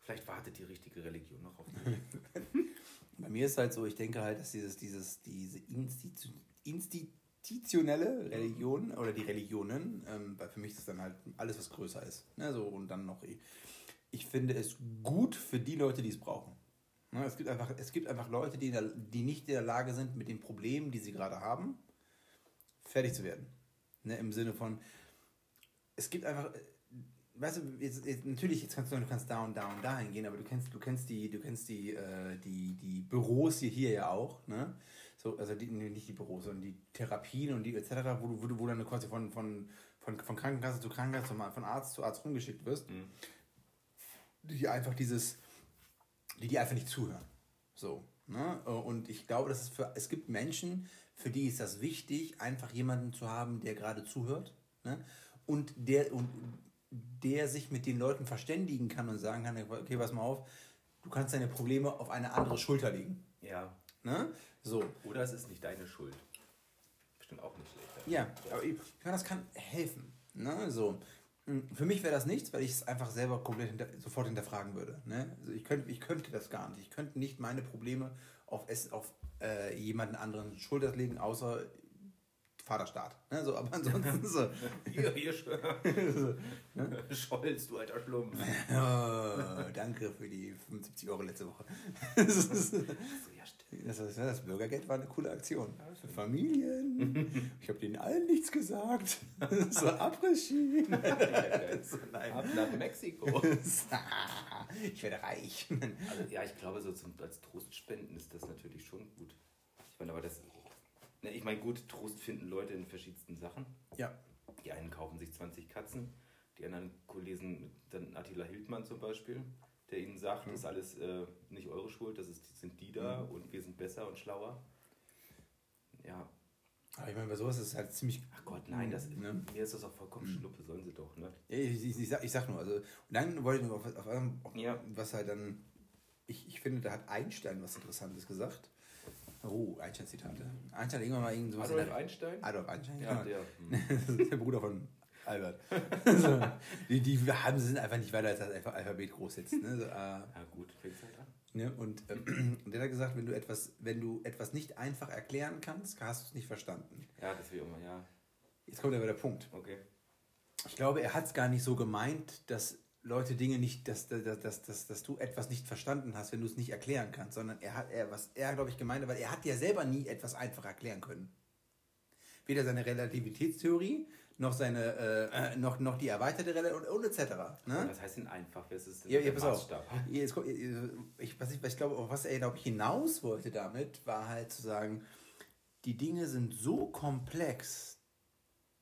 Vielleicht wartet die richtige Religion noch auf mich. Bei mir ist halt so, ich denke halt, dass dieses, dieses, diese Institu institutionelle Religion oder die Religionen, ähm, weil für mich ist das dann halt alles, was größer ist. Ne, so, und dann noch, ich, ich finde es gut für die Leute, die es brauchen. Ne, es, gibt einfach, es gibt einfach Leute, die, der, die nicht in der Lage sind, mit den Problemen, die sie gerade haben, fertig zu werden. Ne, Im Sinne von, es gibt einfach, weißt du, jetzt, jetzt, natürlich, jetzt kannst du, du kannst da und da und da hingehen, aber du kennst, du kennst die, du kennst die, äh, die, die Büros hier, hier ja auch, ne? So, also die, nicht die Büros, sondern die Therapien und die etc., wo du, wo du, wo dann quasi von, von, von, von Krankenkasse zu Krankenkasse, von Arzt zu Arzt rumgeschickt wirst, Mhm. die einfach dieses, die die einfach nicht zuhören. So, ne? Und ich glaube, dass es für, es gibt Menschen, für die ist das wichtig, einfach jemanden zu haben, der gerade zuhört, ne? Und der, und der sich mit den Leuten verständigen kann und sagen kann, okay, pass mal auf, du kannst deine Probleme auf eine andere Schulter legen. Ja. Ne? So. Oder es ist nicht deine Schuld. Bestimmt auch nicht schlecht. Ja, aber ich, ich meine, das kann helfen. Ne? So. Für mich wäre das nichts, weil ich es einfach selber komplett hinter, sofort hinterfragen würde. Ne? Also ich, könnte, ich könnte das gar nicht. Ich könnte nicht meine Probleme auf, es, auf äh, jemanden anderen Schulter legen, außer Vaterstaat. Ne? So, aber ansonsten so. Hier, hier schon. so ne? Scholz, du alter Schlumpf. oh, danke für die 75 Euro letzte Woche. das, ist, das, ist, das Bürgergeld war eine coole Aktion. Für Familien. Ich habe denen allen nichts gesagt. so Après-Ski. so. Ab nach Mexiko. ich werde reich. Also, ja, ich glaube, so zum, als Trostspenden ist das natürlich schon gut. Ich meine, aber das. Ich meine, gut, Trost finden Leute in verschiedensten Sachen. Ja. Die einen kaufen sich 20 Katzen, die anderen lesen dann Attila Hildmann zum Beispiel, der ihnen sagt, das ist alles äh, nicht eure Schuld, das ist, sind die da und wir sind besser und schlauer. Ja, Aber ich meine, bei sowas ist es halt ziemlich. ach Gott, nein, das, Ne? mir ist das auch vollkommen schnuppe, sollen sie doch, ne? Ich, ich, ich, sag, ich sag nur, also. Und dann wollte ich nur auf, auf, auf Ja. was halt dann. Ich, ich finde, da hat Einstein was Interessantes gesagt. Oh, Einstein-Zitate. Einstein hat irgendwann mal irgend sowas. Adolf Einstein? Adolf Einstein, Ja, ja. der. hm. Das ist der Bruder von Albert. so, die, die haben, sind einfach nicht weiter als das Alpha- Alphabet groß jetzt. Ne? So, äh, Ja, gut, fängt's halt an. ne? Und ähm, und der hat gesagt, wenn du, etwas, wenn du etwas nicht einfach erklären kannst, hast du es nicht verstanden. Ja, das ich immer, ja, Jetzt kommt aber der Punkt. okay. Ich glaube, er hat es gar nicht so gemeint, dass Leute Dinge nicht, dass, dass, dass, dass, dass du etwas nicht verstanden hast, wenn du es nicht erklären kannst, sondern er hat, er, was er, glaube ich, gemeint hat, weil er hat ja selber nie etwas einfach erklären können. Weder seine Relativitätstheorie, noch seine, äh, äh, noch, noch die erweiterte Relation und, und etc. Ne? Was heißt denn einfach? Was ist denn Ja, ja, pass auf. Maßstab? Jetzt, kommt- ich, was ich, was ich glaube, auf was er, glaube ich, hinaus wollte damit, war halt zu sagen, die Dinge sind so komplex,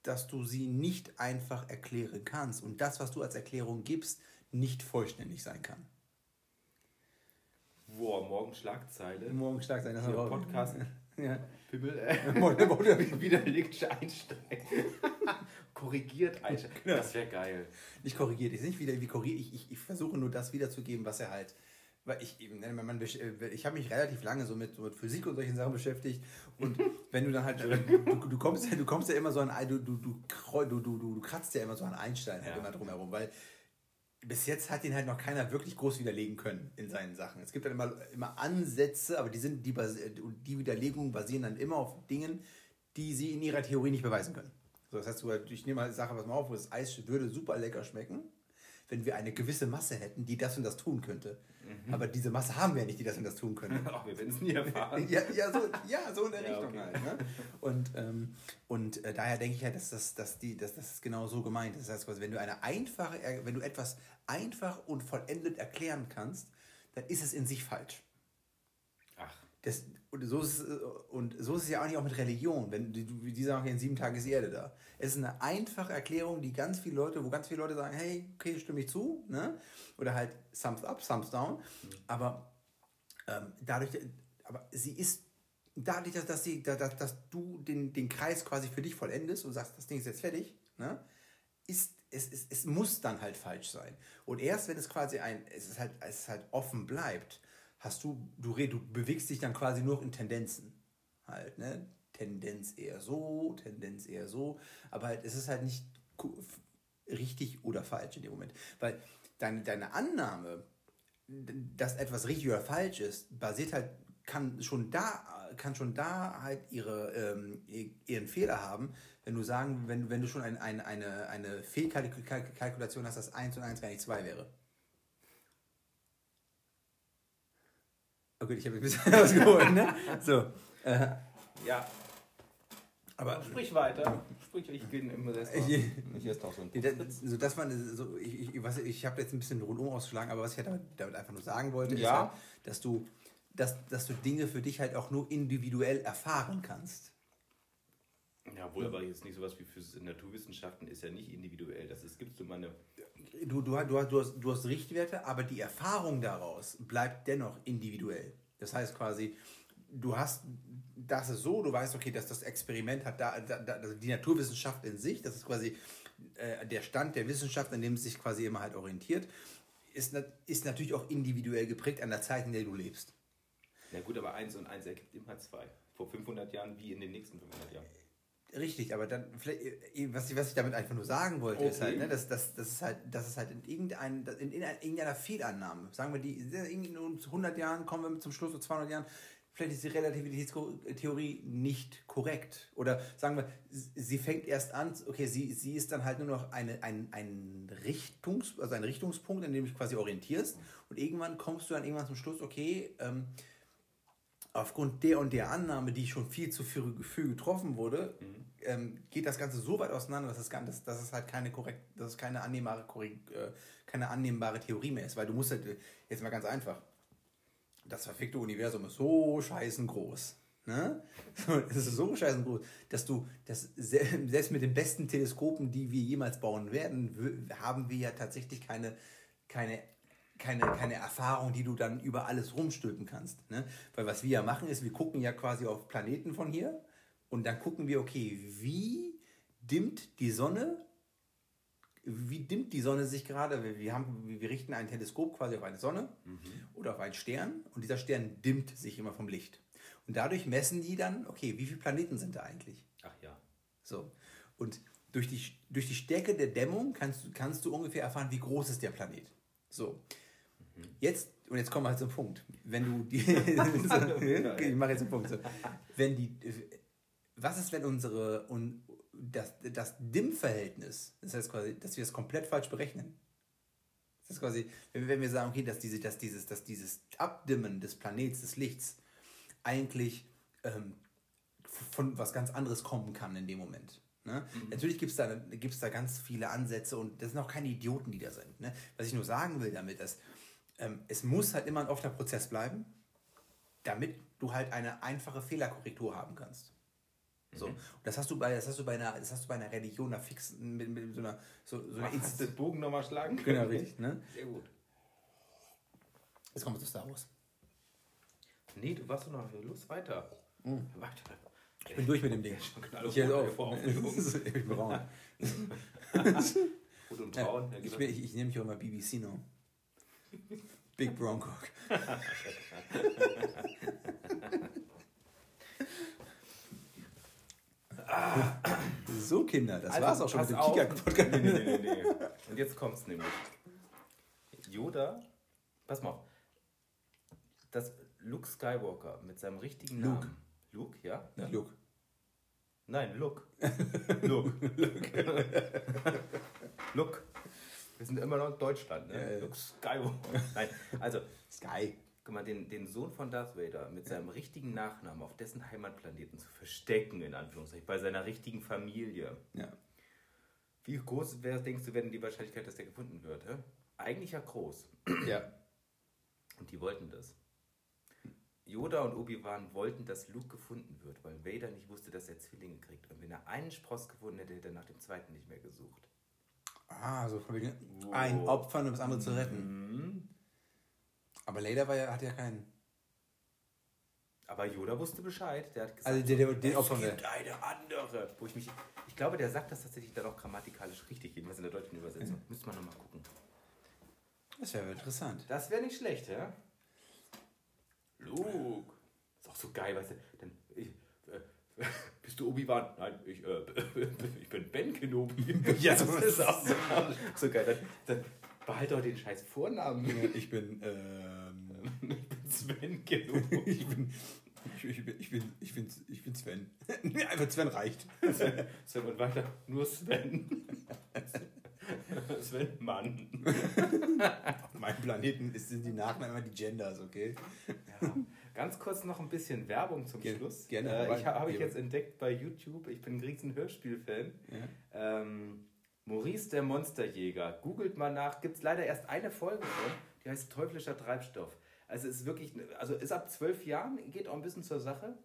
dass du sie nicht einfach erklären kannst und das, was du als Erklärung gibst, nicht vollständig sein kann. Boah, morgen Schlagzeile. Morgen sein, das Hier, war- Podcast. Ja. Pimmel, äh, widerlegt Einstein. Korrigiert Einstein. Genau. Das wäre geil. Nicht korrigiert, ich nicht wieder wie korrigiert, ich, ich, ich versuche nur das wiederzugeben, was er halt. Weil ich, eben, ne, man, äh, ich habe mich relativ lange so mit, so mit Physik und solchen Sachen beschäftigt. Und wenn du dann halt, du, du, kommst, ja- du kommst ja immer so an, du, du, du, du, du, du, kratzt ja immer so an Einstein halt Ja. immer drumherum, weil bis jetzt hat ihn halt noch keiner wirklich groß widerlegen können in seinen Sachen. Es gibt dann immer, immer Ansätze, aber die, sind, die, die Widerlegungen basieren dann immer auf Dingen, die sie in ihrer Theorie nicht beweisen können. So, das heißt, ich nehme mal die Sache, was mal auf, das Eis würde super lecker schmecken, wenn wir eine gewisse Masse hätten, die das und das tun könnte. Mhm. Aber diese Masse haben wir nicht, die das und das tun können. Ach, wir werden es nie erfahren. ja, ja, so, ja, so in der ja, Richtung okay. halt. Ne? Und, ähm, und äh, daher denke ich ja, dass das, dass die, dass das genau so gemeint ist. Das heißt, wenn du eine einfache, wenn du etwas einfach und vollendet erklären kannst, dann ist es in sich falsch. Ach. Das, und, so ist, es, und so ist es ja nicht auch mit Religion. Wenn die, die sagen, in sieben Tagen ist die Erde da. Es ist eine einfache Erklärung, die ganz viele Leute, wo ganz viele Leute sagen, hey, okay, stimme ich zu, ne? Oder halt thumbs up, thumbs down. Aber ähm, dadurch, aber sie ist dadurch, dass, dass, sie, dass, dass du den, den Kreis quasi für dich vollendest und sagst, das Ding ist jetzt fertig, ne? ist es, es, es muss dann halt falsch sein. Und erst wenn es quasi ein, es ist halt, es ist halt offen bleibt, hast du, du, du bewegst dich dann quasi nur in Tendenzen. Halt, ne? Tendenz eher so, Tendenz eher so, aber halt, es ist halt nicht richtig oder falsch in dem Moment. Weil deine, deine Annahme, dass etwas richtig oder falsch ist, basiert halt, kann schon da, kann schon da halt ihre, ähm, ihren Fehler haben, wenn du sagen, wenn, wenn du schon ein, ein, eine, eine Fehlkalkulation hast, dass 1 und 1 gar nicht 2 wäre. Okay, ich habe ein bisschen ausgeholt, ne? So. Äh, ja. Aber sprich weiter. Sprich, ich gehe immer das. Ich, ich auch so ein das, so, das war so, ich, ich, was, ich habe jetzt ein bisschen rundum ausgeschlagen, aber was ich damit, damit einfach nur sagen wollte, ja. ist halt, dass du, dass, dass du Dinge für dich halt auch nur individuell erfahren kannst. Ja, wohl aber jetzt nicht sowas wie für Naturwissenschaften ist ja nicht individuell. Das ist, gibst du mal eine. Du, du, du, hast, du hast Richtwerte, aber die Erfahrung daraus bleibt dennoch individuell. Das heißt quasi, du hast, das ist so, du weißt, okay, dass das Experiment hat da, da, da also die Naturwissenschaft in sich, das ist quasi äh, der Stand der Wissenschaft, an dem es sich quasi immer halt orientiert, ist, ist natürlich auch individuell geprägt an der Zeit, in der du lebst. Na gut, aber eins und eins ergibt immer zwei. Vor 500 Jahren wie in den nächsten 500 Jahren. Richtig, aber dann, äh, was ich, was ich damit einfach nur sagen wollte, okay. ist halt, ne, dass, dass, dass, es halt, dass es halt in, irgendein, in, in irgendeiner Fehlannahme, sagen wir, die, in 100 Jahren kommen wir zum Schluss, so 200 Jahren, vielleicht ist die Relativitätstheorie nicht korrekt. Oder sagen wir, sie fängt erst an, okay, sie, sie ist dann halt nur noch eine, ein, ein, Richtungs, also ein Richtungspunkt, in dem du dich quasi orientierst. Und irgendwann kommst du dann irgendwann zum Schluss, okay, ähm, aufgrund der und der Annahme, die schon viel zu früh getroffen wurde, mhm. ähm, geht das Ganze so weit auseinander, dass es, dass, dass es halt keine korrekt, dass es keine annehmbare, korrekt, äh, keine annehmbare Theorie mehr ist. Weil du musst halt, jetzt mal ganz einfach, das verfickte Universum ist so scheißen groß. Ne? Es ist so scheißen groß, dass du, dass selbst mit den besten Teleskopen, die wir jemals bauen werden, haben wir ja tatsächlich keine, keine keine, keine Erfahrung, die du dann über alles rumstülpen kannst. Ne? Weil was wir ja machen ist, wir gucken ja quasi auf Planeten von hier und dann gucken wir, okay, wie dimmt die Sonne, wie dimmt die Sonne sich gerade? Wir, haben, wir richten ein Teleskop quasi auf eine Sonne mhm. oder auf einen Stern und dieser Stern dimmt sich immer vom Licht. Und dadurch messen die dann, okay, wie viele Planeten sind da eigentlich? Ach ja. So. Und durch die, durch die Stärke der Dämmung kannst, kannst du ungefähr erfahren, wie groß ist der Planet. So. Jetzt, und jetzt kommen wir halt zum Punkt. Wenn du die. ich mache jetzt einen Punkt. So. Wenn die. Was ist, wenn unsere. Und das, das DIM-Verhältnis, das heißt quasi, dass wir es komplett falsch berechnen. Das ist quasi, wenn wir sagen, okay, dass, diese, dass, dieses, dass dieses Abdimmen des Planets, des Lichts, eigentlich ähm, von was ganz anderes kommen kann in dem Moment. Ne? Mhm. Natürlich gibt es da, gibt's da ganz viele Ansätze und das sind auch keine Idioten, die da sind. Ne? Was ich nur sagen will damit, ist, ähm, es muss halt immer ein offener Prozess bleiben, damit du halt eine einfache Fehlerkorrektur haben kannst. So. Mhm. Das hast du bei, das hast du bei einer, das hast du bei einer Religion, einer fixen, mit, mit so einer, so, so einer Hast du den Bogen nochmal schlagen Genau, richtig, ne? Sehr gut. Jetzt kommen wir zu Star Wars. Nee, du warst doch noch Lust weiter. Mhm. Weiter. Ich bin durch mit dem Ding. Ich jetzt auf. ich bin braun. Gut und braun. Ich, ich, ich nehme mich auch mal BBC noch. Big Bronco. so, Kinder, das also, war's auch schon mit dem Kika-Podcast. Nee, nee, nee, nee. Und jetzt kommt's nämlich. Yoda, pass mal auf, dass Luke Skywalker mit seinem richtigen Luke. Namen. Luke, ja? Nicht Luke. Nein, Luke. Luke. Luke. Wir sind immer noch in Deutschland, ne? Ja. Luke Skywalker. Nein, also, Sky. guck mal, den, den Sohn von Darth Vader mit seinem richtigen Nachnamen auf dessen Heimatplaneten zu verstecken, in Anführungszeichen, bei seiner richtigen Familie. Ja. Wie groß wär, denkst du, wäre die Wahrscheinlichkeit, dass der gefunden wird? Hä? Eigentlich ja groß. Ja. Und die wollten das. Yoda und Obi-Wan wollten, dass Luke gefunden wird, weil Vader nicht wusste, dass er Zwillinge kriegt. Und wenn er einen Spross gefunden hätte, hätte er nach dem zweiten nicht mehr gesucht. Ah, so von wegen ein Opfern, um das andere zu retten. Mhm. Aber Later war ja, hat ja keinen. Aber Yoda wusste Bescheid. Der hat gesagt, Also der, der, den es gibt eine andere. Wo ich, mich, ich glaube, der sagt das tatsächlich dann auch grammatikalisch richtig, jedenfalls in der deutschen Übersetzung. Mhm. Müsste man nochmal gucken. Das wäre interessant. Das wäre nicht schlecht, ja? Luke. Ist auch so geil, weißt du? Dann, bist du Obi-Wan? Nein, ich, äh, ich bin Ben Kenobi. Ja, das so- ist auch so, so geil. Dann, dann behalt doch den scheiß Vornamen. Ich bin, ähm, Ich bin Sven Kenobi. ich bin, ich, ich bin, ich bin, ich bin, ich bin Sven. Einfach Sven reicht. Sven, Sven und weiter, nur Sven. Sven Mann. Auf meinem Planeten sind die Nachnamen immer die Genders, okay? Ja. Ganz kurz noch ein bisschen Werbung zum Gerne- Schluss. gerne, Äh, ich habe ich jetzt entdeckt bei YouTube. Ich bin ein riesen Hörspiel-Fan. Ja. Ähm, Maurice der Monsterjäger. Googelt mal nach. Gibt es leider erst eine Folge von. Die heißt Teuflischer Treibstoff. Also ist wirklich, also ist ab zwölf Jahren, geht auch ein bisschen zur Sache.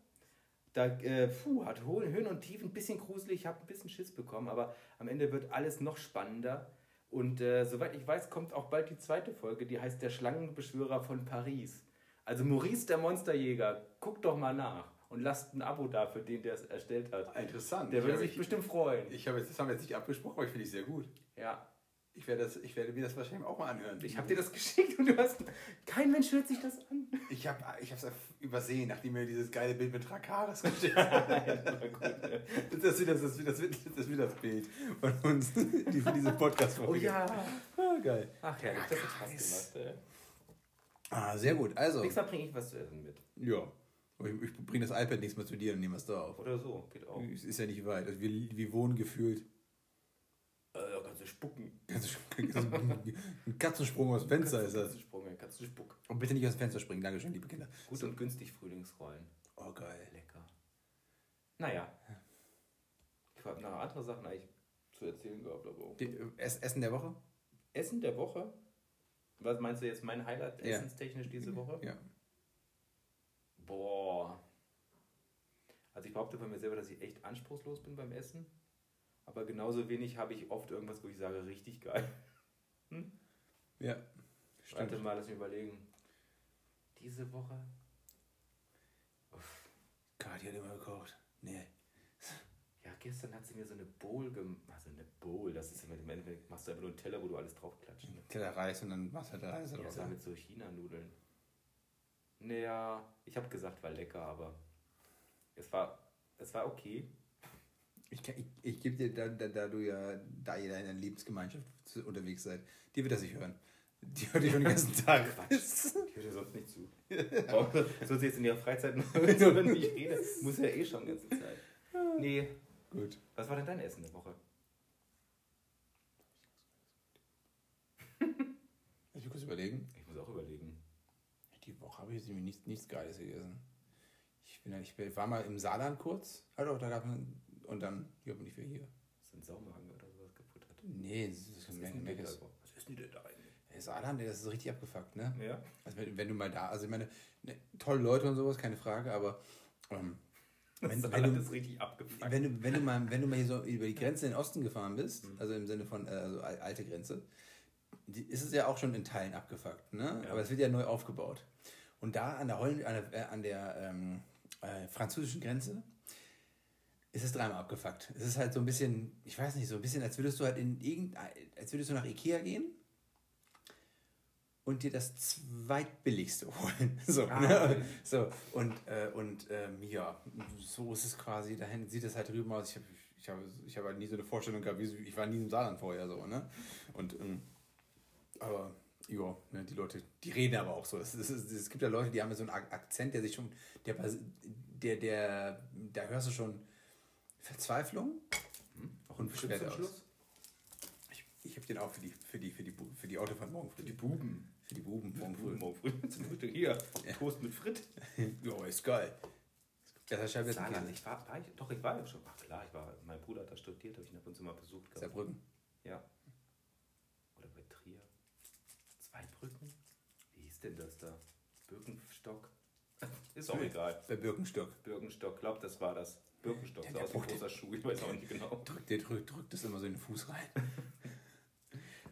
Da äh, puh, hat hohen Höhen und Tiefen, ein bisschen gruselig, ich habe ein bisschen Schiss bekommen, aber am Ende wird alles noch spannender. Und äh, soweit ich weiß, kommt auch bald die zweite Folge, die heißt Der Schlangenbeschwörer von Paris. Also Maurice der Monsterjäger, guckt doch mal nach und lasst ein Abo da für den, der es erstellt hat. Interessant. Der Ich würde sich bestimmt freuen. Ich habe jetzt, das haben wir jetzt nicht abgesprochen, aber ich finde ich sehr gut. Ja, Ich werde, das, ich werde mir das wahrscheinlich auch mal anhören. ich habe dir das geschickt und du hast. Kein Mensch hört sich das an. Ich habe es übersehen, nachdem mir dieses geile Bild mit Drakaris geschickt hat. Das ist wieder das, wieder das, das, ist wieder das Bild von uns, die für diese podcast Oh ja. Ah, geil. Ach ja, das hat Spaß gemacht. Ey. Ah, sehr gut. Also, Nächstes Mal bringe ich was zu essen mit. ja. Ich, ich bringe das iPad nächstes Mal zu dir und nehme es da auf. Oder so, geht auch. Es ist ja nicht weit. Also wir, wir wohnen gefühlt. Äh, kannst du spucken. Kannst du- Ein Katzensprung aus dem Fenster ist das. Kannst du Sprung, kannst du spucken. Und bitte nicht aus dem Fenster springen. Dankeschön, liebe Kinder. Gut und günstig Frühlingsrollen. Oh, geil. Lecker. Naja. Ich habe noch andere Sachen eigentlich zu erzählen gehabt, aber auch. Die, äh, Ess- Essen der Woche? Essen der Woche? Was meinst du jetzt mein Highlight Ja. essenstechnisch diese Woche? Ja. Boah. Also ich behaupte von mir selber, dass ich echt anspruchslos bin beim Essen. Aber genauso wenig habe ich oft irgendwas, wo ich sage, richtig geil. Ja. Warte Stimmt. mal, lass mich überlegen. Diese Woche? Kati hat immer gekocht. Nee. Ja, gestern hat sie mir so eine Bowl gemacht. Also eine Bowl, das ist im Endeffekt, machst du einfach nur einen Teller, wo du alles draufklatscht. Ne? Teller Reis und dann machst du halt Reis Ja, drauf. so mit so China-Nudeln. Naja, ich habe gesagt, war lecker, aber es war, es war okay. Ich, kann- ich, ich gebe dir, da, da, da du ja, da ihr da in einer Lebensgemeinschaft unterwegs seid, die wird das nicht hören. Die hört ihr schon den ganzen Tag. Quatsch. Ich höre dir sonst nicht zu. Warum soll sie jetzt in ihrer Freizeit noch hören, wenn ich rede? Muss ja eh schon die ganze Zeit. Nee, Gut. was war denn dein Essen der Woche? Ich kurz überlegen. Ich muss auch überlegen. Die Woche habe ich jetzt irgendwie nichts, nichts Geiles gegessen. Ich, bin, ich war mal im Saarland kurz. Ah doch, da gab es und dann, hier bin ich wieder hier. Sind Saumagen oder sowas gefuttert? Nee, das ist ein Meckes. Was die denn da eigentlich? Hey, Saarland, das ist richtig abgefuckt, ne? Ja? Also wenn, wenn du mal da, also ich meine, ne, tolle Leute und sowas, keine Frage, aber ähm, wenn, Das wenn, du, ist richtig abgefuckt. wenn, du, wenn, du mal, wenn du mal hier so über die Grenze in den Osten gefahren bist, also im Sinne von äh, also al- alte Grenze, die, ist es ja auch schon in Teilen abgefuckt, ne? Ja. aber es wird ja neu aufgebaut. Und da an der, Holland, an der, äh, an der ähm, äh, französischen Grenze ist es dreimal abgefuckt. Es ist halt so ein bisschen, ich weiß nicht, so ein bisschen, als würdest du halt in irgendein, als würdest du nach Ikea gehen und dir das zweitbilligste holen. So, Ah, ne? okay. so und, äh, und ähm, ja, so ist es quasi, dahin sieht es halt drüben aus. Ich habe ich hab, ich hab halt nie so eine Vorstellung gehabt, ich war nie im Saarland vorher so, ne? Und, ähm, aber Ja, ne, die Leute, die reden aber auch so. Es, es, es, gibt ja Leute, die haben ja so einen Ak- Akzent, der sich schon, der, der, der, da hörst du schon Verzweiflung. Zum zum Schluss. Schluss. Ich, ich habe den auch für die, für die, für die, für die Autofahrt morgen früh. Die Buben. Für die Buben morgen früh. Morgen früh zum Frühstück. Hier, Toast mit Fritt. Ja, ist geil. Das ist ja jetzt Saarland, ich war, war ich, doch, ich war ja schon. Ach klar, ich war, mein Bruder hat da studiert, habe ich ihn ab und zu mal besucht. gehabt. Saarbrücken. Ja. Oder bei Trier. Zweibrücken? Wie hieß denn das da? Birkenstock? Ist auch egal. Bei Birkenstock. Birkenstock, glaub, das war das. Birkenstock, Der- der aus braucht- großer Schuh, ich weiß auch nicht genau. Drückt, der drückt, drückt das immer so in den Fuß rein.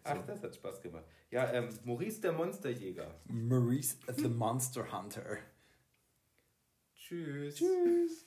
Ach, das hat Spaß gemacht. Ja, ähm, Maurice der Monsterjäger. Maurice the Monster Hunter. Tschüss. Tschüss.